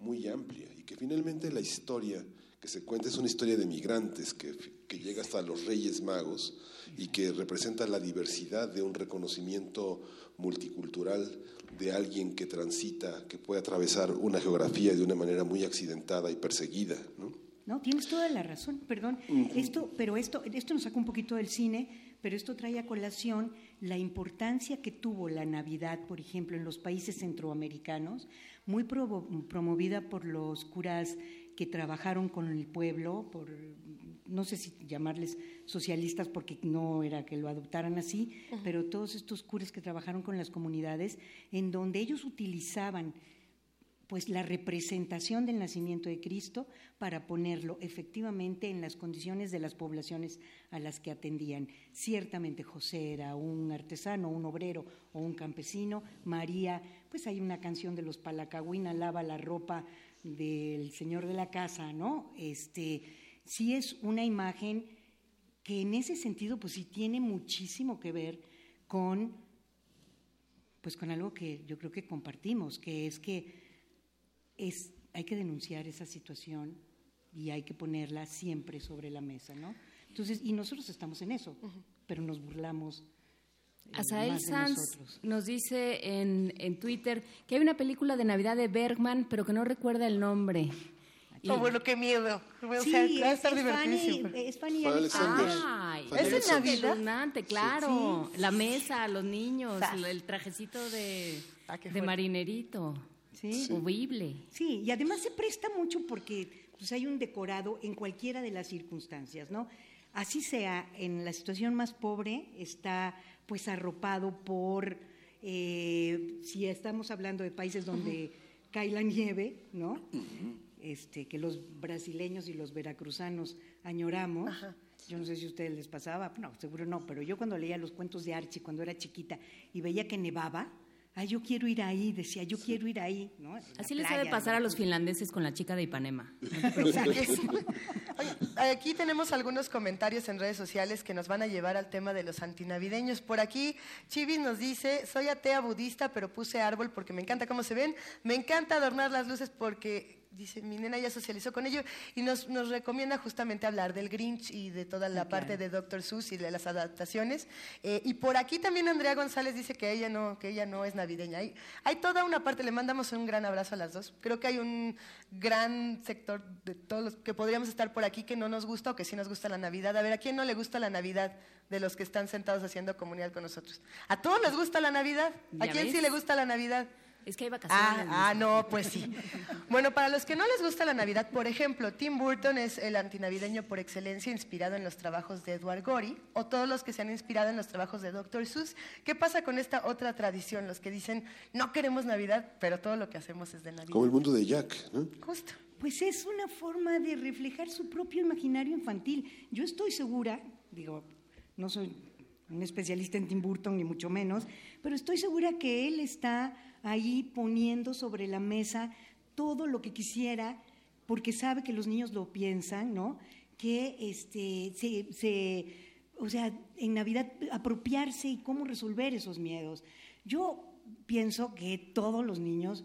muy amplia y que finalmente la historia que se cuenta es una historia de migrantes que, que llega hasta los Reyes Magos y que representa la diversidad de un reconocimiento multicultural de alguien que transita, que puede atravesar una geografía de una manera muy accidentada y perseguida, ¿no? No, tienes toda la razón, perdón. Esto, pero esto, esto nos saca un poquito del cine, pero esto trae a colación la importancia que tuvo la Navidad, por ejemplo, en los países centroamericanos, muy promovida por los curas que trabajaron con el pueblo, por no sé si llamarles socialistas porque no era que lo adoptaran así, pero todos estos curas que trabajaron con las comunidades, en donde ellos utilizaban pues la representación del nacimiento de Cristo para ponerlo efectivamente en las condiciones de las poblaciones a las que atendían. Ciertamente José era un artesano, un obrero o un campesino, María, pues hay una canción de los Palacagüina, lava la ropa del señor de la casa, ¿no? Este, sí es una imagen que en ese sentido pues sí tiene muchísimo que ver con pues con algo que yo creo que compartimos, que es que es, hay que denunciar esa situación y hay que ponerla siempre sobre la mesa, ¿no? Entonces, y nosotros estamos en eso, pero nos burlamos. Eh, Asael Sanz nos dice en, en Twitter que hay una película de Navidad de Bergman, pero que no recuerda el nombre. Oh, bueno, qué miedo. sí, a estar es, Fanny, es Fanny Ay, es Navidad. claro. La mesa, los niños, el trajecito de, ah, de marinerito. Sí. Sí, y además se presta mucho porque pues, hay un decorado en cualquiera de las circunstancias, ¿no? Así sea, en la situación más pobre está pues arropado por, eh, si estamos hablando de países donde cae la nieve, ¿no? este, que los brasileños y los veracruzanos añoramos. Yo no sé si a ustedes les pasaba, no, seguro no, pero yo cuando leía los cuentos de Archie cuando era chiquita y veía que nevaba, ay, yo quiero ir ahí, decía, yo quiero ir ahí. ¿no? Así les debe pasar a los finlandeses con la chica de Ipanema. aquí tenemos algunos comentarios en redes sociales que nos van a llevar al tema de los antinavideños. Por aquí, Chivis nos dice, soy atea budista, pero puse árbol porque me encanta cómo se ven. Me encanta adornar las luces porque dice, mi nena ya socializó con ello y nos, nos recomienda justamente hablar del Grinch y de toda la parte de Dr. Seuss y de las adaptaciones. Eh, y por aquí también Andrea González dice que ella no, que ella no es navideña. Hay, hay toda una parte, le mandamos un gran abrazo a las dos. Creo que hay un gran sector de todos los que podríamos estar por aquí que no nos gusta o que sí nos gusta la Navidad. A ver, ¿a quién no le gusta la Navidad de los que están sentados haciendo comunidad con nosotros? ¿A todos les gusta la Navidad? ¿A quién sí le gusta la Navidad? Es que hay vacaciones. Ah, ah, no, pues sí. Bueno, para los que no les gusta la Navidad, por ejemplo, Tim Burton es el antinavideño por excelencia, inspirado en los trabajos de Edward Gorey, o todos los que se han inspirado en los trabajos de Dr. Seuss. ¿Qué pasa con esta otra tradición? Los que dicen, no queremos Navidad, pero todo lo que hacemos es de Navidad. Como el mundo de Jack, ¿no? Justo. Pues es una forma de reflejar su propio imaginario infantil. Yo estoy segura, digo, no soy un especialista en Tim Burton, ni mucho menos, pero estoy segura que él está ahí poniendo sobre la mesa todo lo que quisiera, porque sabe que los niños lo piensan, ¿no? Que este, se, o sea, en Navidad apropiarse y cómo resolver esos miedos. Yo pienso que todos los niños,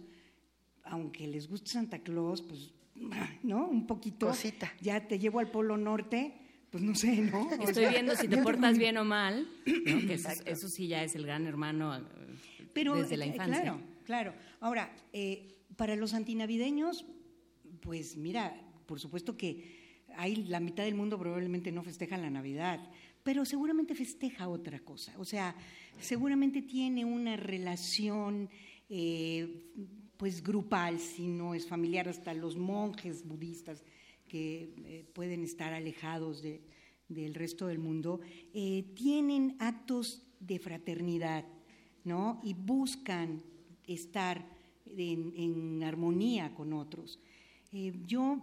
aunque les guste Santa Claus, pues, ¿no? Un poquito. Cosita. Ya te llevo al Polo Norte, pues no sé, ¿no? Estoy viendo si te portas bien o mal, eso, sí ya es el gran hermano pero, desde la eh, infancia. Claro, claro. Ahora, eh, para los antinavideños, pues mira, por supuesto que hay la mitad del mundo probablemente no festeja la Navidad, pero seguramente festeja otra cosa. O sea, seguramente tiene una relación eh, pues grupal, si no es familiar, hasta los monjes budistas que pueden estar alejados del resto del mundo, tienen actos de fraternidad, ¿no? Y buscan estar en, armonía con otros. Eh, yo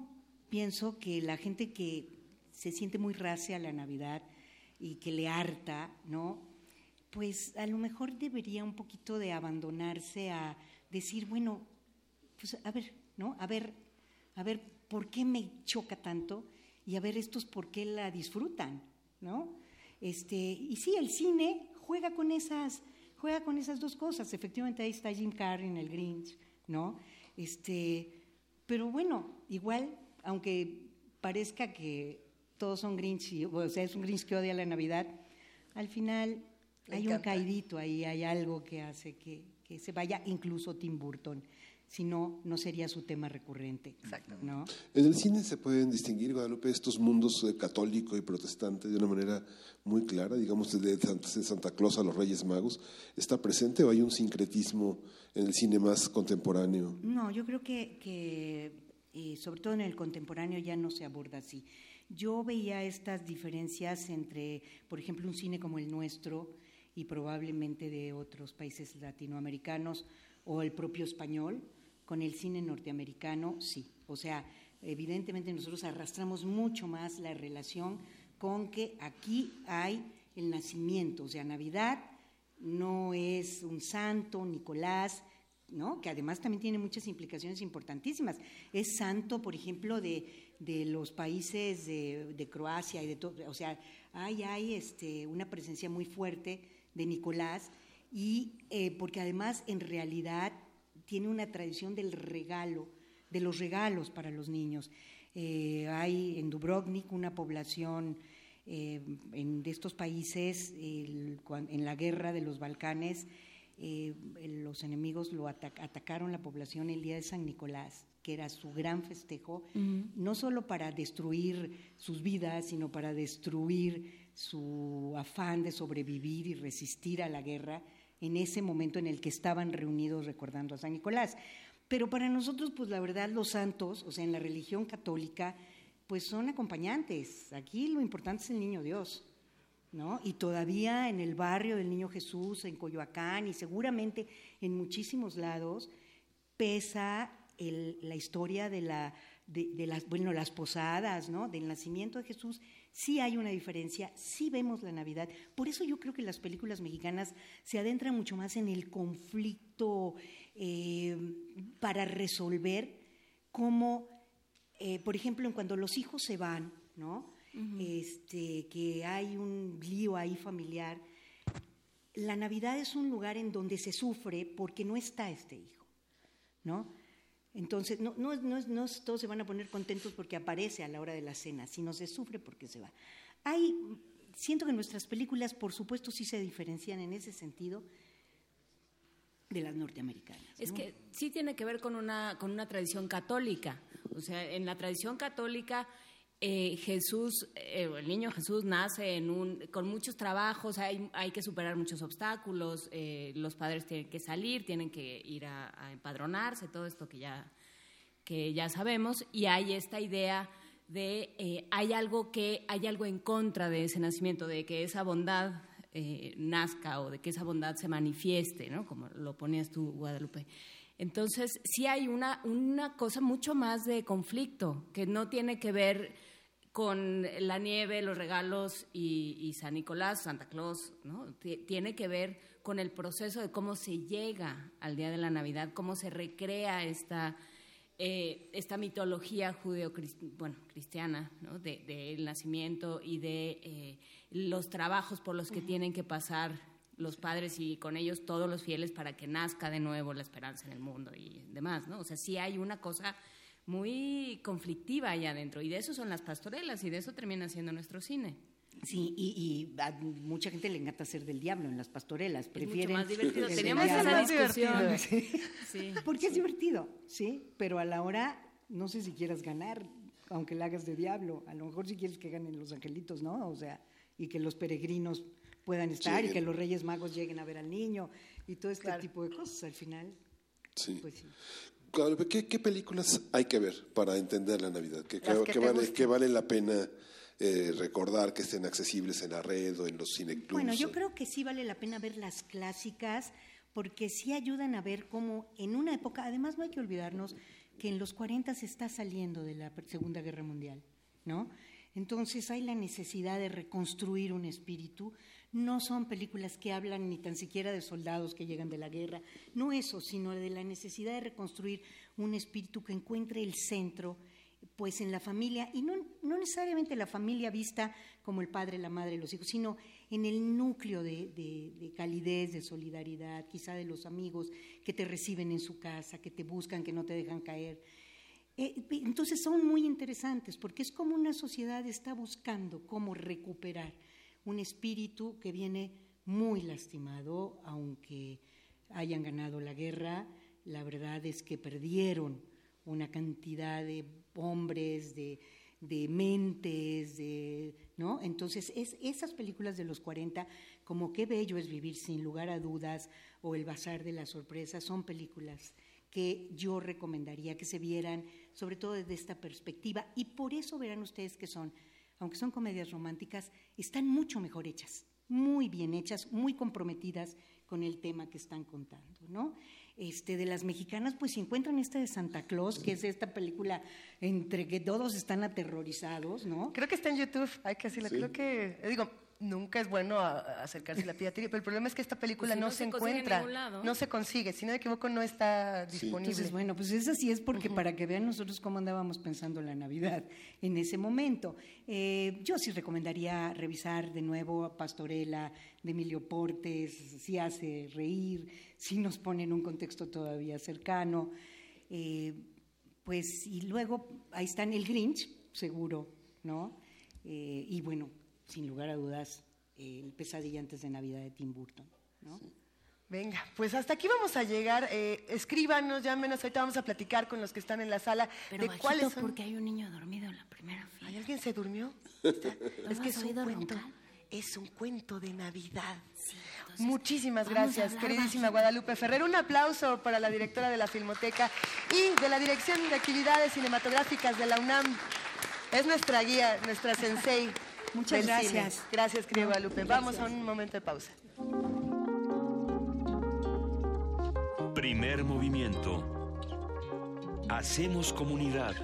pienso que la gente que se siente muy racia la Navidad y que le harta, ¿no? Pues a lo mejor debería un poquito de abandonarse a decir, bueno, pues a ver, ¿no? A ver, a ver, ¿por qué me choca tanto? Y a ver estos por qué la disfrutan, ¿no? Este, y sí, el cine juega con esas juega con esas dos cosas. Efectivamente, ahí está Jim Carrey en el Grinch, ¿no? Este, pero bueno, igual, aunque parezca que todos son Grinch, y- o sea, es un Grinch que odia la Navidad, al final hay un caidito ahí, hay algo que hace que, que se vaya, incluso Tim Burton. Si no, no sería su tema recurrente. Exacto. ¿no? En el cine se pueden distinguir, Guadalupe, estos mundos eh, católico y protestante de una manera muy clara, digamos, desde Santa, de Santa Claus a los Reyes Magos. ¿Está presente o hay un sincretismo en el cine más contemporáneo? No, yo creo que, que, eh, sobre todo en el contemporáneo ya no se aborda así. Yo veía estas diferencias entre, por ejemplo, un cine como el nuestro y probablemente de otros países latinoamericanos o el propio español, con el cine norteamericano, sí. O sea, evidentemente nosotros arrastramos mucho más la relación con que aquí hay el nacimiento, o sea, Navidad no es un santo, Nicolás, ¿no? que además también tiene muchas implicaciones importantísimas. Es santo, por ejemplo, de, de los países de, Croacia y de todo, o sea, hay, hay este, una presencia muy fuerte de Nicolás y eh, porque además en realidad tiene una tradición del regalo, de los regalos para los niños. Eh, hay en Dubrovnik una población eh, en, de estos países, el- en la guerra de los Balcanes, eh, los enemigos lo ata- atacaron la población el día de San Nicolás, que era su gran festejo, no solo para destruir sus vidas, sino para destruir su afán de sobrevivir y resistir a la guerra en ese momento en el que estaban reunidos recordando a San Nicolás. Pero para nosotros, pues la verdad, los santos, o sea, en la religión católica, pues son acompañantes. Aquí lo importante es el niño Dios. ¿no? Y todavía en el barrio del Niño Jesús, en Coyoacán y seguramente en muchísimos lados, pesa la historia de, de las, bueno, las posadas, ¿no? Del nacimiento de Jesús. Sí hay una diferencia, sí vemos la Navidad. Por eso yo creo que las películas mexicanas se adentran mucho más en el conflicto eh, para resolver cómo, eh, por ejemplo, en cuando los hijos se van, ¿no? este, que hay un lío ahí familiar. La Navidad es un lugar en donde se sufre porque no está este hijo, ¿no? Entonces, no, no, no, todos se van a poner contentos porque aparece a la hora de la cena, sino se sufre porque se va. Hay, siento que nuestras películas, por supuesto, sí se diferencian en ese sentido de las norteamericanas. Es que sí tiene que ver con una, con una tradición católica. O sea, en la tradición católica, eh, Jesús, eh, el niño Jesús nace en un, con muchos trabajos, hay, hay que superar muchos obstáculos, eh, los padres tienen que salir, tienen que ir a, a empadronarse, todo esto que ya, que ya sabemos, y hay esta idea de eh, hay algo que hay algo en contra de ese nacimiento, de que esa bondad eh, nazca o de que esa bondad se manifieste, ¿no? Como lo ponías tú, Guadalupe. Entonces, sí hay una, una cosa mucho más de conflicto, que no tiene que ver con la nieve, los regalos y, y San Nicolás, Santa Claus, Tiene que ver con el proceso de cómo se llega al día de la Navidad, cómo se recrea esta, eh, esta mitología judeo bueno, cristiana ¿no? de- del nacimiento y de eh, los trabajos por los que tienen que pasar los padres y con ellos todos los fieles para que nazca de nuevo la esperanza en el mundo y demás, ¿no? O sea, sí hay una cosa muy conflictiva allá adentro y de eso son las pastorelas y de eso termina siendo nuestro cine. Sí, y, y a mucha gente le encanta ser del diablo en las pastorelas. mucho Prefieren más divertido. Teníamos esa discusión. Sí. Sí. Porque es divertido, sí, pero a la hora no sé si quieras ganar, aunque la hagas de diablo. A lo mejor si quieres que ganen los angelitos, ¿no? O sea, y que los peregrinos puedan estar y Lleguen. que los reyes magos lleguen a ver al niño y todo este tipo de cosas. Al final, Sí. pues sí. Guadalupe, ¿qué, qué películas hay que ver para entender la Navidad? ¿Qué, que vale, qué vale la pena eh, recordar que estén accesibles en la red o en los cineclubs? Bueno, yo creo que sí vale la pena ver las clásicas porque sí ayudan a ver cómo en una época, además no hay que olvidarnos que en los 40 se está saliendo de la Segunda Guerra Mundial, ¿no? Entonces hay la necesidad de reconstruir un espíritu. No son películas que hablan ni tan siquiera de soldados que llegan de la guerra, no eso, sino de la necesidad de reconstruir un espíritu que encuentre el centro pues en la familia, y no, no necesariamente la familia vista como el padre, la madre, los hijos, sino en el núcleo de, de- de calidez, de solidaridad, quizá de los amigos que te reciben en su casa, que te buscan, que no te dejan caer. Eh, entonces son muy interesantes porque es como una sociedad está buscando cómo recuperar un espíritu que viene muy lastimado, aunque hayan ganado la guerra, la verdad es que perdieron una cantidad de hombres, de, mentes, de, ¿no? Entonces, es, esas películas de los 40, como Qué bello es vivir sin lugar a dudas, o El Bazar de la Sorpresa, son películas que yo recomendaría que se vieran, sobre todo desde esta perspectiva, y por eso verán ustedes que son, aunque son comedias románticas, están mucho mejor hechas, muy bien hechas, muy comprometidas con el tema que están contando, ¿no? Este, de las mexicanas, pues si encuentran esta de Santa Claus, que es esta película entre que todos están aterrorizados, ¿no? Creo que está en YouTube, hay que decirlo, creo que, digo, nunca es bueno acercarse a la piratería, pero el problema es que esta película pues no, se, encuentra, no se consigue, si no me equivoco no está disponible. Entonces, bueno, pues esa sí es porque para que vean nosotros cómo andábamos pensando la Navidad en ese momento. Eh, yo sí recomendaría revisar de nuevo a Pastorela de Emilio Portes, si hace reír, si nos pone en un contexto todavía cercano. Eh, pues, y luego ahí está en el Grinch, seguro, ¿no? Eh, y bueno, sin lugar a dudas, el pesadilla antes de Navidad de Tim Burton. ¿no? Venga, pues hasta aquí vamos a llegar. Eh, escríbanos, llámenos, ahorita vamos a platicar con los que están en la sala Pero de cuáles son. porque hay un niño dormido en la primera fila. ¿Hay alguien se durmió? es que es un cuento. Es un cuento de Navidad. Muchísimas gracias, queridísima Guadalupe Ferrer. Un aplauso para la directora de la Filmoteca y de la Dirección de Actividades Cinematográficas de la UNAM. Es nuestra guía, nuestra sensei. Muchas gracias. Gracias, querido Guadalupe. Vamos a un momento de pausa. Primer movimiento. Hacemos comunidad.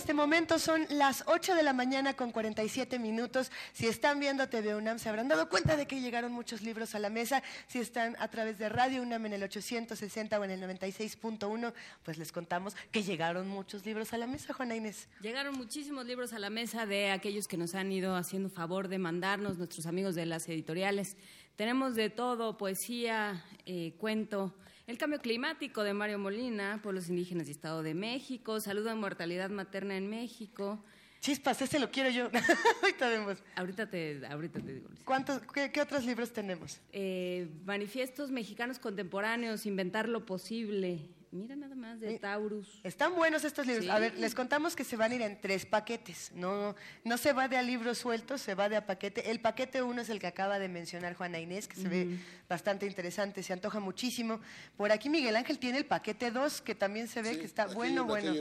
Este momento son las 8 de la mañana con 47 minutos. Si están viendo TV UNAM se habrán dado cuenta de que llegaron muchos libros a la mesa. Si están a través de Radio UNAM en el 860 o en el 96.1, pues les contamos que llegaron muchos libros a la mesa, Juana Inés. Llegaron muchísimos libros a la mesa de aquellos que nos han ido haciendo favor de mandarnos, nuestros amigos de las editoriales. Tenemos de todo, poesía, eh, cuento, el cambio climático de Mario Molina, pueblos indígenas y Estado de México, saludo a mortalidad materna en México. Chispas, ese lo quiero yo. ahorita vemos. Ahorita te, ahorita te digo. ¿Cuántos, qué, otros libros tenemos? Eh, manifiestos mexicanos contemporáneos, Inventar lo posible, Mira nada más de Taurus. Están buenos estos libros. A ver, les contamos que se van a ir en tres paquetes. No, no se va de a libros sueltos, se va de a paquete. El paquete uno es el que acaba de mencionar Juana Inés, que se ve bastante interesante, se antoja muchísimo. Por aquí Miguel Ángel tiene el paquete dos, que también se ve que está bueno, bueno.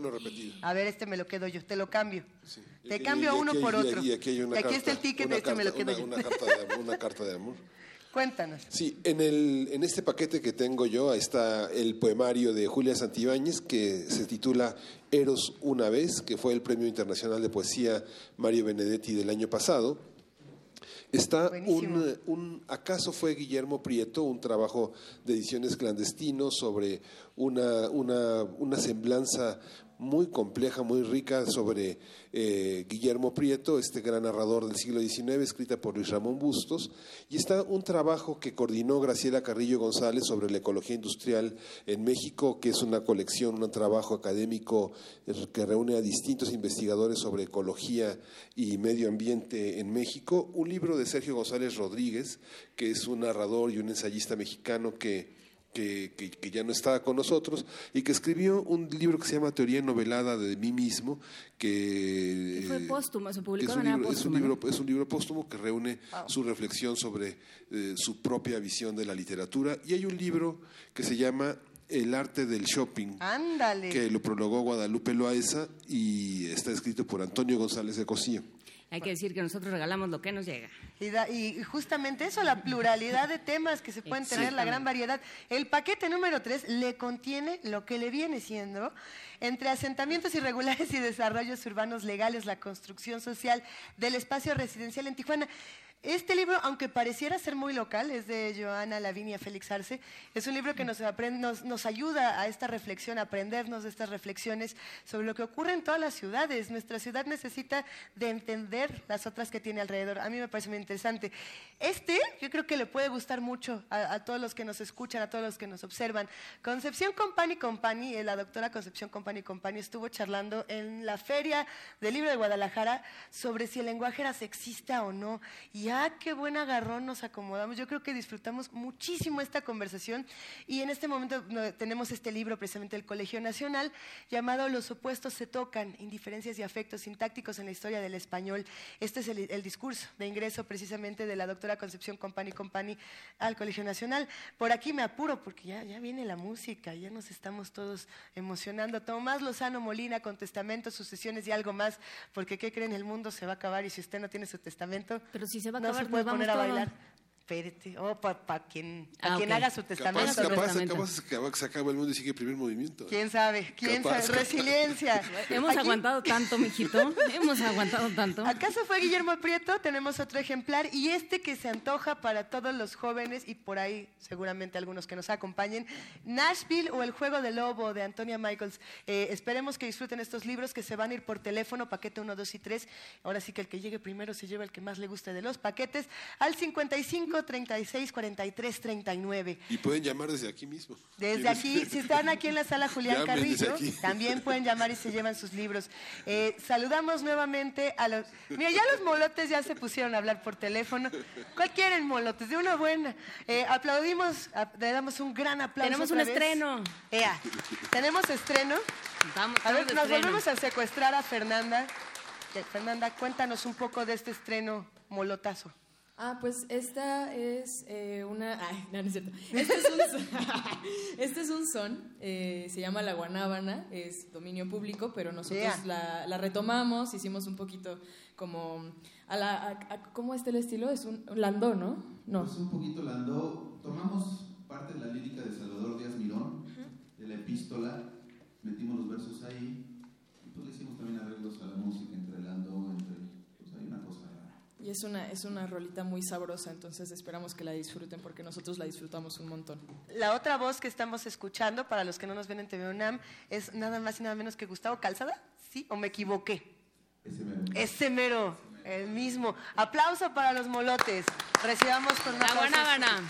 A ver, este me lo quedo yo, te lo cambio. Te cambio uno por otro. Y aquí, está el ticket, este me lo quedo yo. Una carta de, una carta de amor. Cuéntanos. Sí, en, el, en este paquete que tengo yo está el poemario de Julia Santibáñez que se titula Eros una vez, que fue el Premio Internacional de Poesía Mario Benedetti del año pasado. Está un, un, ¿Acaso fue Guillermo Prieto un trabajo de ediciones clandestinos sobre una, una, una semblanza muy compleja, muy rica sobre eh, Guillermo Prieto, este gran narrador del siglo XIX, escrita por Luis Ramón Bustos, y está un trabajo que coordinó Graciela Carrillo González sobre la ecología industrial en México, que es una colección, un trabajo académico eh, que reúne a distintos investigadores sobre ecología y medio ambiente en México, un libro de Sergio González Rodríguez, que es un narrador y un ensayista mexicano que que, que, ya no estaba con nosotros y que escribió un libro que se llama Teoría novelada de mí mismo que, fue póstumo, se publicó es un, libro, es un libro, es un libro póstumo que reúne su reflexión sobre eh, su propia visión de la literatura y hay un libro que se llama el arte del shopping, Ándale. que lo prologó Guadalupe Loaesa y está escrito por Antonio González de Cosío. Hay que decir que nosotros regalamos lo que nos llega. Y, justamente eso, la pluralidad de temas que se pueden tener, la gran variedad. El paquete número 3 le contiene lo que le viene siendo entre asentamientos irregulares y desarrollos urbanos legales, la construcción social del espacio residencial en Tijuana. Este libro, aunque pareciera ser muy local, es de Joana Lavinia Félix Arce, es un libro que nos, ayuda a esta reflexión, a aprendernos de estas reflexiones sobre lo que ocurre en todas las ciudades. Nuestra ciudad necesita de entender las otras que tiene alrededor. A mí me parece muy interesante. Este, yo creo que le puede gustar mucho a, todos los que nos escuchan, a todos los que nos observan. Concepción Company Company, eh, la doctora Concepción Company Company, estuvo charlando en la Feria del Libro de Guadalajara sobre si el lenguaje era sexista o no. Y ya qué buen agarrón nos acomodamos. Yo creo que disfrutamos muchísimo esta conversación y en este momento tenemos este libro precisamente del Colegio Nacional llamado Los opuestos se tocan, indiferencias y afectos sintácticos en la historia del español. Este es el, discurso de ingreso precisamente de la doctora Concepción Company Company al Colegio Nacional. Por aquí me apuro porque ya, ya viene la música, ya nos estamos todos emocionando. Tomás Lozano Molina con testamento, sucesiones y algo más, porque ¿qué creen? El mundo se va a acabar y si usted no tiene su testamento... Pero si se va no se puede poner a bailar espérate, o oh, para quien, ah, quien haga su testamento. Capaz, capaz, se acaba el mundo y sigue el primer movimiento. ¿Quién sabe? ¿Quién sabe? Resiliencia. Hemos aguantado tanto, mijito. Hemos aguantado tanto. ¿Acaso fue Guillermo Prieto? Tenemos otro ejemplar y este que se antoja para todos los jóvenes y por ahí seguramente algunos que nos acompañen. Nashville o El Juego del Lobo de Antonia Michaels. Eh, esperemos que disfruten estos libros que se van a ir por teléfono, paquete 1, 2 y 3. Ahora sí que el que llegue primero se lleva el que más le guste de los paquetes. Al 55 36 43 39. Y pueden llamar desde aquí mismo. Desde aquí, si están aquí en la sala Julián Carrillo, también pueden llamar y se llevan sus libros. Eh, saludamos nuevamente a los... Mira, ya los molotes ya se pusieron a hablar por teléfono. ¿Cuál quieren molotes? De una buena. Eh, aplaudimos, le damos un gran aplauso. Tenemos un estreno. Tenemos estreno. Vamos, a ver, nos volvemos a secuestrar a Fernanda. Fernanda, cuéntanos un poco de este estreno molotazo. Ah, pues esta es eh, una... Ay, no, no es cierto. Este es un, este es un son, eh, se llama La Guanábana, es dominio público, pero nosotros la, la, retomamos, hicimos un poquito como... A la, ¿Cómo está el estilo? Es un landó, ¿no? No. Es un poquito landó. Tomamos parte de la lírica de Salvador Díaz Mirón, de la epístola, metimos los versos ahí, y pues le hicimos también arreglos a la música es una, es una rolita muy sabrosa, entonces esperamos que la disfruten porque nosotros la disfrutamos un montón. La otra voz que estamos escuchando, para los que no nos ven en TV UNAM, es nada más y nada menos que Gustavo Calzada, ¿sí? ¿O me equivoqué? Ese mero. Ese mero, el mismo. Aplauso para los molotes. Recibamos con La buena gana.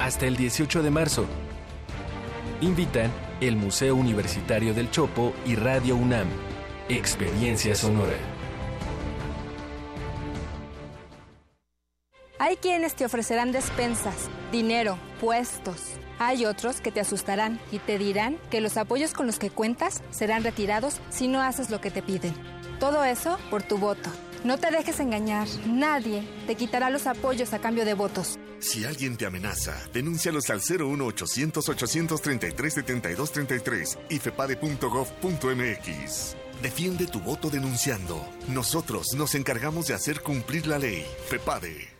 Hasta el 18 de marzo. Invitan el Museo Universitario del Chopo y Radio UNAM. Experiencia Sonora. Hay quienes te ofrecerán despensas, dinero, puestos. Hay otros que te asustarán y te dirán que los apoyos con los que cuentas serán retirados si no haces lo que te piden. Todo eso por tu voto. No te dejes engañar. Nadie te quitará los apoyos a cambio de votos. Si alguien te amenaza, denúncialos al 01800-833-7233 y fepade.gov.mx. Defiende tu voto denunciando. Nosotros nos encargamos de hacer cumplir la ley. FEPADE.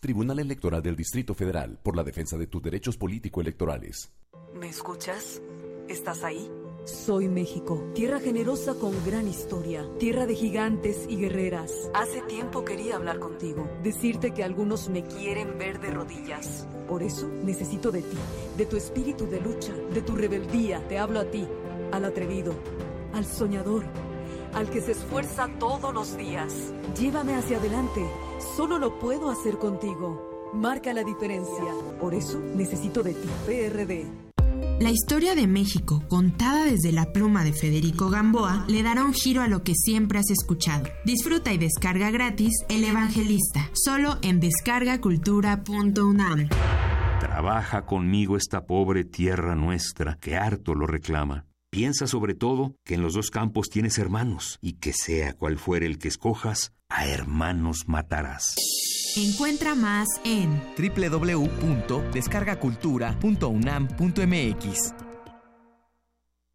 Tribunal Electoral del Distrito Federal por la defensa de tus derechos político-electorales. ¿Me escuchas? ¿Estás ahí? Soy México, tierra generosa con gran historia, tierra de gigantes y guerreras. Hace tiempo quería hablar contigo. Decirte que algunos me Quieren ver de rodillas. Por eso necesito de ti, de tu espíritu de lucha, de tu rebeldía. Te hablo a ti, al atrevido, al soñador, Al que se esfuerza todos los días. Llévame hacia adelante. Solo lo puedo hacer contigo. Marca la diferencia. Por eso necesito de ti, PRD. La historia de México, contada desde la pluma de Federico Gamboa, le dará un giro a lo que siempre has escuchado. Disfruta y descarga gratis El Evangelista, solo en descargacultura.unam. Trabaja conmigo esta pobre tierra nuestra, que harto lo reclama. Piensa sobre todo que en los dos campos tienes hermanos, y que sea cual fuere el que escojas, a hermanos matarás. Encuentra más en www.descargacultura.unam.mx.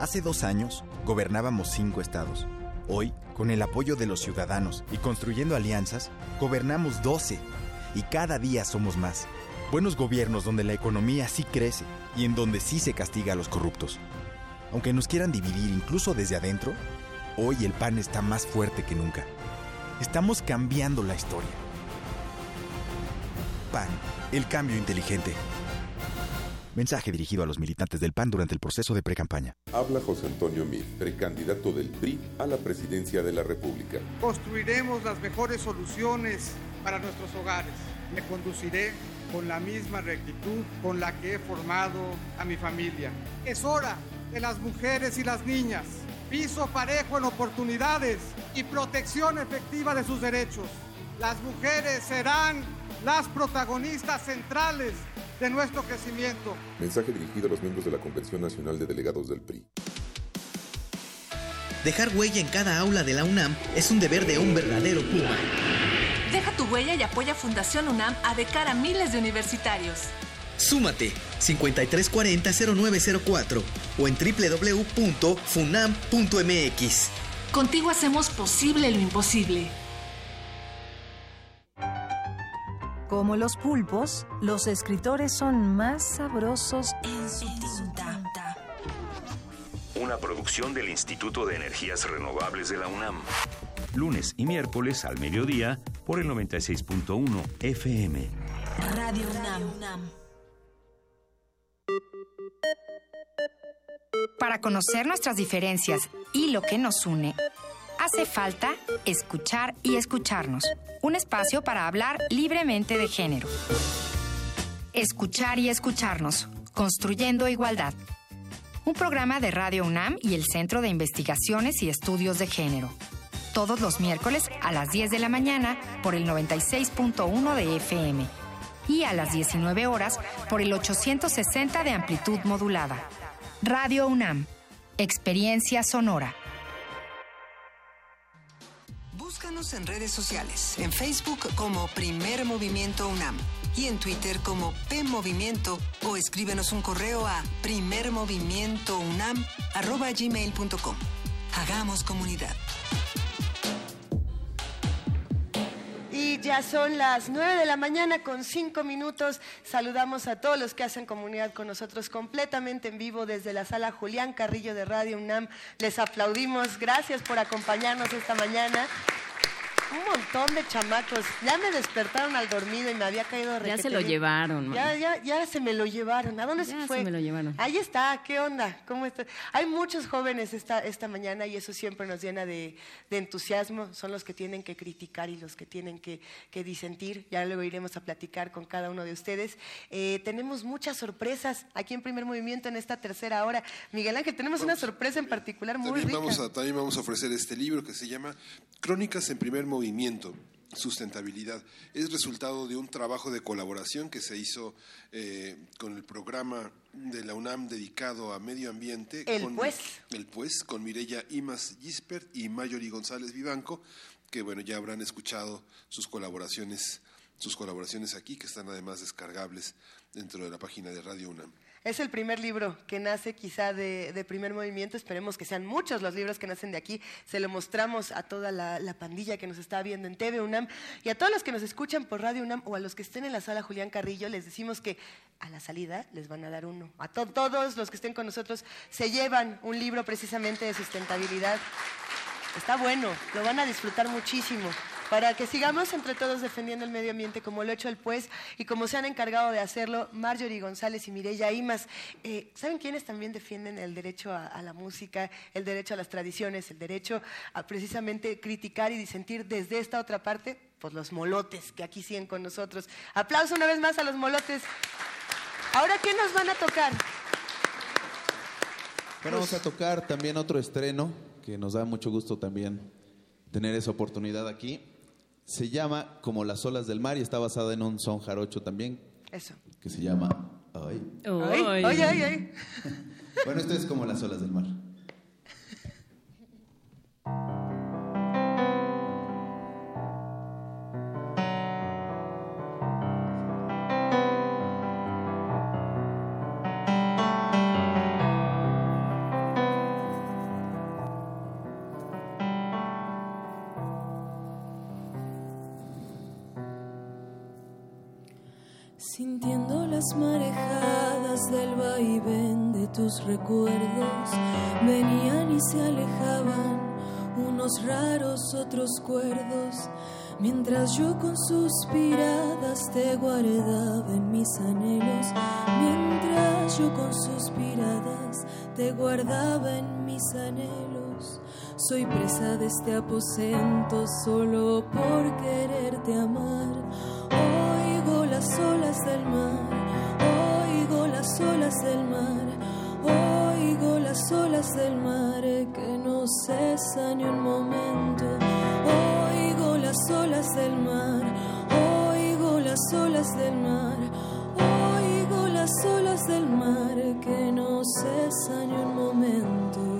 Hace dos años gobernábamos cinco estados. Hoy, con el apoyo de los ciudadanos y construyendo alianzas, gobernamos 12 y cada día somos más. Buenos gobiernos donde la economía sí crece y en donde sí se castiga a los corruptos. Aunque nos quieran dividir incluso desde adentro, hoy el PAN está más fuerte que nunca. Estamos cambiando la historia. PAN, el cambio inteligente. Mensaje dirigido a los militantes del PAN durante el proceso de precampaña. Habla José Antonio Meade, precandidato del PRI a la presidencia de la República. Construiremos las mejores soluciones para nuestros hogares. Me conduciré con la misma rectitud con la que he formado a mi familia. Es hora de las mujeres y las niñas. Piso parejo en oportunidades y protección efectiva de sus derechos. Las mujeres serán las protagonistas centrales de nuestro crecimiento. Mensaje dirigido a los miembros de la Convención Nacional de Delegados del PRI. Dejar huella en cada aula de la UNAM es un deber de un verdadero Puma. Deja tu huella y apoya Fundación UNAM a de cara a miles de universitarios. Súmate 5340-0904 o en www.funam.mx. Contigo hacemos posible lo imposible. Como los pulpos, los escritores son más sabrosos en su tinta. Una producción del Instituto de Energías Renovables de la UNAM. Lunes y miércoles al mediodía por el 96.1 FM. Radio UNAM. Para conocer nuestras diferencias y lo que nos une, hace falta escuchar y escucharnos. Un espacio para hablar libremente de género. Escuchar y escucharnos, construyendo igualdad. Un programa de Radio UNAM y el Centro de Investigaciones y Estudios de Género. Todos los miércoles a las 10 de la mañana por el 96.1 de FM y a las 19 horas por el 860 de amplitud modulada. Radio UNAM. Experiencia sonora. Búscanos en redes sociales, en Facebook como Primer Movimiento UNAM y en Twitter como P Movimiento o escríbenos un correo a primermovimientounam@gmail.com. Hagamos comunidad. Y ya son las 9 de la mañana con 5 minutos. Saludamos a todos los que hacen comunidad con nosotros completamente en vivo desde la sala Julián Carrillo de Radio UNAM. Les aplaudimos. Gracias por acompañarnos esta mañana. Un montón de chamacos. Ya me despertaron al dormido y me había caído de Ya se lo llevaron. Ya, ya, ya se me lo llevaron. ¿A dónde Ya se fue? se me lo llevaron. Ahí está. ¿Qué onda? ¿Cómo está? Hay muchos jóvenes esta, esta mañana y eso siempre nos llena de, de entusiasmo. Son los que tienen que criticar y los que tienen que, que disentir. Ya luego iremos a platicar con cada uno de ustedes. Eh, tenemos muchas sorpresas aquí en Primer Movimiento en esta tercera hora. Miguel Ángel, tenemos una sorpresa en particular muy También rica. vamos, a, también vamos a ofrecer este libro que se llama Crónicas en primer movimiento. Sustentabilidad. Es resultado de un trabajo de colaboración que se hizo eh, con el programa de la UNAM dedicado a medio ambiente. El con, Pues. El Pues, con Mireya Imas Gispert y Mayori González Vivanco, que bueno, ya habrán escuchado sus colaboraciones, sus colaboraciones aquí, que están además descargables dentro de la página de Radio UNAM. Es el primer libro que nace quizá de, primer movimiento. Esperemos que sean muchos los libros que nacen de aquí. Se lo mostramos a toda la, la pandilla que nos está viendo en TV UNAM y a todos los que nos escuchan por Radio UNAM o a los que estén en la sala Julián Carrillo. Les decimos que a la salida les van a dar uno. A to- todos los que estén con nosotros se llevan un libro precisamente de sustentabilidad. Está bueno, lo van a disfrutar muchísimo. Para que sigamos entre todos defendiendo el medio ambiente como lo ha hecho el Pues y como se han encargado de hacerlo Marjorie González y Mireya Imas. Eh, ¿Saben quiénes también defienden el derecho a, la música, el derecho a las tradiciones, el derecho a precisamente criticar y disentir desde esta otra parte? Pues los molotes que aquí siguen con nosotros. Aplauso una vez más a los molotes. Ahora, ¿qué nos van a tocar? Vamos a tocar también otro estreno que nos da mucho gusto también tener esa oportunidad aquí. Se llama Como las olas del mar y está basada en un son jarocho también Eso. que se llama Ay. Ay, ay, ay, ay. Bueno, esto es Como las olas del mar. Recuerdos, venían y se alejaban unos raros, otros cuerdos, mientras yo con suspiradas te guardaba en mis anhelos, mientras yo con suspiradas te guardaba en mis anhelos. Soy presa de este aposento solo por quererte amar. Oigo las olas del mar, oigo las olas del mar, las olas del mar que no cesan ni un momento. Oigo las olas del mar, oigo las olas del mar, oigo las olas del mar que no cesan ni un momento.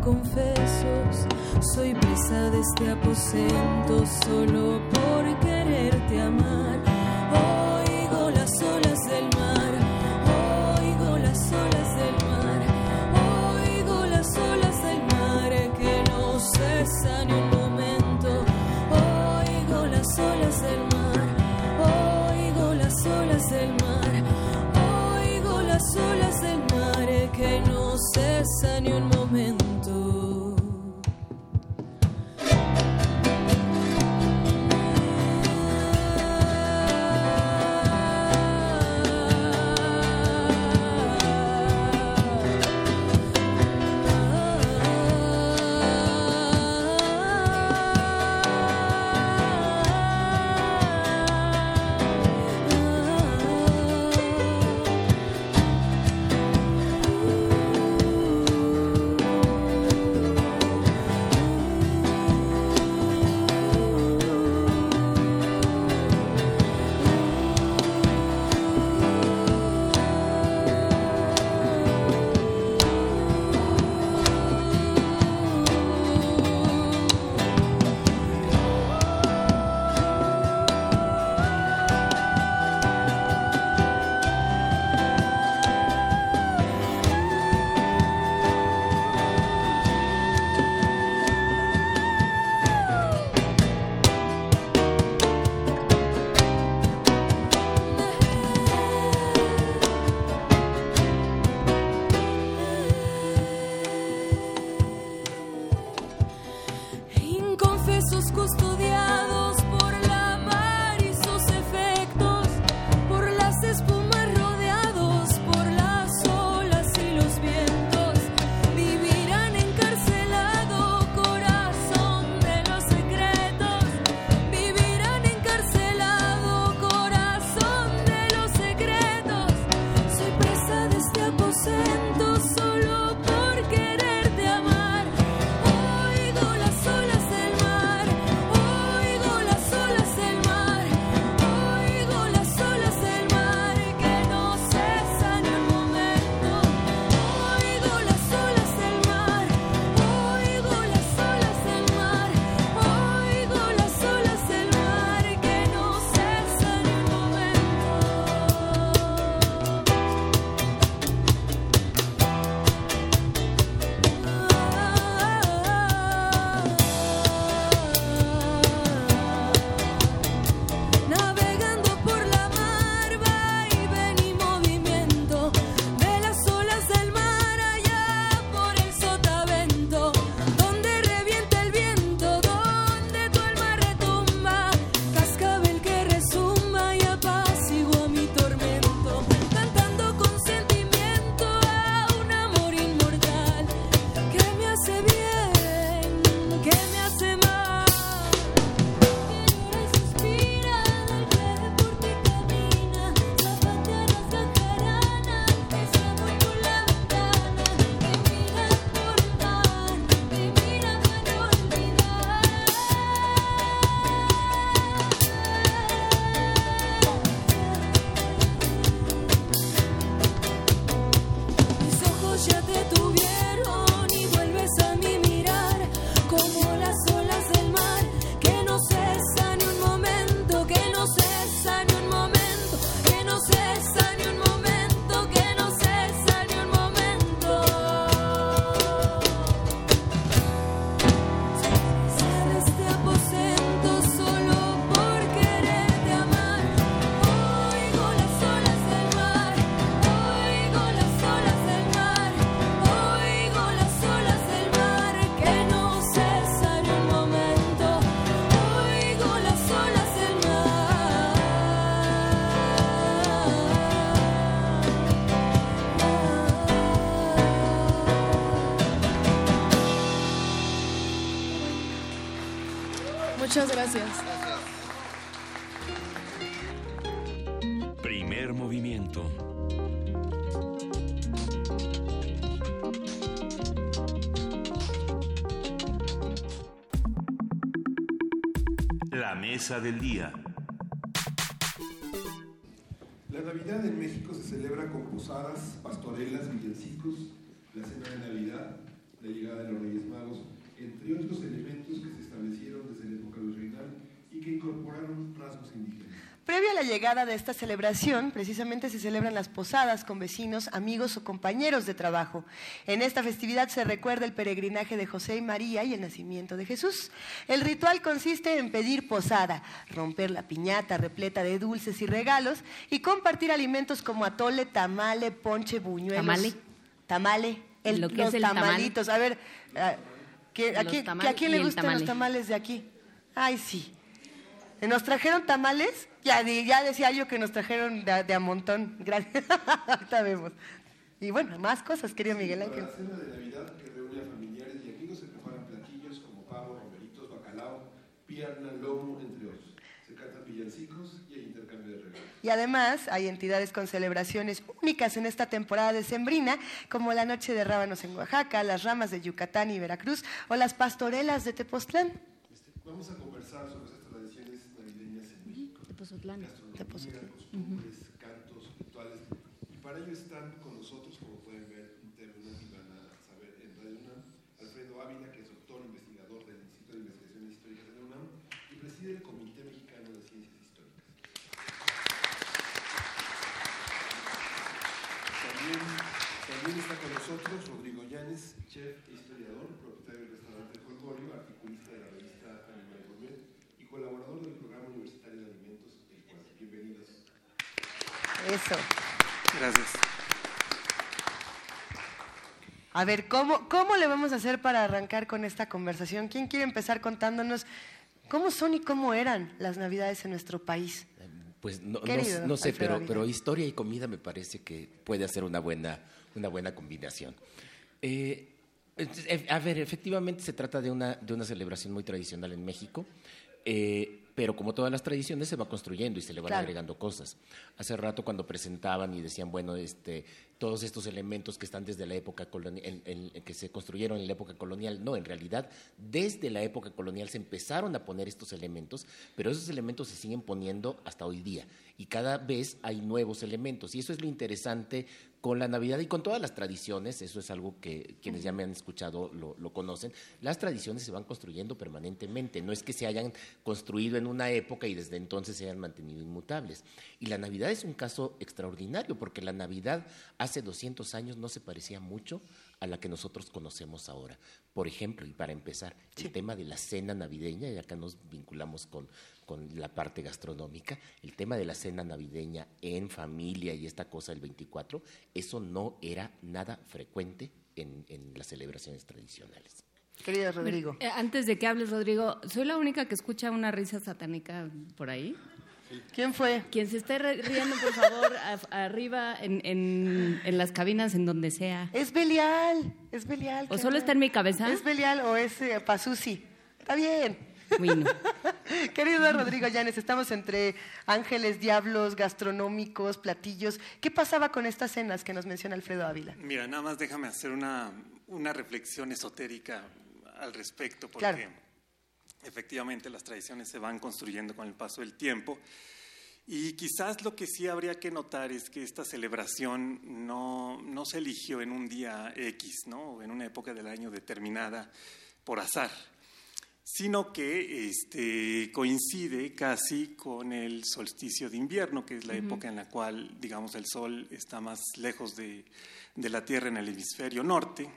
Inconfesos. Soy presa de este aposento solo por quererte amar. Oigo las olas del mar, oigo las olas del mar, oigo las olas del mar que no cesan ni un momento. Oigo las olas del mar, oigo las olas del mar, oigo las olas del mar que no cesan ni un momento. Del día. La Navidad en México se celebra con posadas, pastorelas, villancicos, la cena de Navidad, la llegada de los Reyes Magos, entre otros elementos que se establecieron desde la época virreinal y que incorporaron rasgos indígenas. Previo a la llegada de esta celebración, precisamente se celebran las posadas con vecinos, amigos o compañeros de trabajo. En esta festividad se recuerda el peregrinaje de José y María y el nacimiento de Jesús. El ritual consiste en pedir posada, romper la piñata repleta de dulces y regalos y compartir alimentos como atole, tamale, ponche, buñuelos. Tamale. Tamale. El, Lo que los es el tamal. tamalitos. A ver, ah, ¿qué- ¿a, quién, ¿a quién le gustan los tamale. tamales de aquí? Ay, sí. ¿Nos trajeron tamales? Ya, ya decía yo que nos trajeron de, a- de a montón. Gracias. Ahorita vemos. Y bueno, más cosas, querido Miguel Para Ángel. la cena de Navidad que reúne a familiares y amigos se preparan platillos como pavo, romeritos, bacalao, pierna, lomo, entre otros. Se cantan villancicos y hay intercambio de regalos. Y además hay entidades con celebraciones únicas en esta temporada decembrina, como la Noche de Rábanos en Oaxaca, las ramas de Yucatán y Veracruz o las pastorelas de Tepoztlán. Vamos a conversar sobre estas tradiciones navideñas en Gastronomía, costumbres, cantos, rituales. Y para ello están con nosotros, como pueden ver UNAM y van a saber en Radio UNAM, Alfredo Ávila, que es doctor investigador del Instituto de Investigaciones Históricas de la UNAM y preside el Comité Mexicano de Ciencias Históricas. También, también está con nosotros Rodrigo Llanes, chef e historiador, propietario del restaurante Folgorio, articulista de la revista Animal Gourmet y colaborador del programa universitario de alimentos El Cuadro. Bienvenidos. Eso. Gracias. A ver, ¿cómo, ¿cómo le vamos a hacer para arrancar con esta conversación? ¿Quién quiere empezar contándonos cómo son y cómo eran las Navidades en nuestro país? Pues no, no- Querido no sé, pero, pero historia y comida me parece que puede hacer una buena, una buena combinación. Eh, a ver, efectivamente se trata de una, de una celebración muy tradicional en México, eh, pero como todas las tradiciones se va construyendo y se le van Claro. agregando cosas. Hace rato cuando presentaban y decían, bueno, este, todos estos elementos que están desde la época colonial, que se construyeron en la época colonial, no, en realidad desde la época colonial se empezaron a poner estos elementos, pero esos elementos se siguen poniendo hasta hoy día y cada vez hay nuevos elementos y eso es lo interesante con la Navidad y con todas las tradiciones, eso es algo que quienes ya me han escuchado lo, lo conocen, las tradiciones se van construyendo permanentemente, no es que se hayan construido en una época y desde entonces se hayan mantenido inmutables. Y la Navidad es un caso extraordinario porque la Navidad hace 200 años no se parecía mucho a la que nosotros conocemos ahora. Por ejemplo, y para empezar, el tema de la cena navideña, y acá nos vinculamos con, con la parte gastronómica, el tema de la cena navideña en familia y esta cosa del 24, eso no era nada frecuente en, en las celebraciones tradicionales. Querido Rodrigo. Eh, antes de que hables, Rodrigo, ¿soy la única que escucha una risa satánica por ahí? ¿Quién fue? Quien se esté riendo, por favor, a- arriba en, en- en las cabinas, en donde sea. Es Belial, es Belial. ¿O solo está en mi cabeza? Es Belial o es eh. Está bien. Bueno. Querido Rodrigo Llanes, estamos entre ángeles, diablos, gastronómicos, platillos. ¿Qué pasaba con estas cenas que nos menciona Alfredo Ávila? Mira, nada más déjame hacer una, una reflexión esotérica al respecto, porque Claro. Efectivamente las tradiciones se van construyendo con el paso del tiempo. Y quizás lo que sí habría que notar es que esta celebración no, no se eligió en un día X, ¿no? o en una época del año determinada por azar, sino que este, coincide casi con el solsticio de invierno, que es la Ujú. época en la cual, digamos, el sol está más lejos de, de la Tierra en el hemisferio norte.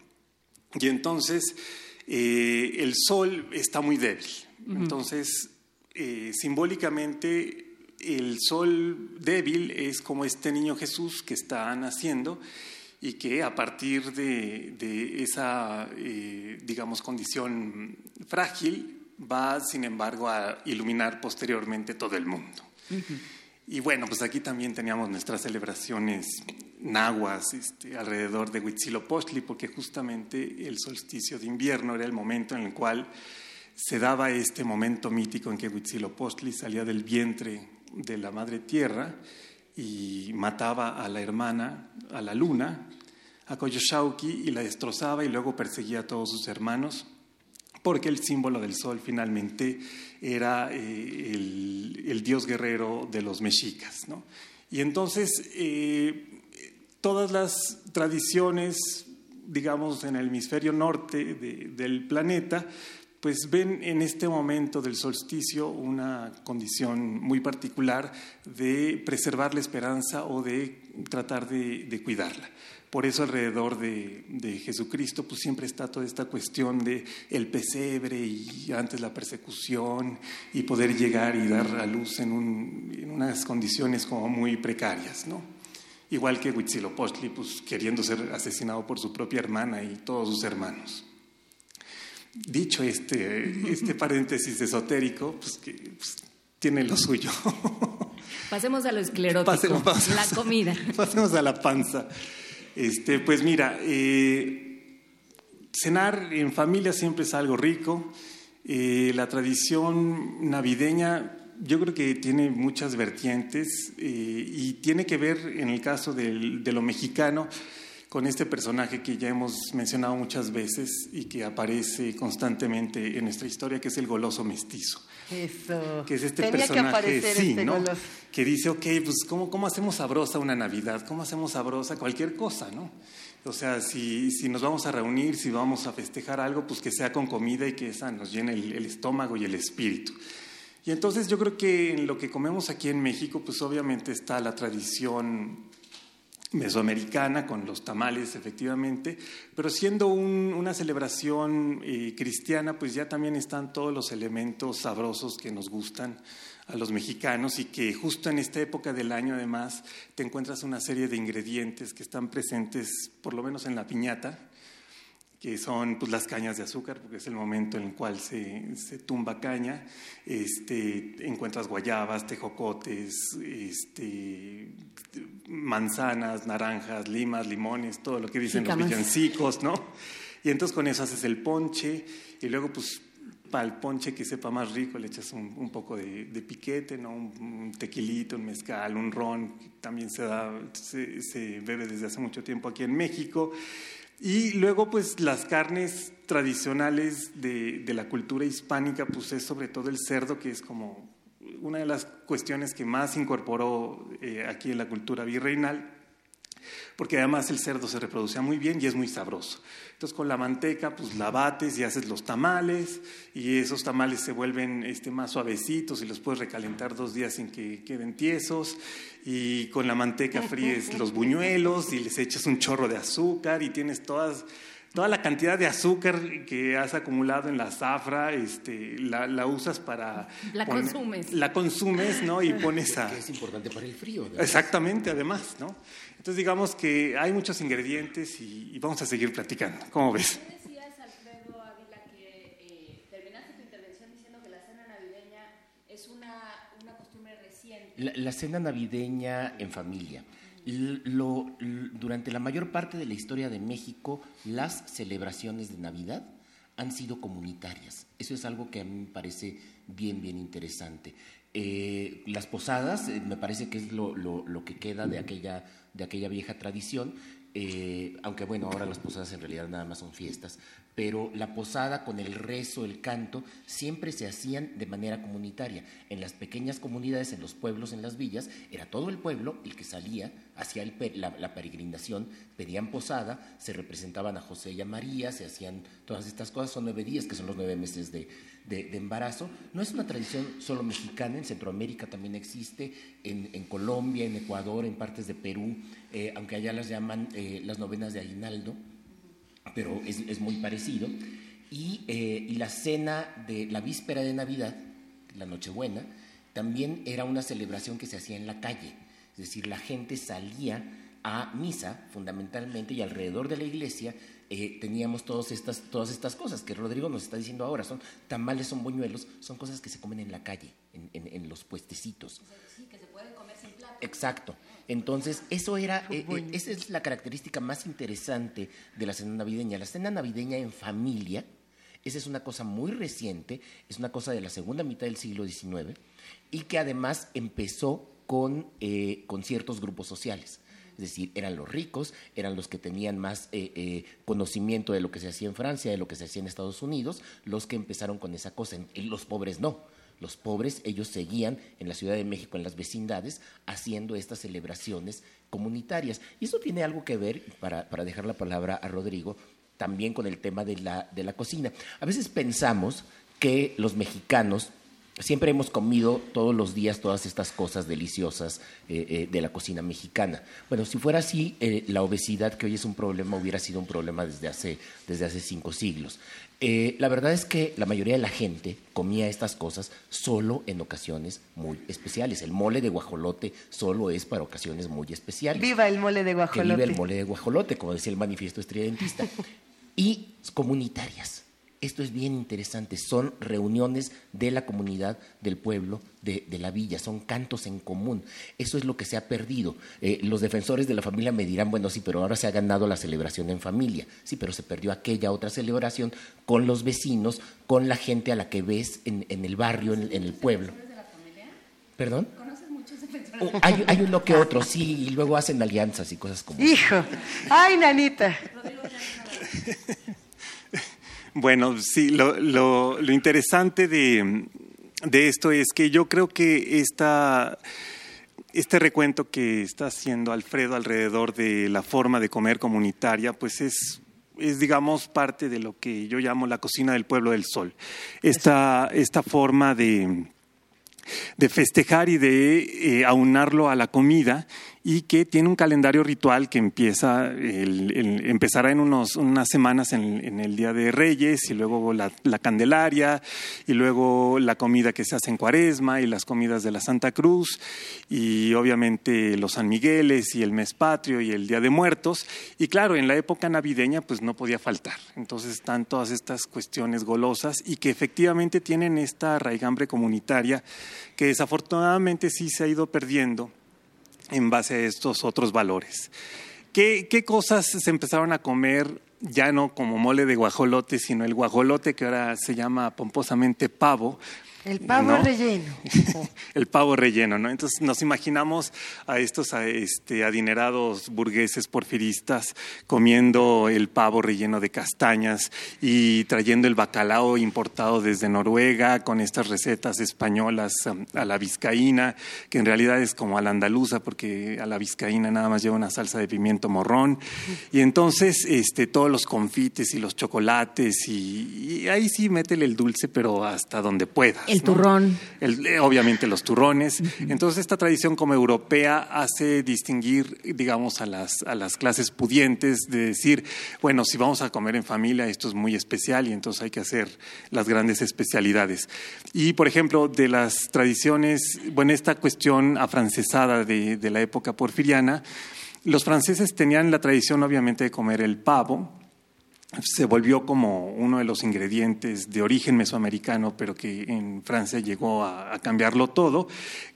Y entonces eh, el sol está muy débil. Entonces, eh, simbólicamente, el sol débil es como este niño Jesús que está naciendo y que a partir de, de esa, eh, digamos, condición frágil va, sin embargo, a iluminar posteriormente todo el mundo. Y bueno, pues aquí también teníamos nuestras celebraciones nahuas este, alrededor de Huitzilopochtli, porque justamente el solsticio de invierno era el momento en el cual se daba este momento mítico en que Huitzilopochtli salía del vientre de la madre tierra y mataba a la hermana, a la luna, a Coyoshauqui, y la destrozaba y luego perseguía a todos sus hermanos, porque el símbolo del sol finalmente era eh, el, dios guerrero de los mexicas. Y entonces eh, todas las tradiciones, digamos, en el hemisferio norte del planeta, pues ven en este momento del solsticio una condición muy particular de preservar la esperanza o de tratar de, cuidarla. Por eso alrededor de, Jesucristo pues siempre está toda esta cuestión de el pesebre y antes la persecución y poder llegar y dar a luz en, unas condiciones como muy precarias, ¿no? Igual que Huitzilopochtli, pues queriendo ser asesinado por su propia hermana y todos sus hermanos. Dicho este, este paréntesis esotérico, pues que pues, tiene lo suyo. Pasemos a lo esclerótico, la comida. Pasemos a la panza. Este, pues mira, eh, cenar en familia siempre es algo rico. Eh, la tradición navideña yo creo que tiene muchas vertientes eh, y tiene que ver, en el caso de lo mexicano, con este personaje que ya hemos mencionado muchas veces y que aparece constantemente en nuestra historia, que es el goloso mestizo. Eso. Que es este personaje, que sí, este ¿no? Que dice, ok, pues ¿cómo, ¿cómo hacemos sabrosa una Navidad? ¿Cómo hacemos sabrosa cualquier cosa, no? O sea, si, si nos vamos a reunir, si vamos a festejar algo, pues que sea con comida y que esa nos llene el, el estómago y el espíritu. Y entonces yo creo que en lo que comemos aquí en México, pues obviamente está la tradición mesoamericana con los tamales, efectivamente, pero siendo una celebración eh, cristiana, pues ya también están todos los elementos sabrosos que nos gustan a los mexicanos y que justo en esta época del año además te encuentras una serie de ingredientes que están presentes por lo menos en la piñata, que son pues, las cañas de azúcar, porque es el momento en el cual se, se tumba caña. Este, encuentras guayabas, tejocotes, este, manzanas, naranjas, limas, limones, todo lo que dicen los villancicos, ¿no? Y entonces con eso haces el ponche y luego pues para el ponche que sepa más rico le echas un, poco de, piquete, ¿no? Un, tequilito, un mezcal, un ron, que también se, da, se, se bebe desde hace mucho tiempo aquí en México. Y luego, pues las carnes tradicionales de, la cultura hispánica, pues es sobre todo el cerdo, que es como una de las cuestiones que más incorporó eh, aquí en la cultura virreinal, porque además el cerdo se reproducía muy bien y es muy sabroso. Entonces con la manteca pues la bates y haces los tamales y esos tamales se vuelven este, más suavecitos y los puedes recalentar dos días sin que queden tiesos y con la manteca fríes los buñuelos y les echas un chorro de azúcar y tienes todas toda la cantidad de azúcar que has acumulado en la zafra, este, la, usas para... La consumes. La consumes, ¿no? Y pones a... Que es importante para el frío. Exactamente, además, ¿no? Entonces digamos que hay muchos ingredientes y, vamos a seguir platicando. ¿Cómo ves? decías, Alfredo Ávila, que terminaste tu intervención diciendo que la cena navideña es una, una costumbre reciente. la cena navideña en familia. Lo, durante la mayor parte de la historia de México, las celebraciones de Navidad han sido comunitarias. Eso es algo que a mí me parece bien, bien interesante. Eh, las posadas, eh, me parece que es lo, lo, que queda de aquella, de aquella vieja tradición, eh, aunque bueno, ahora las posadas en realidad nada más son fiestas, pero la posada con el rezo, el canto, siempre se hacían de manera comunitaria. En las pequeñas comunidades, en los pueblos, en las villas, era todo el pueblo el que salía hacia la, peregrinación, pedían posada, se representaban a José y a María, se hacían todas estas cosas, son nueve días, que son los nueve meses de, embarazo. No es una tradición solo mexicana, en Centroamérica también existe, en, Colombia, en Ecuador, en partes de Perú, eh, aunque allá las llaman eh, las novenas de aguinaldo pero es, muy parecido. Eh, y, la cena de la víspera de Navidad, la Nochebuena, también era una celebración que se hacía en la calle. Es decir, la gente salía a misa fundamentalmente y alrededor de la iglesia eh, teníamos todas estas, todas estas cosas que Rodrigo nos está diciendo ahora. Son tamales, son buñuelos, son cosas que se comen en la calle, en, los puestecitos. Sí, que se pueden comer sin plato. Exacto. Entonces, eso era, eh, eh, esa es la característica más interesante de la cena navideña. La cena navideña en familia Esa es una cosa muy reciente, es una cosa de la segunda mitad del siglo XIX y que además empezó con, eh, con ciertos grupos sociales. Es decir, eran los ricos, eran los que tenían más eh, eh, conocimiento de lo que se hacía en Francia, de lo que se hacía en Estados Unidos, los que empezaron con esa cosa. Los pobres no. Los pobres, ellos seguían en la Ciudad de México, en las vecindades, haciendo estas celebraciones comunitarias. Y eso tiene algo que ver, para, para dejar la palabra a Rodrigo, también con el tema de la, de la cocina. A veces pensamos que los mexicanos siempre hemos comido todos los días todas estas cosas deliciosas eh, eh, de la cocina mexicana. Bueno, si fuera así, eh, la obesidad que hoy es un problema hubiera sido un problema desde hace, desde hace cinco siglos. la verdad es que la mayoría de la gente comía estas cosas solo en ocasiones muy especiales. El mole de guajolote solo es para ocasiones muy especiales. Viva el mole de guajolote. viva el mole de guajolote, como decía el manifiesto estridentista. y comunitarias esto es bien interesante, son reuniones de la comunidad, del pueblo, de, la villa, son cantos en común. Eso es lo que se ha perdido. Eh, los defensores de la familia me dirán, bueno, sí, pero ahora se ha ganado la celebración en familia. Sí, pero se perdió aquella otra celebración con los vecinos, con la gente a la que ves en, el barrio, en, el pueblo. ¿Perdón? ¿Conoces muchos defensores oh, hay, hay uno que otro, sí, y luego hacen alianzas y cosas como Hijo, ay, nanita. Bueno, sí, lo, lo, interesante de, esto es que yo creo que esta, este recuento que está haciendo Alfredo alrededor de la forma de comer comunitaria, pues es es, digamos, parte de lo que yo llamo la cocina del pueblo del sol. Esta, esta forma de, de festejar y de eh, aunarlo a la comida y que tiene un calendario ritual que empieza empezará en unos, unas semanas en, el Día de Reyes y luego la, Candelaria y luego la comida que se hace en Cuaresma y las comidas de la Santa Cruz y obviamente los San Migueles y el mes patrio y el Día de Muertos y claro, en la época navideña pues no podía faltar. Entonces están todas estas cuestiones golosas y que efectivamente tienen esta raigambre comunitaria que desafortunadamente sí se ha ido perdiendo en base a estos otros valores. ¿Qué, ¿Qué, cosas se empezaron a comer ya no como mole de guajolote, sino el guajolote que ahora se llama pomposamente pavo? El pavo relleno. el pavo relleno, ¿no? Entonces nos imaginamos a estos este, adinerados burgueses porfiristas comiendo el pavo relleno de castañas y trayendo el bacalao importado desde Noruega con estas recetas españolas um, a la vizcaína, que en realidad es como a la andaluza porque a la vizcaína nada más lleva una salsa de pimiento morrón. Y entonces este, todos los confites y los chocolates y, y ahí sí métele el dulce, pero hasta donde pueda. El turrón. Eh, obviamente los turrones. Entonces esta tradición como europea hace distinguir, digamos, a las, a las clases pudientes de decir, bueno, si vamos a comer en familia, esto es muy especial y entonces hay que hacer las grandes especialidades. Y, por ejemplo, de las tradiciones, bueno, esta cuestión afrancesada de, de la época porfiriana, los franceses tenían la tradición, obviamente, de comer el pavo, se volvió como uno de los ingredientes de origen mesoamericano, pero que en Francia llegó a, cambiarlo todo,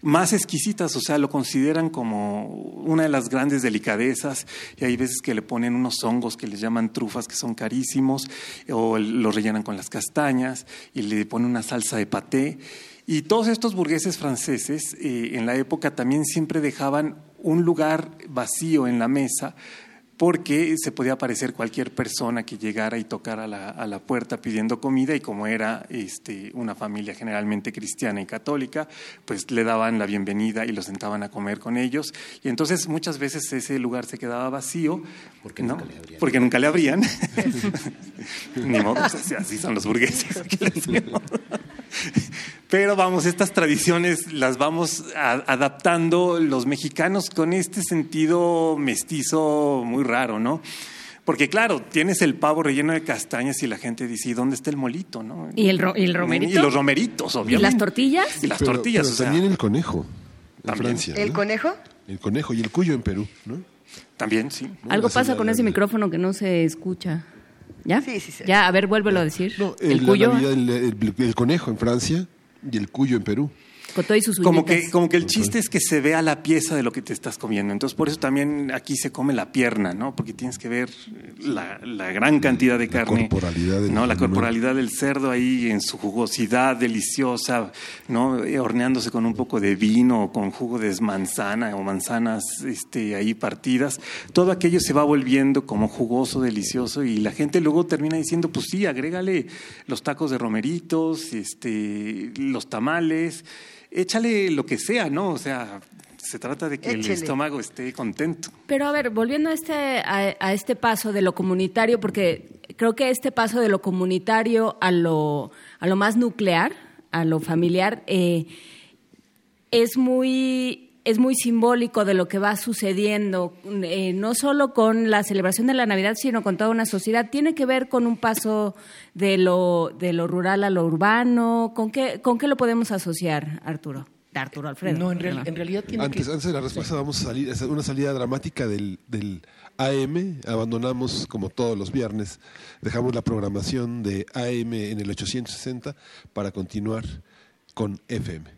más exquisitas, o sea, lo consideran como una de las grandes delicadezas, y hay veces que le ponen unos hongos que les llaman trufas, que son carísimos, o lo rellenan con las castañas, y le ponen una salsa de paté. Y todos estos burgueses franceses eh, en la época también siempre dejaban un lugar vacío en la mesa porque se podía aparecer cualquier persona que llegara y tocara a la, puerta pidiendo comida y como era este, una familia generalmente cristiana y católica, pues le daban la bienvenida y lo sentaban a comer con ellos y entonces muchas veces ese lugar se quedaba vacío porque nunca le abrían. Porque nunca le abrían. Ni modo, así son los burgueses. Pero vamos, estas tradiciones las vamos adaptando los mexicanos con este sentido mestizo muy raro, ¿no? Porque claro, tienes el pavo relleno de castañas y la gente dice, ¿y dónde está el molito? ¿no? ¿Y el, romerito? Y los romeritos, obviamente. ¿Y las tortillas? Y las tortillas. Pero también el conejo en Francia. ¿El conejo? El conejo y el cuyo en Perú, ¿no? También, sí. Algo pasa con ese micrófono que no se escucha. ¿Ya? Sí, sí, sí. Ya, a ver, vuélvelo a decir. el, cuyo. el, conejo en Francia y el cuyo en Perú. Con como que Como que el chiste es que se vea la pieza de lo que te estás comiendo. Entonces, por eso también aquí se come la pierna, ¿no? Porque tienes que ver la, gran cantidad de carne. La corporalidad del, ¿no? La corporalidad del cerdo ahí en su jugosidad deliciosa, ¿no? Eh, horneándose con un poco de vino o con jugo de manzana o manzanas este, ahí partidas. Todo aquello se va volviendo como jugoso, delicioso y la gente luego termina diciendo, pues sí, agrégale los tacos de romeritos, este, los tamales, échale lo que sea, ¿no? O sea, se trata de que el estómago esté contento. Pero a ver, volviendo a este, a, este paso de lo comunitario, porque creo que este paso de lo comunitario a lo, a lo más nuclear, a lo familiar, eh, es muy es muy simbólico de lo que va sucediendo, eh, no solo con la celebración de la Navidad, sino con toda una sociedad. Tiene que ver con un paso de lo, de lo rural a lo urbano. ¿Con qué, ¿Con qué lo podemos asociar, Arturo? Arturo Alfredo. No, en, realidad tiene antes, Antes de la respuesta vamos a salir, es una salida dramática del, del AM, abandonamos como todos los viernes, dejamos la programación de AM en el 860 para continuar con FM.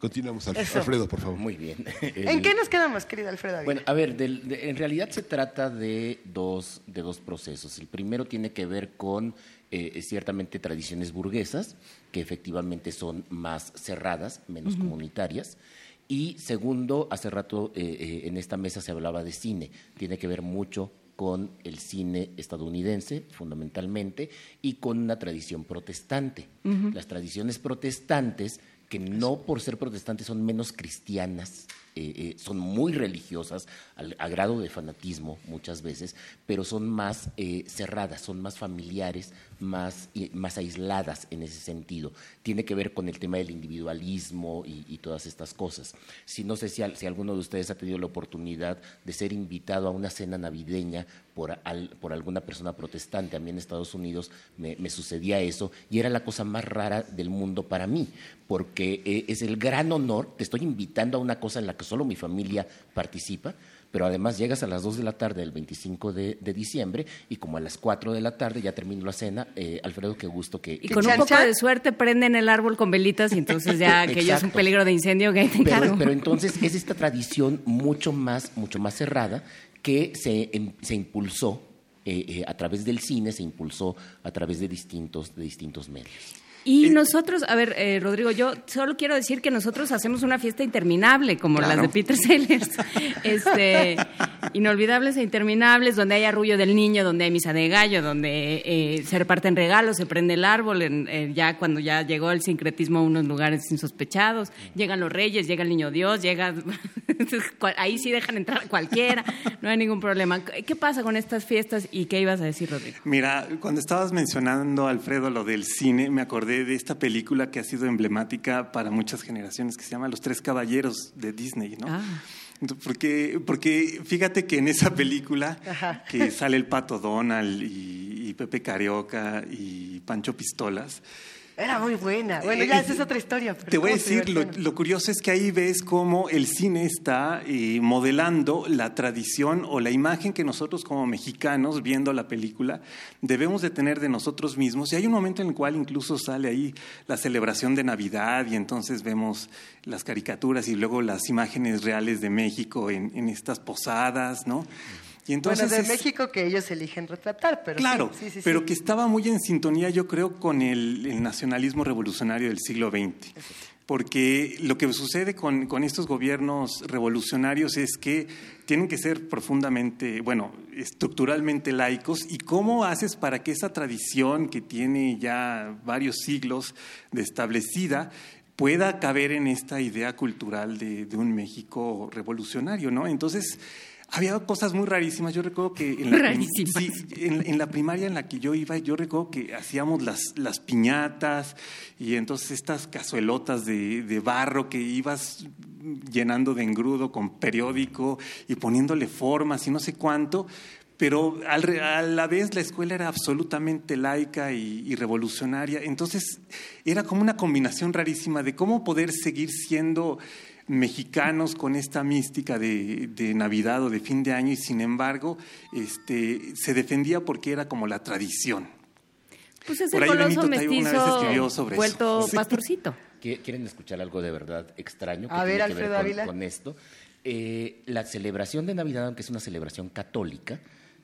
Continuamos, Alfredo, por favor. Muy bien. ¿En qué nos quedamos, querido Alfredo? Bueno, a ver, en realidad se trata de dos, de dos procesos. El primero tiene que ver con eh, ciertamente tradiciones burguesas, que efectivamente son más cerradas, menos comunitarias. Y segundo, hace rato eh, eh, en esta mesa se hablaba de cine. Tiene que ver mucho con el cine estadounidense, fundamentalmente, y con una tradición protestante. Las tradiciones protestantes que no por ser protestantes son menos cristianas, eh, eh, son muy religiosas, al, a grado de fanatismo muchas veces, pero son más eh, cerradas, son más familiares, más, más aisladas en ese sentido. Tiene que ver con el tema del individualismo y, todas estas cosas. Si no sé si, si, alguno de ustedes ha tenido la oportunidad de ser invitado a una cena navideña por, por alguna persona protestante, a mí en Estados Unidos me, me, sucedía eso y era la cosa más rara del mundo para mí, porque eh, es el gran honor, te estoy invitando a una cosa en la que solo mi familia participa, pero además llegas a las 2 de la tarde del 25 de, diciembre y como a las 4 de la tarde ya termino la cena, eh, Alfredo, qué gusto que... Y con un poco de suerte prenden el árbol con velitas y entonces ya que ya es un peligro de incendio que te pero, pero entonces es esta tradición mucho más, mucho más cerrada que se, em, se impulsó eh, eh, a través del cine, se impulsó a través de distintos, de distintos medios. Y nosotros, a ver, eh, Rodrigo, yo solo quiero decir que nosotros hacemos una fiesta interminable, como las de Peter Sellers. este, inolvidables e interminables, donde hay arrullo del niño, donde hay misa de gallo, donde eh, se reparten regalos, se prende el árbol, en, ya cuando ya llegó el sincretismo a unos lugares insospechados, llegan los reyes, llega el niño Dios, llega... ahí sí dejan entrar a cualquiera, no hay ningún problema. ¿Qué pasa con estas fiestas y qué ibas a decir, Rodrigo? Mira, cuando estabas mencionando, Alfredo, lo del cine, me acordé de, esta película que ha sido emblemática para muchas generaciones, que se llama Los Tres Caballeros de Disney, ¿no? Ah. Porque, porque fíjate que en esa película que sale el Pato Donald y, y Pepe Carioca y Pancho Pistolas, era muy buena. Bueno, ya esa es otra historia. Te voy a decir, lo, curioso es que ahí ves cómo el cine está eh, modelando la tradición o la imagen que nosotros como mexicanos, viendo la película, debemos de tener de nosotros mismos. Y hay un momento en el cual incluso sale ahí la celebración de Navidad y entonces vemos las caricaturas y luego las imágenes reales de México en, en estas posadas, ¿no? Bueno, de México que ellos eligen retratar, pero claro, pero que estaba muy en sintonía, yo creo, con el, nacionalismo revolucionario del siglo XX. Porque lo que sucede con, con, estos gobiernos revolucionarios es que tienen que ser profundamente, bueno, estructuralmente laicos. ¿Y cómo haces para que esa tradición que tiene ya varios siglos de establecida pueda caber en esta idea cultural de, de un México revolucionario, ¿no? Entonces, había cosas muy rarísimas. Yo recuerdo que en la, en, la, primaria en la que yo iba, yo recuerdo que hacíamos las, las piñatas y entonces estas cazuelotas de, de barro que ibas llenando de engrudo con periódico y poniéndole formas y no sé cuánto, pero a la vez la escuela era absolutamente laica y, y, revolucionaria. Entonces era como una combinación rarísima de cómo poder seguir siendo mexicanos con esta mística de, Navidad o de fin de año y sin embargo este, se defendía porque era como la tradición. Pues es el coloso mestizo vuelto pastorcito. ¿Quieren escuchar algo de verdad extraño que A ver, tiene que ver con, con esto? Eh, la celebración de Navidad, aunque es una celebración católica,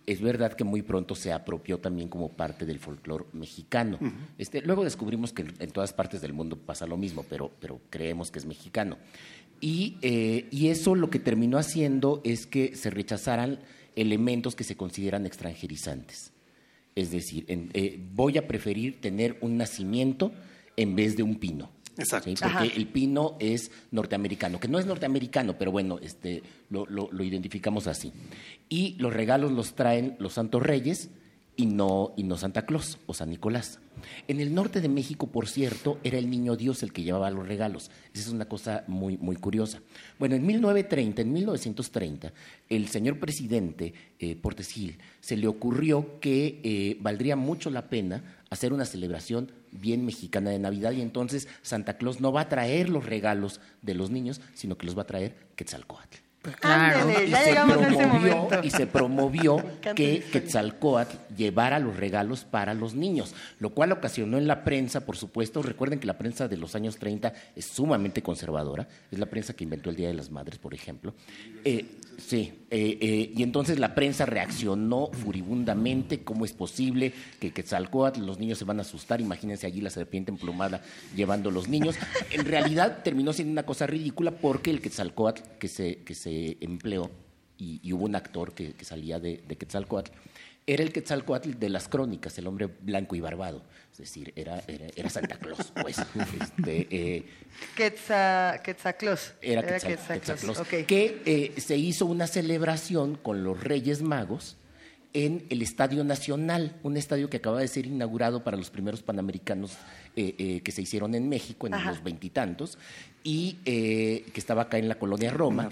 es verdad que muy pronto se apropió también como parte del folclore mexicano. este, luego descubrimos que en todas partes del mundo pasa lo mismo, pero, pero creemos que es mexicano. Y, eh, y, eso lo que terminó haciendo es que se rechazaran elementos que se consideran extranjerizantes. Es decir, eh, voy a preferir tener un nacimiento en vez de un pino. Exacto. Porque el pino es norteamericano, que no es norteamericano, pero bueno, este, lo, lo, identificamos así. Y los regalos los traen los santos reyes y no, y no Santa Claus o San Nicolás. En el norte de México, por cierto, era el niño Dios el que llevaba los regalos. Esa es una cosa muy, muy curiosa. Bueno, en 1930, en 1930, el señor presidente eh, Portesil se le ocurrió que eh, valdría mucho la pena hacer una celebración bien mexicana de Navidad y entonces Santa Claus no va a traer los regalos de los niños, sino que los va a traer Quetzalcoatl. Claro. y, se promovió, y se promovió que Quetzalcoatl llevara los regalos para los niños, lo cual ocasionó en la prensa, por supuesto, recuerden que la prensa de los años 30 es sumamente conservadora, es la prensa que inventó el Día de las Madres, por ejemplo. Eh, sí, eh, eh, y entonces la prensa reaccionó furibundamente, ¿cómo es posible que Quetzalcoatl, los niños se van a asustar? Imagínense allí la serpiente emplumada llevando los niños. En realidad terminó siendo una cosa ridícula porque el Quetzalcoatl que se, que se empleó, y, hubo un actor que, salía de, de, Quetzalcoatl, era el Quetzalcoatl de las crónicas, el hombre blanco y barbado. Es decir, era, era, Santa Claus, pues. Este, eh, Era, Que eh, se hizo una celebración con los Reyes Magos en el Estadio Nacional, un estadio que acaba de ser inaugurado para los primeros panamericanos eh, eh, que se hicieron en México en los veintitantos, y, eh, que estaba acá en la colonia Roma,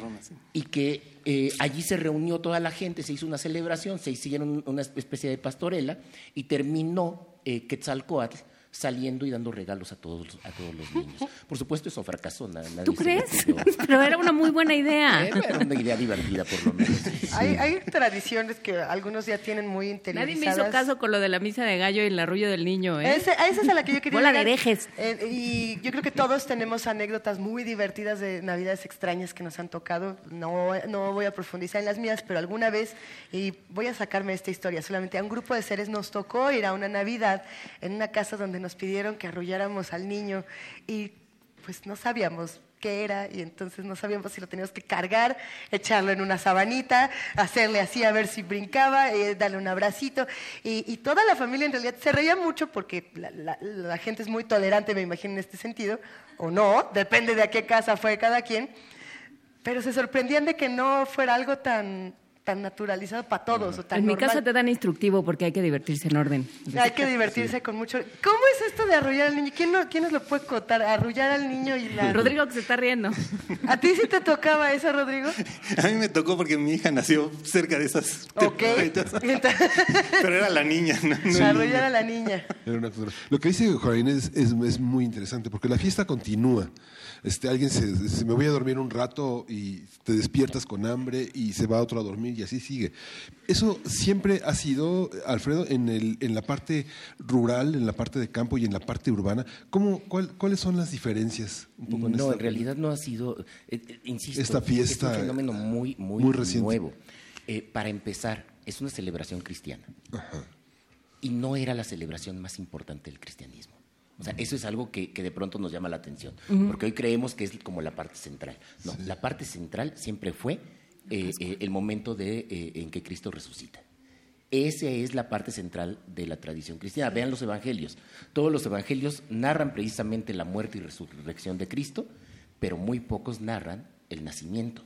y que allí se reunió toda la gente, se hizo una celebración, se hicieron una especie de pastorela, y terminó Quetzalcoatl saliendo y dando regalos a todos, a todos los niños. Por supuesto, eso fracasó. Nadie ¿Tú crees? Pero era una muy buena idea. Era una idea divertida, por lo menos. Hay, hay, tradiciones que algunos ya tienen muy interiorizadas. Nadie me hizo caso con lo de la misa de gallo y el arrullo del niño. ¿eh? esa es a la que yo quería Bola de herejes. Eh, y yo creo que todos tenemos anécdotas muy divertidas de navidades extrañas que nos han tocado. No, no voy a profundizar en las mías, pero alguna vez, y voy a sacarme esta historia, solamente a un grupo de seres nos tocó ir a una Navidad en una casa donde nos pidieron que arrulláramos al niño y pues no sabíamos qué era y entonces no sabíamos si lo teníamos que cargar, echarlo en una sabanita, hacerle así a ver si brincaba, eh, darle un abracito. Y, toda la familia en realidad se reía mucho porque la, la, gente es muy tolerante, me imagino, en este sentido, o no, depende de a qué casa fue cada quien. Pero se sorprendían de que no fuera algo tan, tan naturalizado para todos. O tan en mi casa te dan instructivo porque hay que divertirse en orden. Hay que divertirse con mucho. ¿Cómo es esto de arrullar al niño? ¿Quién, no, ¿Quién nos lo puede contar? Arrullar al niño y la. Rodrigo que se está riendo. ¿A ti sí te tocaba eso, Rodrigo? A mí me tocó porque mi hija nació cerca de esas. Ok. Pero era la niña, ¿no? arrullar a la niña. Lo que dice Juan es, es, es muy interesante porque la fiesta continúa este, alguien se, me voy a dormir un rato y te despiertas con hambre y se va otro a dormir y así sigue. Eso siempre ha sido, Alfredo, en, el, en la parte rural, en la parte de campo y en la parte urbana. ¿Cómo, ¿Cuáles son las diferencias? no, en realidad no ha sido, eh, eh, insisto, esta fiesta es un fenómeno muy, muy, nuevo. Eh, para empezar, es una celebración cristiana. Y no era la celebración más importante del cristianismo. O sea, eso es algo que, de pronto nos llama la atención, porque hoy creemos que es como la parte central. No, la parte central siempre fue eh, eh, el momento de, eh, en que Cristo resucita. Esa es la parte central de la tradición cristiana. Vean los evangelios. Todos los evangelios narran precisamente la muerte y resurrección de Cristo, pero muy pocos narran el nacimiento.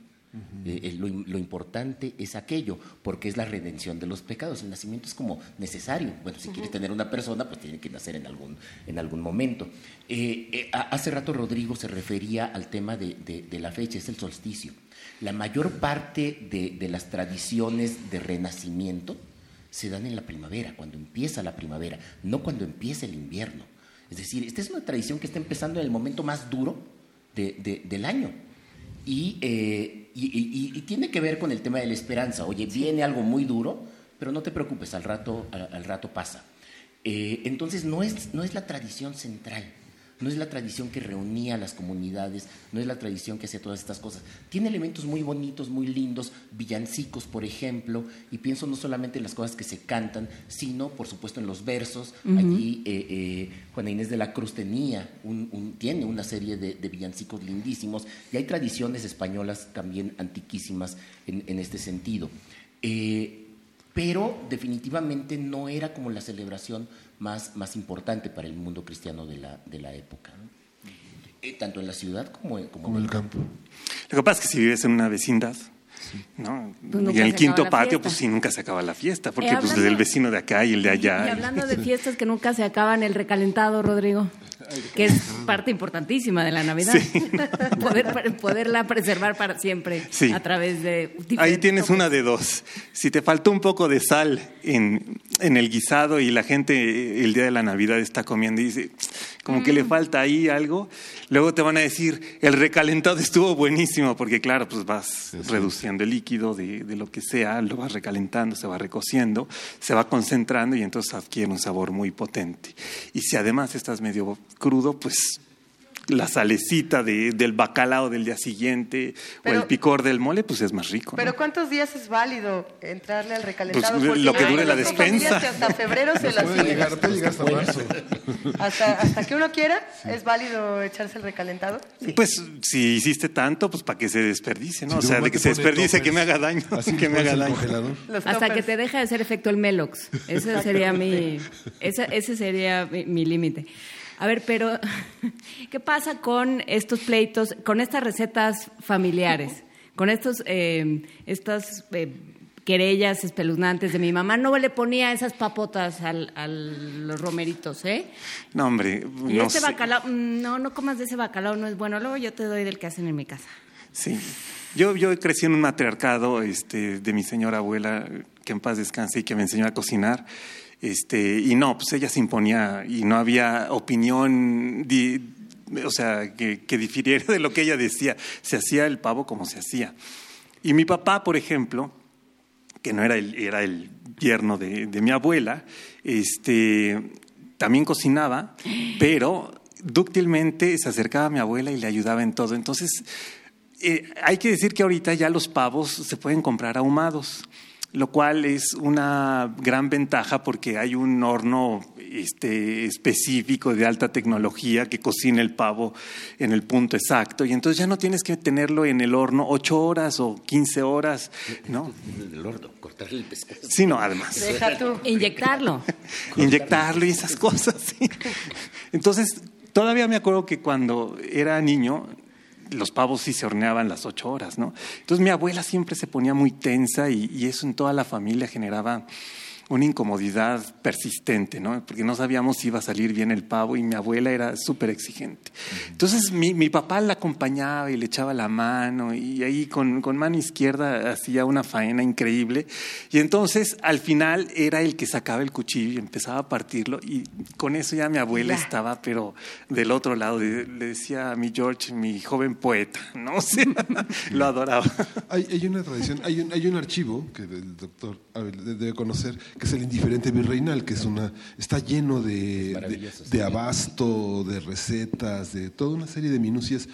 Eh, eh, lo, importante es aquello, porque es la redención de los pecados. El nacimiento es como necesario. Bueno, si quiere tener una persona, pues tiene que nacer en algún, en algún momento. Eh, hace rato Rodrigo se refería al tema de, la fecha, es el solsticio. La mayor parte de, las tradiciones de renacimiento se dan en la primavera, cuando empieza la primavera, no cuando empieza el invierno. Es decir, esta es una tradición que está empezando en el momento más duro del año. Y y, tiene que ver con el tema de la esperanza. Oye, viene algo muy duro, pero no te preocupes, al rato, al, rato pasa. Eh, entonces no es, no es la tradición central, no es la tradición que reunía a las comunidades, no es la tradición que hacía todas estas cosas. Tiene elementos muy bonitos, muy lindos, villancicos, por ejemplo, y pienso no solamente en las cosas que se cantan, sino, por supuesto, en los versos. Allí eh, eh, Juana Inés de la Cruz tenía un, tiene una serie de, villancicos lindísimos, y hay tradiciones españolas también antiquísimas en, este sentido. Eh, pero definitivamente no era como la celebración más, más importante para el mundo cristiano de la, de la época, eh, tanto en la ciudad como, como, en el campo. Lo que pasa es que si vives en una vecindad, ¿no? Pues y en el quinto patio, pues sí, nunca se acaba la fiesta, porque pues el vecino de acá y el de allá. Y hablando de fiestas que nunca se acaban, el recalentado, Rodrigo, que es parte importantísima de la Navidad. Poder, poderla preservar para siempre a través de... Ahí tienes una de dos. Si te faltó un poco de sal en, en el guisado y la gente el día de la Navidad está comiendo y dice, como que le mm. falta ahí algo, luego te van a decir, el recalentado estuvo buenísimo, porque claro, pues vas reduciendo el líquido de, de, lo que sea, lo vas recalentando, se va recociendo, se va concentrando y entonces adquiere un sabor muy potente. Y si además estás medio crudo, pues la salecita de, del bacalao del día siguiente o el picor del mole, pues es más rico. Pero ¿cuántos días es válido entrarle al recalentado? Pues, lo que dure la despensa. hasta febrero se lo puede hasta marzo. Hasta, que uno quiera, ¿es válido echarse el recalentado? Pues si hiciste tanto, pues para que se desperdicie, ¿no? o sea, de que se desperdicie, que me haga daño. Así que me haga daño. Hasta que te deje de hacer efecto el Melox. Ese sería mi, ese, ese sería mi límite. A ver, pero ¿qué pasa con estos pleitos, con estas recetas familiares, con estos, eh, estas eh, querellas espeluznantes de mi mamá? No le ponía esas papotas al, a los romeritos, ¿eh? No, hombre. Y no este bacalao, mm, no, no comas de ese bacalao, no es bueno. Luego yo te doy del que hacen en mi casa. Sí. Yo, yo crecí en un matriarcado este, de mi señora abuela, que en paz descanse y que me enseñó a cocinar. Este, y no, pues ella se imponía y no había opinión, o sea, que, que, difiriera de lo que ella decía. Se hacía el pavo como se hacía. Y mi papá, por ejemplo, que no era el, era el yerno de, de mi abuela, este, también cocinaba, pero dúctilmente se acercaba a mi abuela y le ayudaba en todo. Entonces, eh, hay que decir que ahorita ya los pavos se pueden comprar ahumados lo cual es una gran ventaja porque hay un horno este, específico de alta tecnología que cocina el pavo en el punto exacto y entonces ya no tienes que tenerlo en el horno ocho horas o quince horas, ¿no? El horno, cortarle el pescado. Sí, no, además. Deja tú. Inyectarlo. Inyectarlo y esas cosas. Entonces, todavía me acuerdo que cuando era niño los pavos sí se horneaban las ocho horas, ¿no? Entonces mi abuela siempre se ponía muy tensa y, eso en toda la familia generaba una incomodidad persistente, ¿no? Porque no sabíamos si iba a salir bien el pavo y mi abuela era súper exigente. Entonces mi, mi, papá la acompañaba y le echaba la mano y ahí con, con, mano izquierda hacía una faena increíble. Y entonces al final era el que sacaba el cuchillo y empezaba a partirlo y con eso ya mi abuela estaba, pero del otro lado, le decía a mi George, mi joven poeta, ¿no? O sea, lo adoraba. Hay, hay, una tradición, hay un, hay un archivo que el doctor debe conocer que es el indiferente virreinal, que es una, está lleno de, de, abasto, de recetas, de toda una serie de minucias.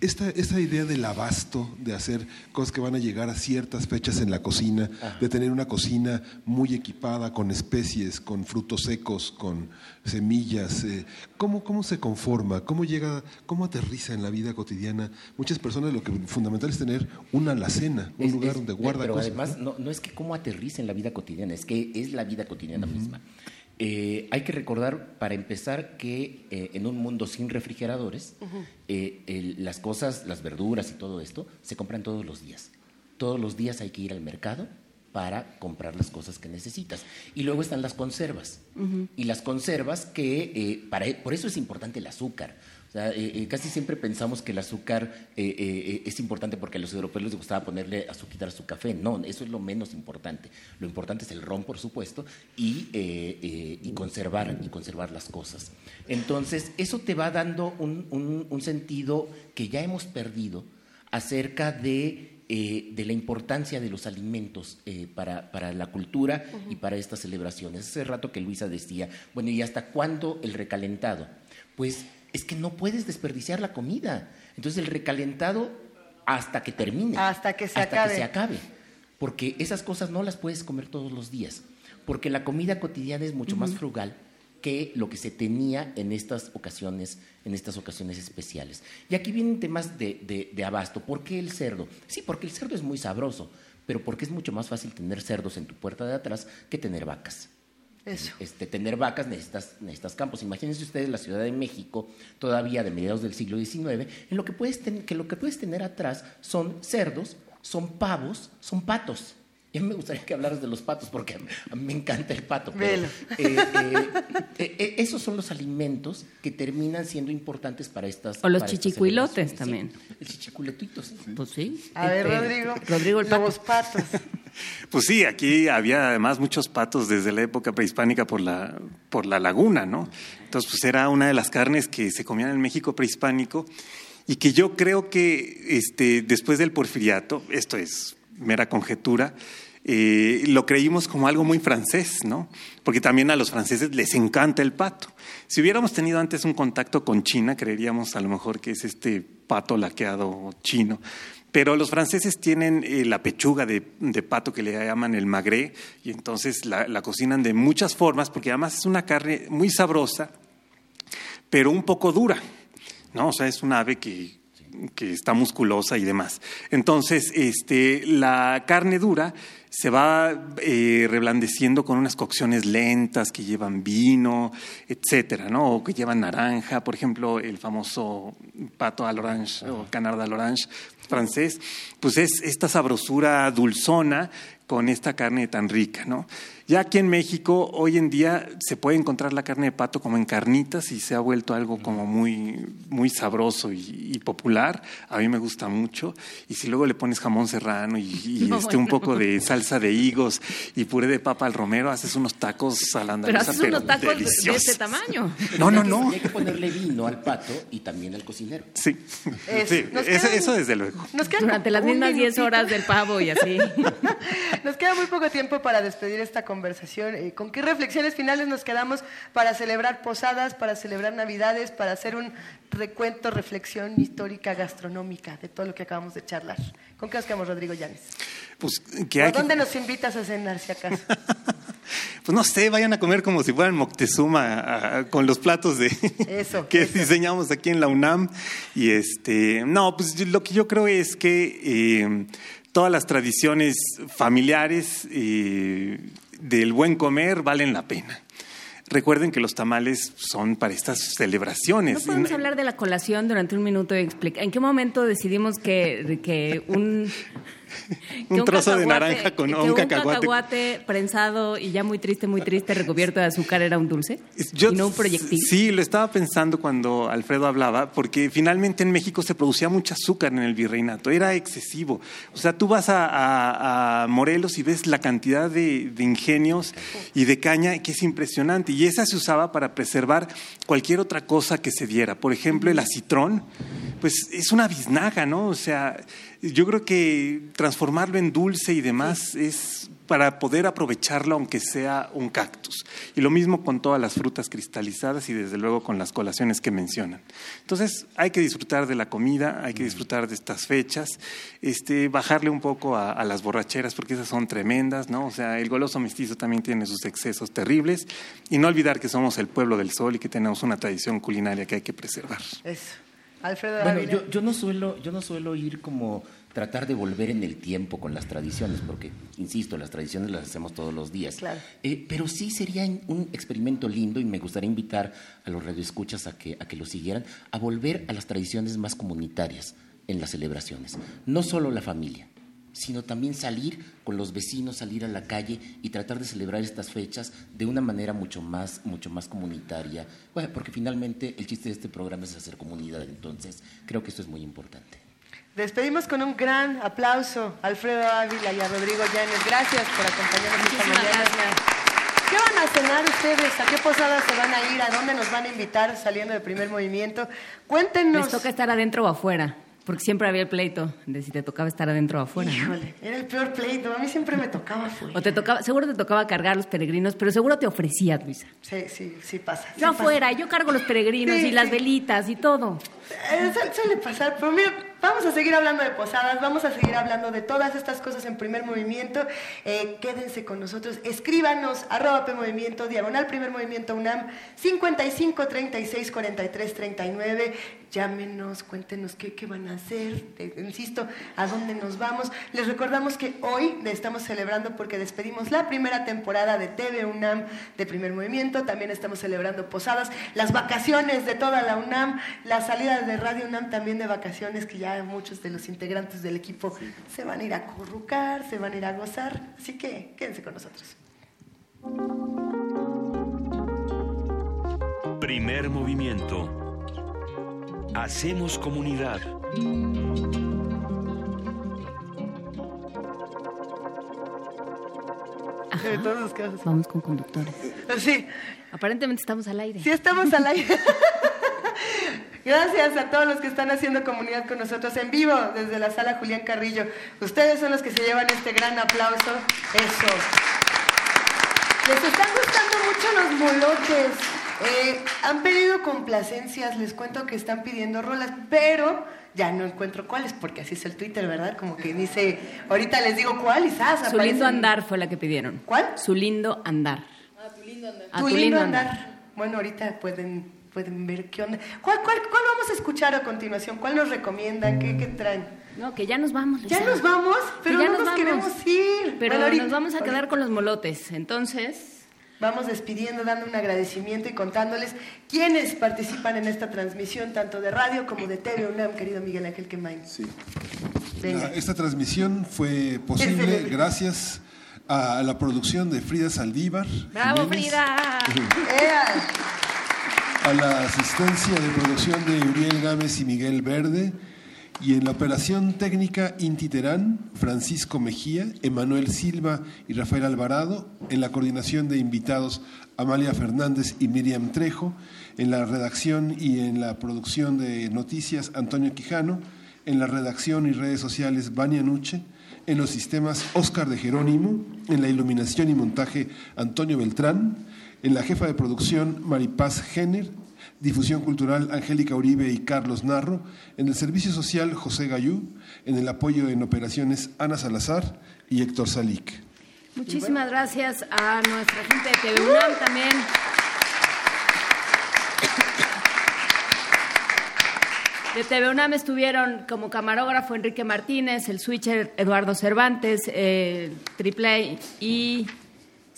Esta, esta, idea del abasto, de hacer cosas que van a llegar a ciertas fechas en la cocina, de tener una cocina muy equipada con especies, con frutos secos, con semillas, eh, ¿cómo, ¿cómo se conforma? ¿Cómo llega, cómo aterriza en la vida cotidiana? Muchas personas lo que fundamental es tener una alacena, un lugar donde guarda pero además no, no, es que cómo aterriza en la vida cotidiana, es que es la vida cotidiana misma. Eh, hay que recordar, para empezar, que eh, en un mundo sin refrigeradores, eh, las cosas, las verduras y todo esto, se compran todos los días. Todos los días hay que ir al mercado para comprar las cosas que necesitas. Y luego están las conservas. Y las conservas que, para, por eso es importante el azúcar. O sea, eh, eh, casi siempre pensamos que el azúcar eh, es importante porque a los europeos les gustaba ponerle azúcar a su café. No, eso es lo menos importante. Lo importante es el ron, por supuesto, y, y conservar, y conservar las cosas. Entonces, eso te va dando un, un, un sentido que ya hemos perdido acerca de eh, de la importancia de los alimentos eh, para, para, la cultura y para estas celebraciones. Hace rato que Luisa decía, bueno, ¿y hasta cuándo el recalentado? Pues es que no puedes desperdiciar la comida. Entonces el recalentado hasta que termine. Hasta que se hasta que se acabe. Porque esas cosas no las puedes comer todos los días. Porque la comida cotidiana es mucho más frugal que lo que se tenía en estas ocasiones, en estas ocasiones especiales. Y aquí vienen temas de, de, abasto. ¿Por qué el cerdo? Sí, porque el cerdo es muy sabroso, pero porque es mucho más fácil tener cerdos en tu puerta de atrás que tener vacas. Eso. Este, tener vacas necesitas, necesitas campos. Imagínense ustedes la Ciudad de México, todavía de mediados del siglo XIX, en lo que puedes, que lo que puedes tener atrás son cerdos, son pavos, son patos. Y a mí me gustaría que hablaras de los patos, porque a mí me encanta el pato. Pero, eh, eh, eh, esos son los alimentos que terminan siendo importantes para estas. O los chichicuilotes también. el chichiculetito, sí. Pues sí. A ver, este, Rodrigo. Rodrigo, el Los patos. Pues sí, aquí había además muchos patos desde la época prehispánica por la, por la laguna, ¿no? Entonces, pues era una de las carnes que se comían en México prehispánico y que yo creo que este, después del porfiriato, esto es mera conjetura, eh, lo creímos como algo muy francés, ¿no? Porque también a los franceses les encanta el pato. Si hubiéramos tenido antes un contacto con China, creeríamos a lo mejor que es este pato laqueado chino. Pero los franceses tienen eh, la pechuga de, pato que le llaman el magre y entonces la, la cocinan de muchas formas porque además es una carne muy sabrosa, pero un poco dura, ¿no? O sea, es un ave que que está musculosa y demás. Entonces, este, la carne dura se va eh, reblandeciendo con unas cocciones lentas que llevan vino, etcétera, ¿no? O que llevan naranja, por ejemplo, el famoso pato à l'orange o canard à l'orange francés, pues es esta sabrosura dulzona con esta carne tan rica, ¿no? Ya aquí en México, hoy en día se puede encontrar la carne de pato como en carnitas y se ha vuelto algo como muy, muy sabroso y, popular. A mí me gusta mucho. Y si luego le pones jamón serrano y, este, un poco de salsa de higos y puré de papa al romero, haces unos tacos a la Pero haces unos tacos de este tamaño. No, no, no. Hay que ponerle vino al pato y también al cocinero. Sí, sí eso, desde luego. Durante las mismas 10 horas del pavo y así. nos queda muy poco tiempo para despedir esta conversación conversación. Eh, ¿Con qué reflexiones finales nos quedamos para celebrar posadas, para celebrar Navidades, para hacer un recuento, reflexión histórica, gastronómica de todo lo que acabamos de charlar? ¿Con qué nos quedamos, Rodrigo Llanes? Pues, ¿A dónde nos invitas a cenar, si acaso? pues no sé, vayan a comer como si fueran Moctezuma con los platos de que diseñamos aquí en la UNAM. Y este, no, pues lo que yo creo es que eh, todas las tradiciones familiares eh, del buen comer valen la pena. Recuerden que los tamales son para estas celebraciones. ¿No podemos hablar de la colación durante un minuto y explicar en qué momento decidimos que, que un un, trozo de naranja con un, cacahuate. prensado y ya muy triste, muy triste, recubierto de azúcar era un dulce y no un proyectil. Sí, lo estaba pensando cuando Alfredo hablaba, porque finalmente en México se producía mucho azúcar en el virreinato, era excesivo. O sea, tú vas a, Morelos y ves la cantidad de, ingenios y de caña que es impresionante. Y esa se usaba para preservar cualquier otra cosa que se diera. Por ejemplo, el acitrón, pues es una biznaga, ¿no? O sea, yo creo que transformarlo en dulce y demás es para poder aprovecharlo aunque sea un cactus. Y lo mismo con todas las frutas cristalizadas y desde luego con las colaciones que mencionan. Entonces hay que disfrutar de la comida, hay que disfrutar de estas fechas, este, bajarle un poco a, a las borracheras porque esas son tremendas, ¿no? O sea, el goloso mestizo también tiene sus excesos terribles y no olvidar que somos el pueblo del sol y que tenemos una tradición culinaria que hay que preservar. Eso. Alfredo bueno, yo, yo, no suelo, yo no suelo ir como tratar de volver en el tiempo con las tradiciones, porque, insisto, las tradiciones las hacemos todos los días. Eh, pero sí sería un experimento lindo y me gustaría invitar a los radioescuchas a que, a que lo siguieran, a volver a las tradiciones más comunitarias en las celebraciones. No solo la familia, sino también salir con los vecinos, salir a la calle y tratar de celebrar estas fechas de una manera mucho más, mucho más comunitaria. Bueno, porque finalmente el chiste de este programa es hacer comunidad, entonces creo que esto es muy importante. Despedimos con un gran aplauso a Alfredo Ávila y a Rodrigo Llanes. Gracias por acompañarnos esta mañana. ¿Qué van a cenar ustedes? ¿A qué posadas se van a ir? ¿A dónde nos van a invitar saliendo del primer movimiento? Cuéntenos. ¿Les toca estar adentro o afuera? Porque siempre había el pleito de si te tocaba estar adentro o afuera. Híjole, era el peor pleito. A mí siempre me tocaba afuera. O te tocaba, seguro te tocaba cargar los peregrinos, pero seguro te ofrecías, Luisa. Sí, sí, sí pasa. Yo afuera, yo cargo los peregrinos y las velitas y todo. Eh, suele pasar, pero mira, Vamos a seguir hablando de posadas, vamos a seguir hablando de todas estas cosas en primer movimiento. Eh, quédense con nosotros, escríbanos, arroba P Movimiento, diagonal primer movimiento UNAM, 55 36 43 39. Llámenos, cuéntenos qué, qué van a hacer, insisto, a dónde nos vamos. Les recordamos que hoy le estamos celebrando porque despedimos la primera temporada de TV UNAM de primer movimiento. También estamos celebrando posadas, las vacaciones de toda la UNAM, la salida de Radio UNAM también de vacaciones que ya muchos de los integrantes del equipo se van a ir a currucar, se van a ir a gozar, así que quédense con nosotros. Primer movimiento. Hacemos comunidad. Vamos con conductores. Sí. Aparentemente estamos al aire. Sí, estamos al aire. Gracias a todos los que están haciendo comunidad con nosotros en vivo desde la sala Julián Carrillo. Ustedes son los que se llevan este gran aplauso. Eso. Les están gustando mucho los molotes. Eh, han pedido complacencias, les cuento que están pidiendo rolas, pero ya no encuentro cuáles, porque así es el Twitter, ¿verdad? Como que dice, ahorita les digo cuál y Su lindo andar fue la que pidieron. ¿Cuál? Su lindo andar. Ah, tu lindo andar. tu, lindo, andar. Bueno, ahorita pueden pueden ver qué onda. ¿Cuál, cuál, cuál vamos a escuchar a continuación? ¿Cuál nos recomiendan? ¿Qué, qué traen? No, que ya nos vamos. Ya nos vamos, pero no nos, queremos ir. Pero nos vamos a quedar con los molotes. Entonces... Vamos despidiendo, dando un agradecimiento y contándoles quiénes participan en esta transmisión, tanto de radio como de TV UNAM, querido Miguel Ángel Quemain. Sí. esta transmisión fue posible gracias a la producción de Frida Saldívar. ¡Bravo, Frida! a la asistencia de producción de Uriel Gámez y Miguel Verde, y en la operación técnica Inti Terán, Francisco Mejía, Emanuel Silva y Rafael Alvarado, en la coordinación de invitados Amalia Fernández y Miriam Trejo, en la redacción y en la producción de noticias Antonio Quijano, en la redacción y redes sociales Vania Nuche, en los sistemas Oscar de Jerónimo, en la iluminación y montaje Antonio Beltrán, en la jefa de producción Maripaz Jenner, difusión cultural Angélica Uribe y Carlos Narro, en el servicio social José Gayú, en el apoyo en operaciones Ana Salazar y Héctor Salic. Muchísimas gracias a nuestra gente de TV UNAM también. De TV UNAM estuvieron como camarógrafo Enrique Martínez, el switcher Eduardo Cervantes, eh, Triple y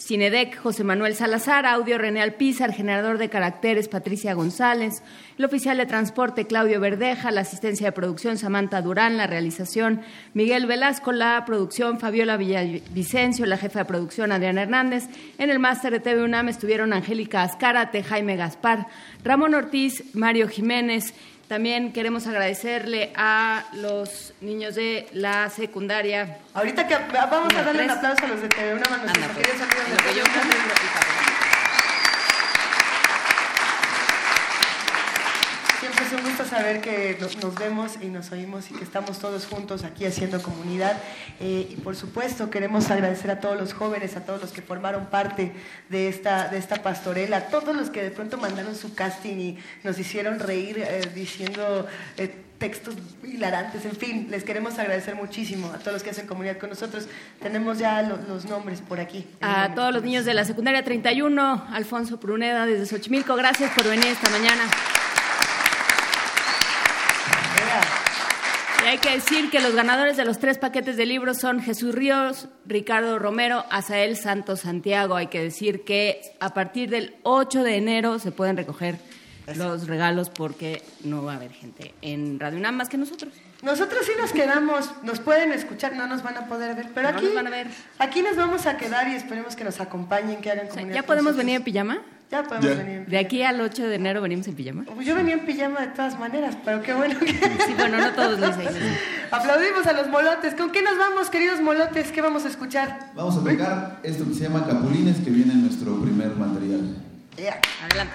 Cinedec, José Manuel Salazar, audio René Alpizar, generador de caracteres Patricia González, el oficial de transporte Claudio Verdeja, la asistencia de producción Samantha Durán, la realización Miguel Velasco, la producción Fabiola Villavicencio, la jefa de producción Adriana Hernández, en el máster de TV UNAM estuvieron Angélica Azcárate, Jaime Gaspar, Ramón Ortiz, Mario Jiménez, también queremos agradecerle a los niños de la secundaria. Ahorita que vamos a darle un aplauso a los de TV, una mano. Siempre es un gusto saber que nos vemos y nos oímos y que estamos todos juntos aquí haciendo comunidad. Eh, y por supuesto queremos agradecer a todos los jóvenes, a todos los que formaron parte de esta, de esta pastorela, a todos los que de pronto mandaron su casting y nos hicieron reír eh, diciendo... Eh, textos hilarantes, en fin, les queremos agradecer muchísimo a todos los que hacen comunidad con nosotros. Tenemos ya los nombres por aquí. A todos los niños de la secundaria 31, Alfonso Pruneda desde Xochimilco, gracias por venir esta mañana. Y hay que decir que los ganadores de los tres paquetes de libros son Jesús Ríos, Ricardo Romero, Azael Santos Santiago. Hay que decir que a partir del 8 de enero se pueden recoger los regalos porque no va a haber gente en Radio UNAM más que nosotros. Nosotros sí nos quedamos, nos pueden escuchar, no nos van a poder ver, pero aquí, van a ver. aquí nos vamos a quedar y esperemos que nos acompañen, que hagan comunidad. ¿Ya podemos venir en pijama? Ya podemos venir en ¿De aquí al 8 de enero venimos en pijama? Yo venía en pijama de todas maneras, pero qué bueno que... Sí, bueno, no todos lo dicen. Aplaudimos a los molotes. ¿Con qué nos vamos, queridos molotes? ¿Qué vamos a escuchar? Vamos a tocar esto que se llama Capulines, que viene en nuestro primer material. Adelante.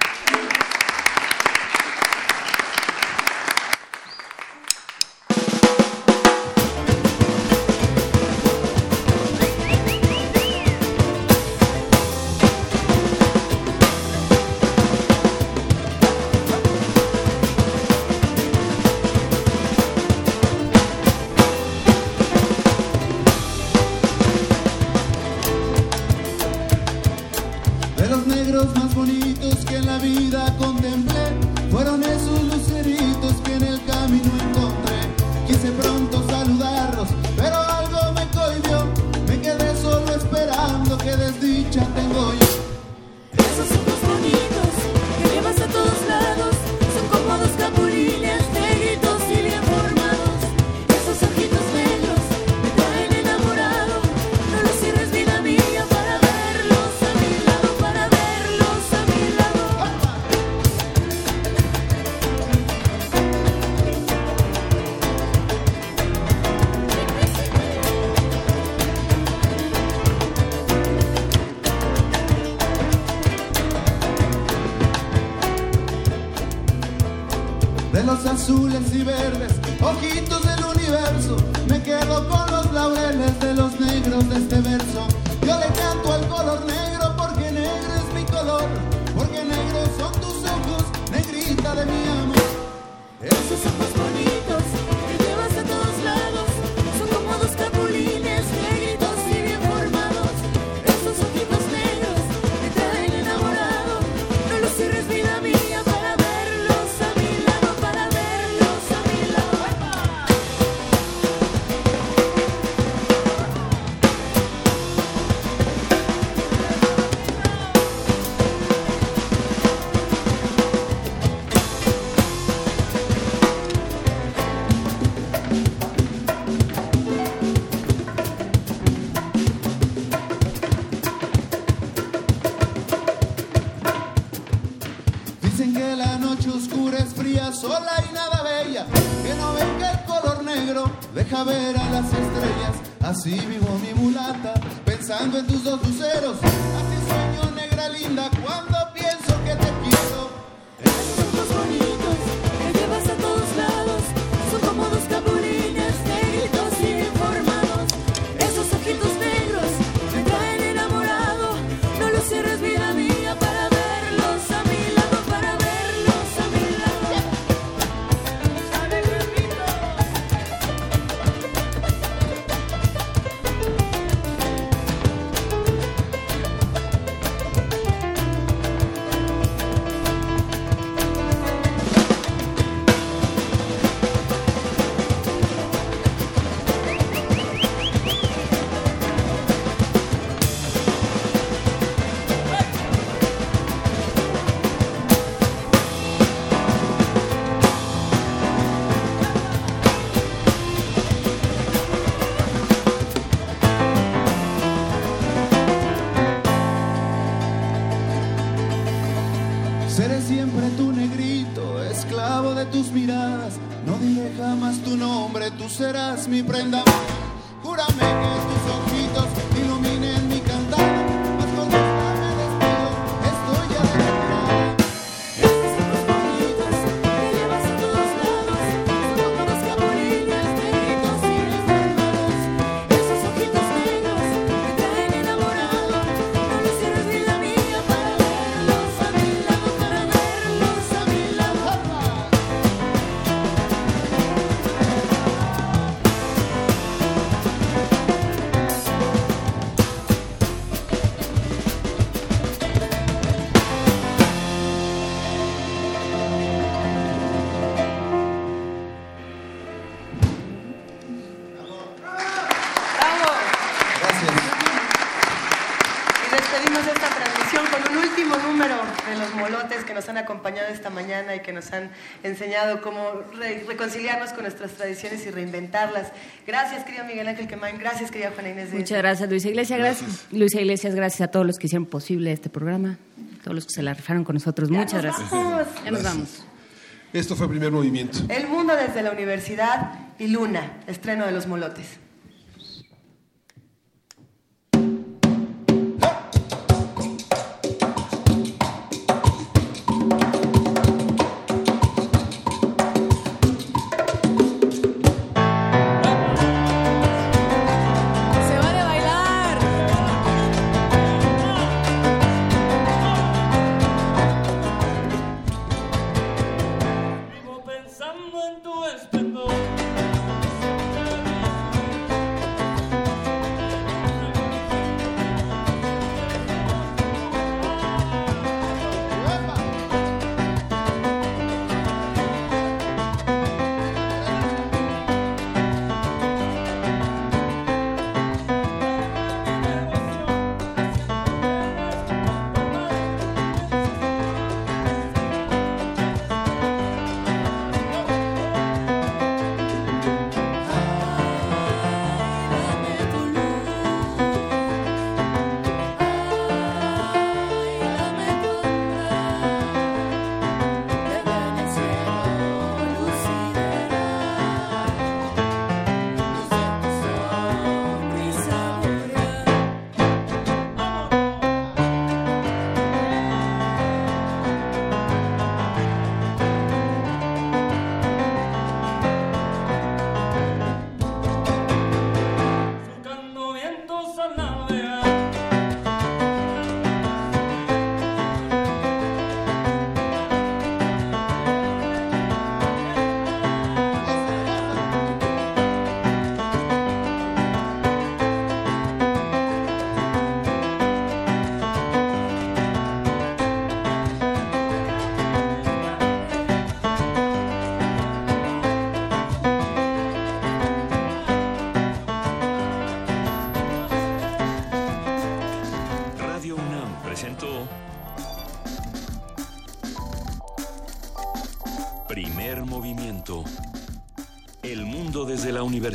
Así vivo mi mulata, pensando en tus dos luceros. serás mi prenda. que nos han enseñado cómo reconciliarnos con nuestras tradiciones y reinventarlas. Gracias, querido Miguel Ángel Quemán. Gracias, querida Juana Inés. De... Muchas gracias, Luisa Iglesias. Gracias. gracias. Luisa Iglesias, gracias a todos los que hicieron posible este programa, todos los que se la rifaron con nosotros. Ya Muchas nos gracias. Ya nos vamos. Esto fue primer movimiento. El mundo desde la universidad y Luna, estreno de los molotes.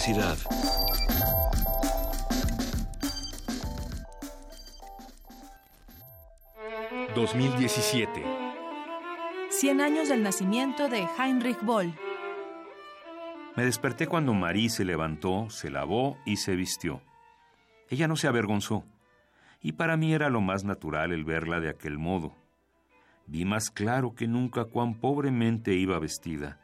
Desde la universidad. ...2017... 100 años del nacimiento de Heinrich Boll. Me desperté cuando Marie se levantó, se lavó y se vistió. Ella no se avergonzó, y para mí era lo más natural el verla de aquel modo. Vi más claro que nunca cuán pobremente iba vestida,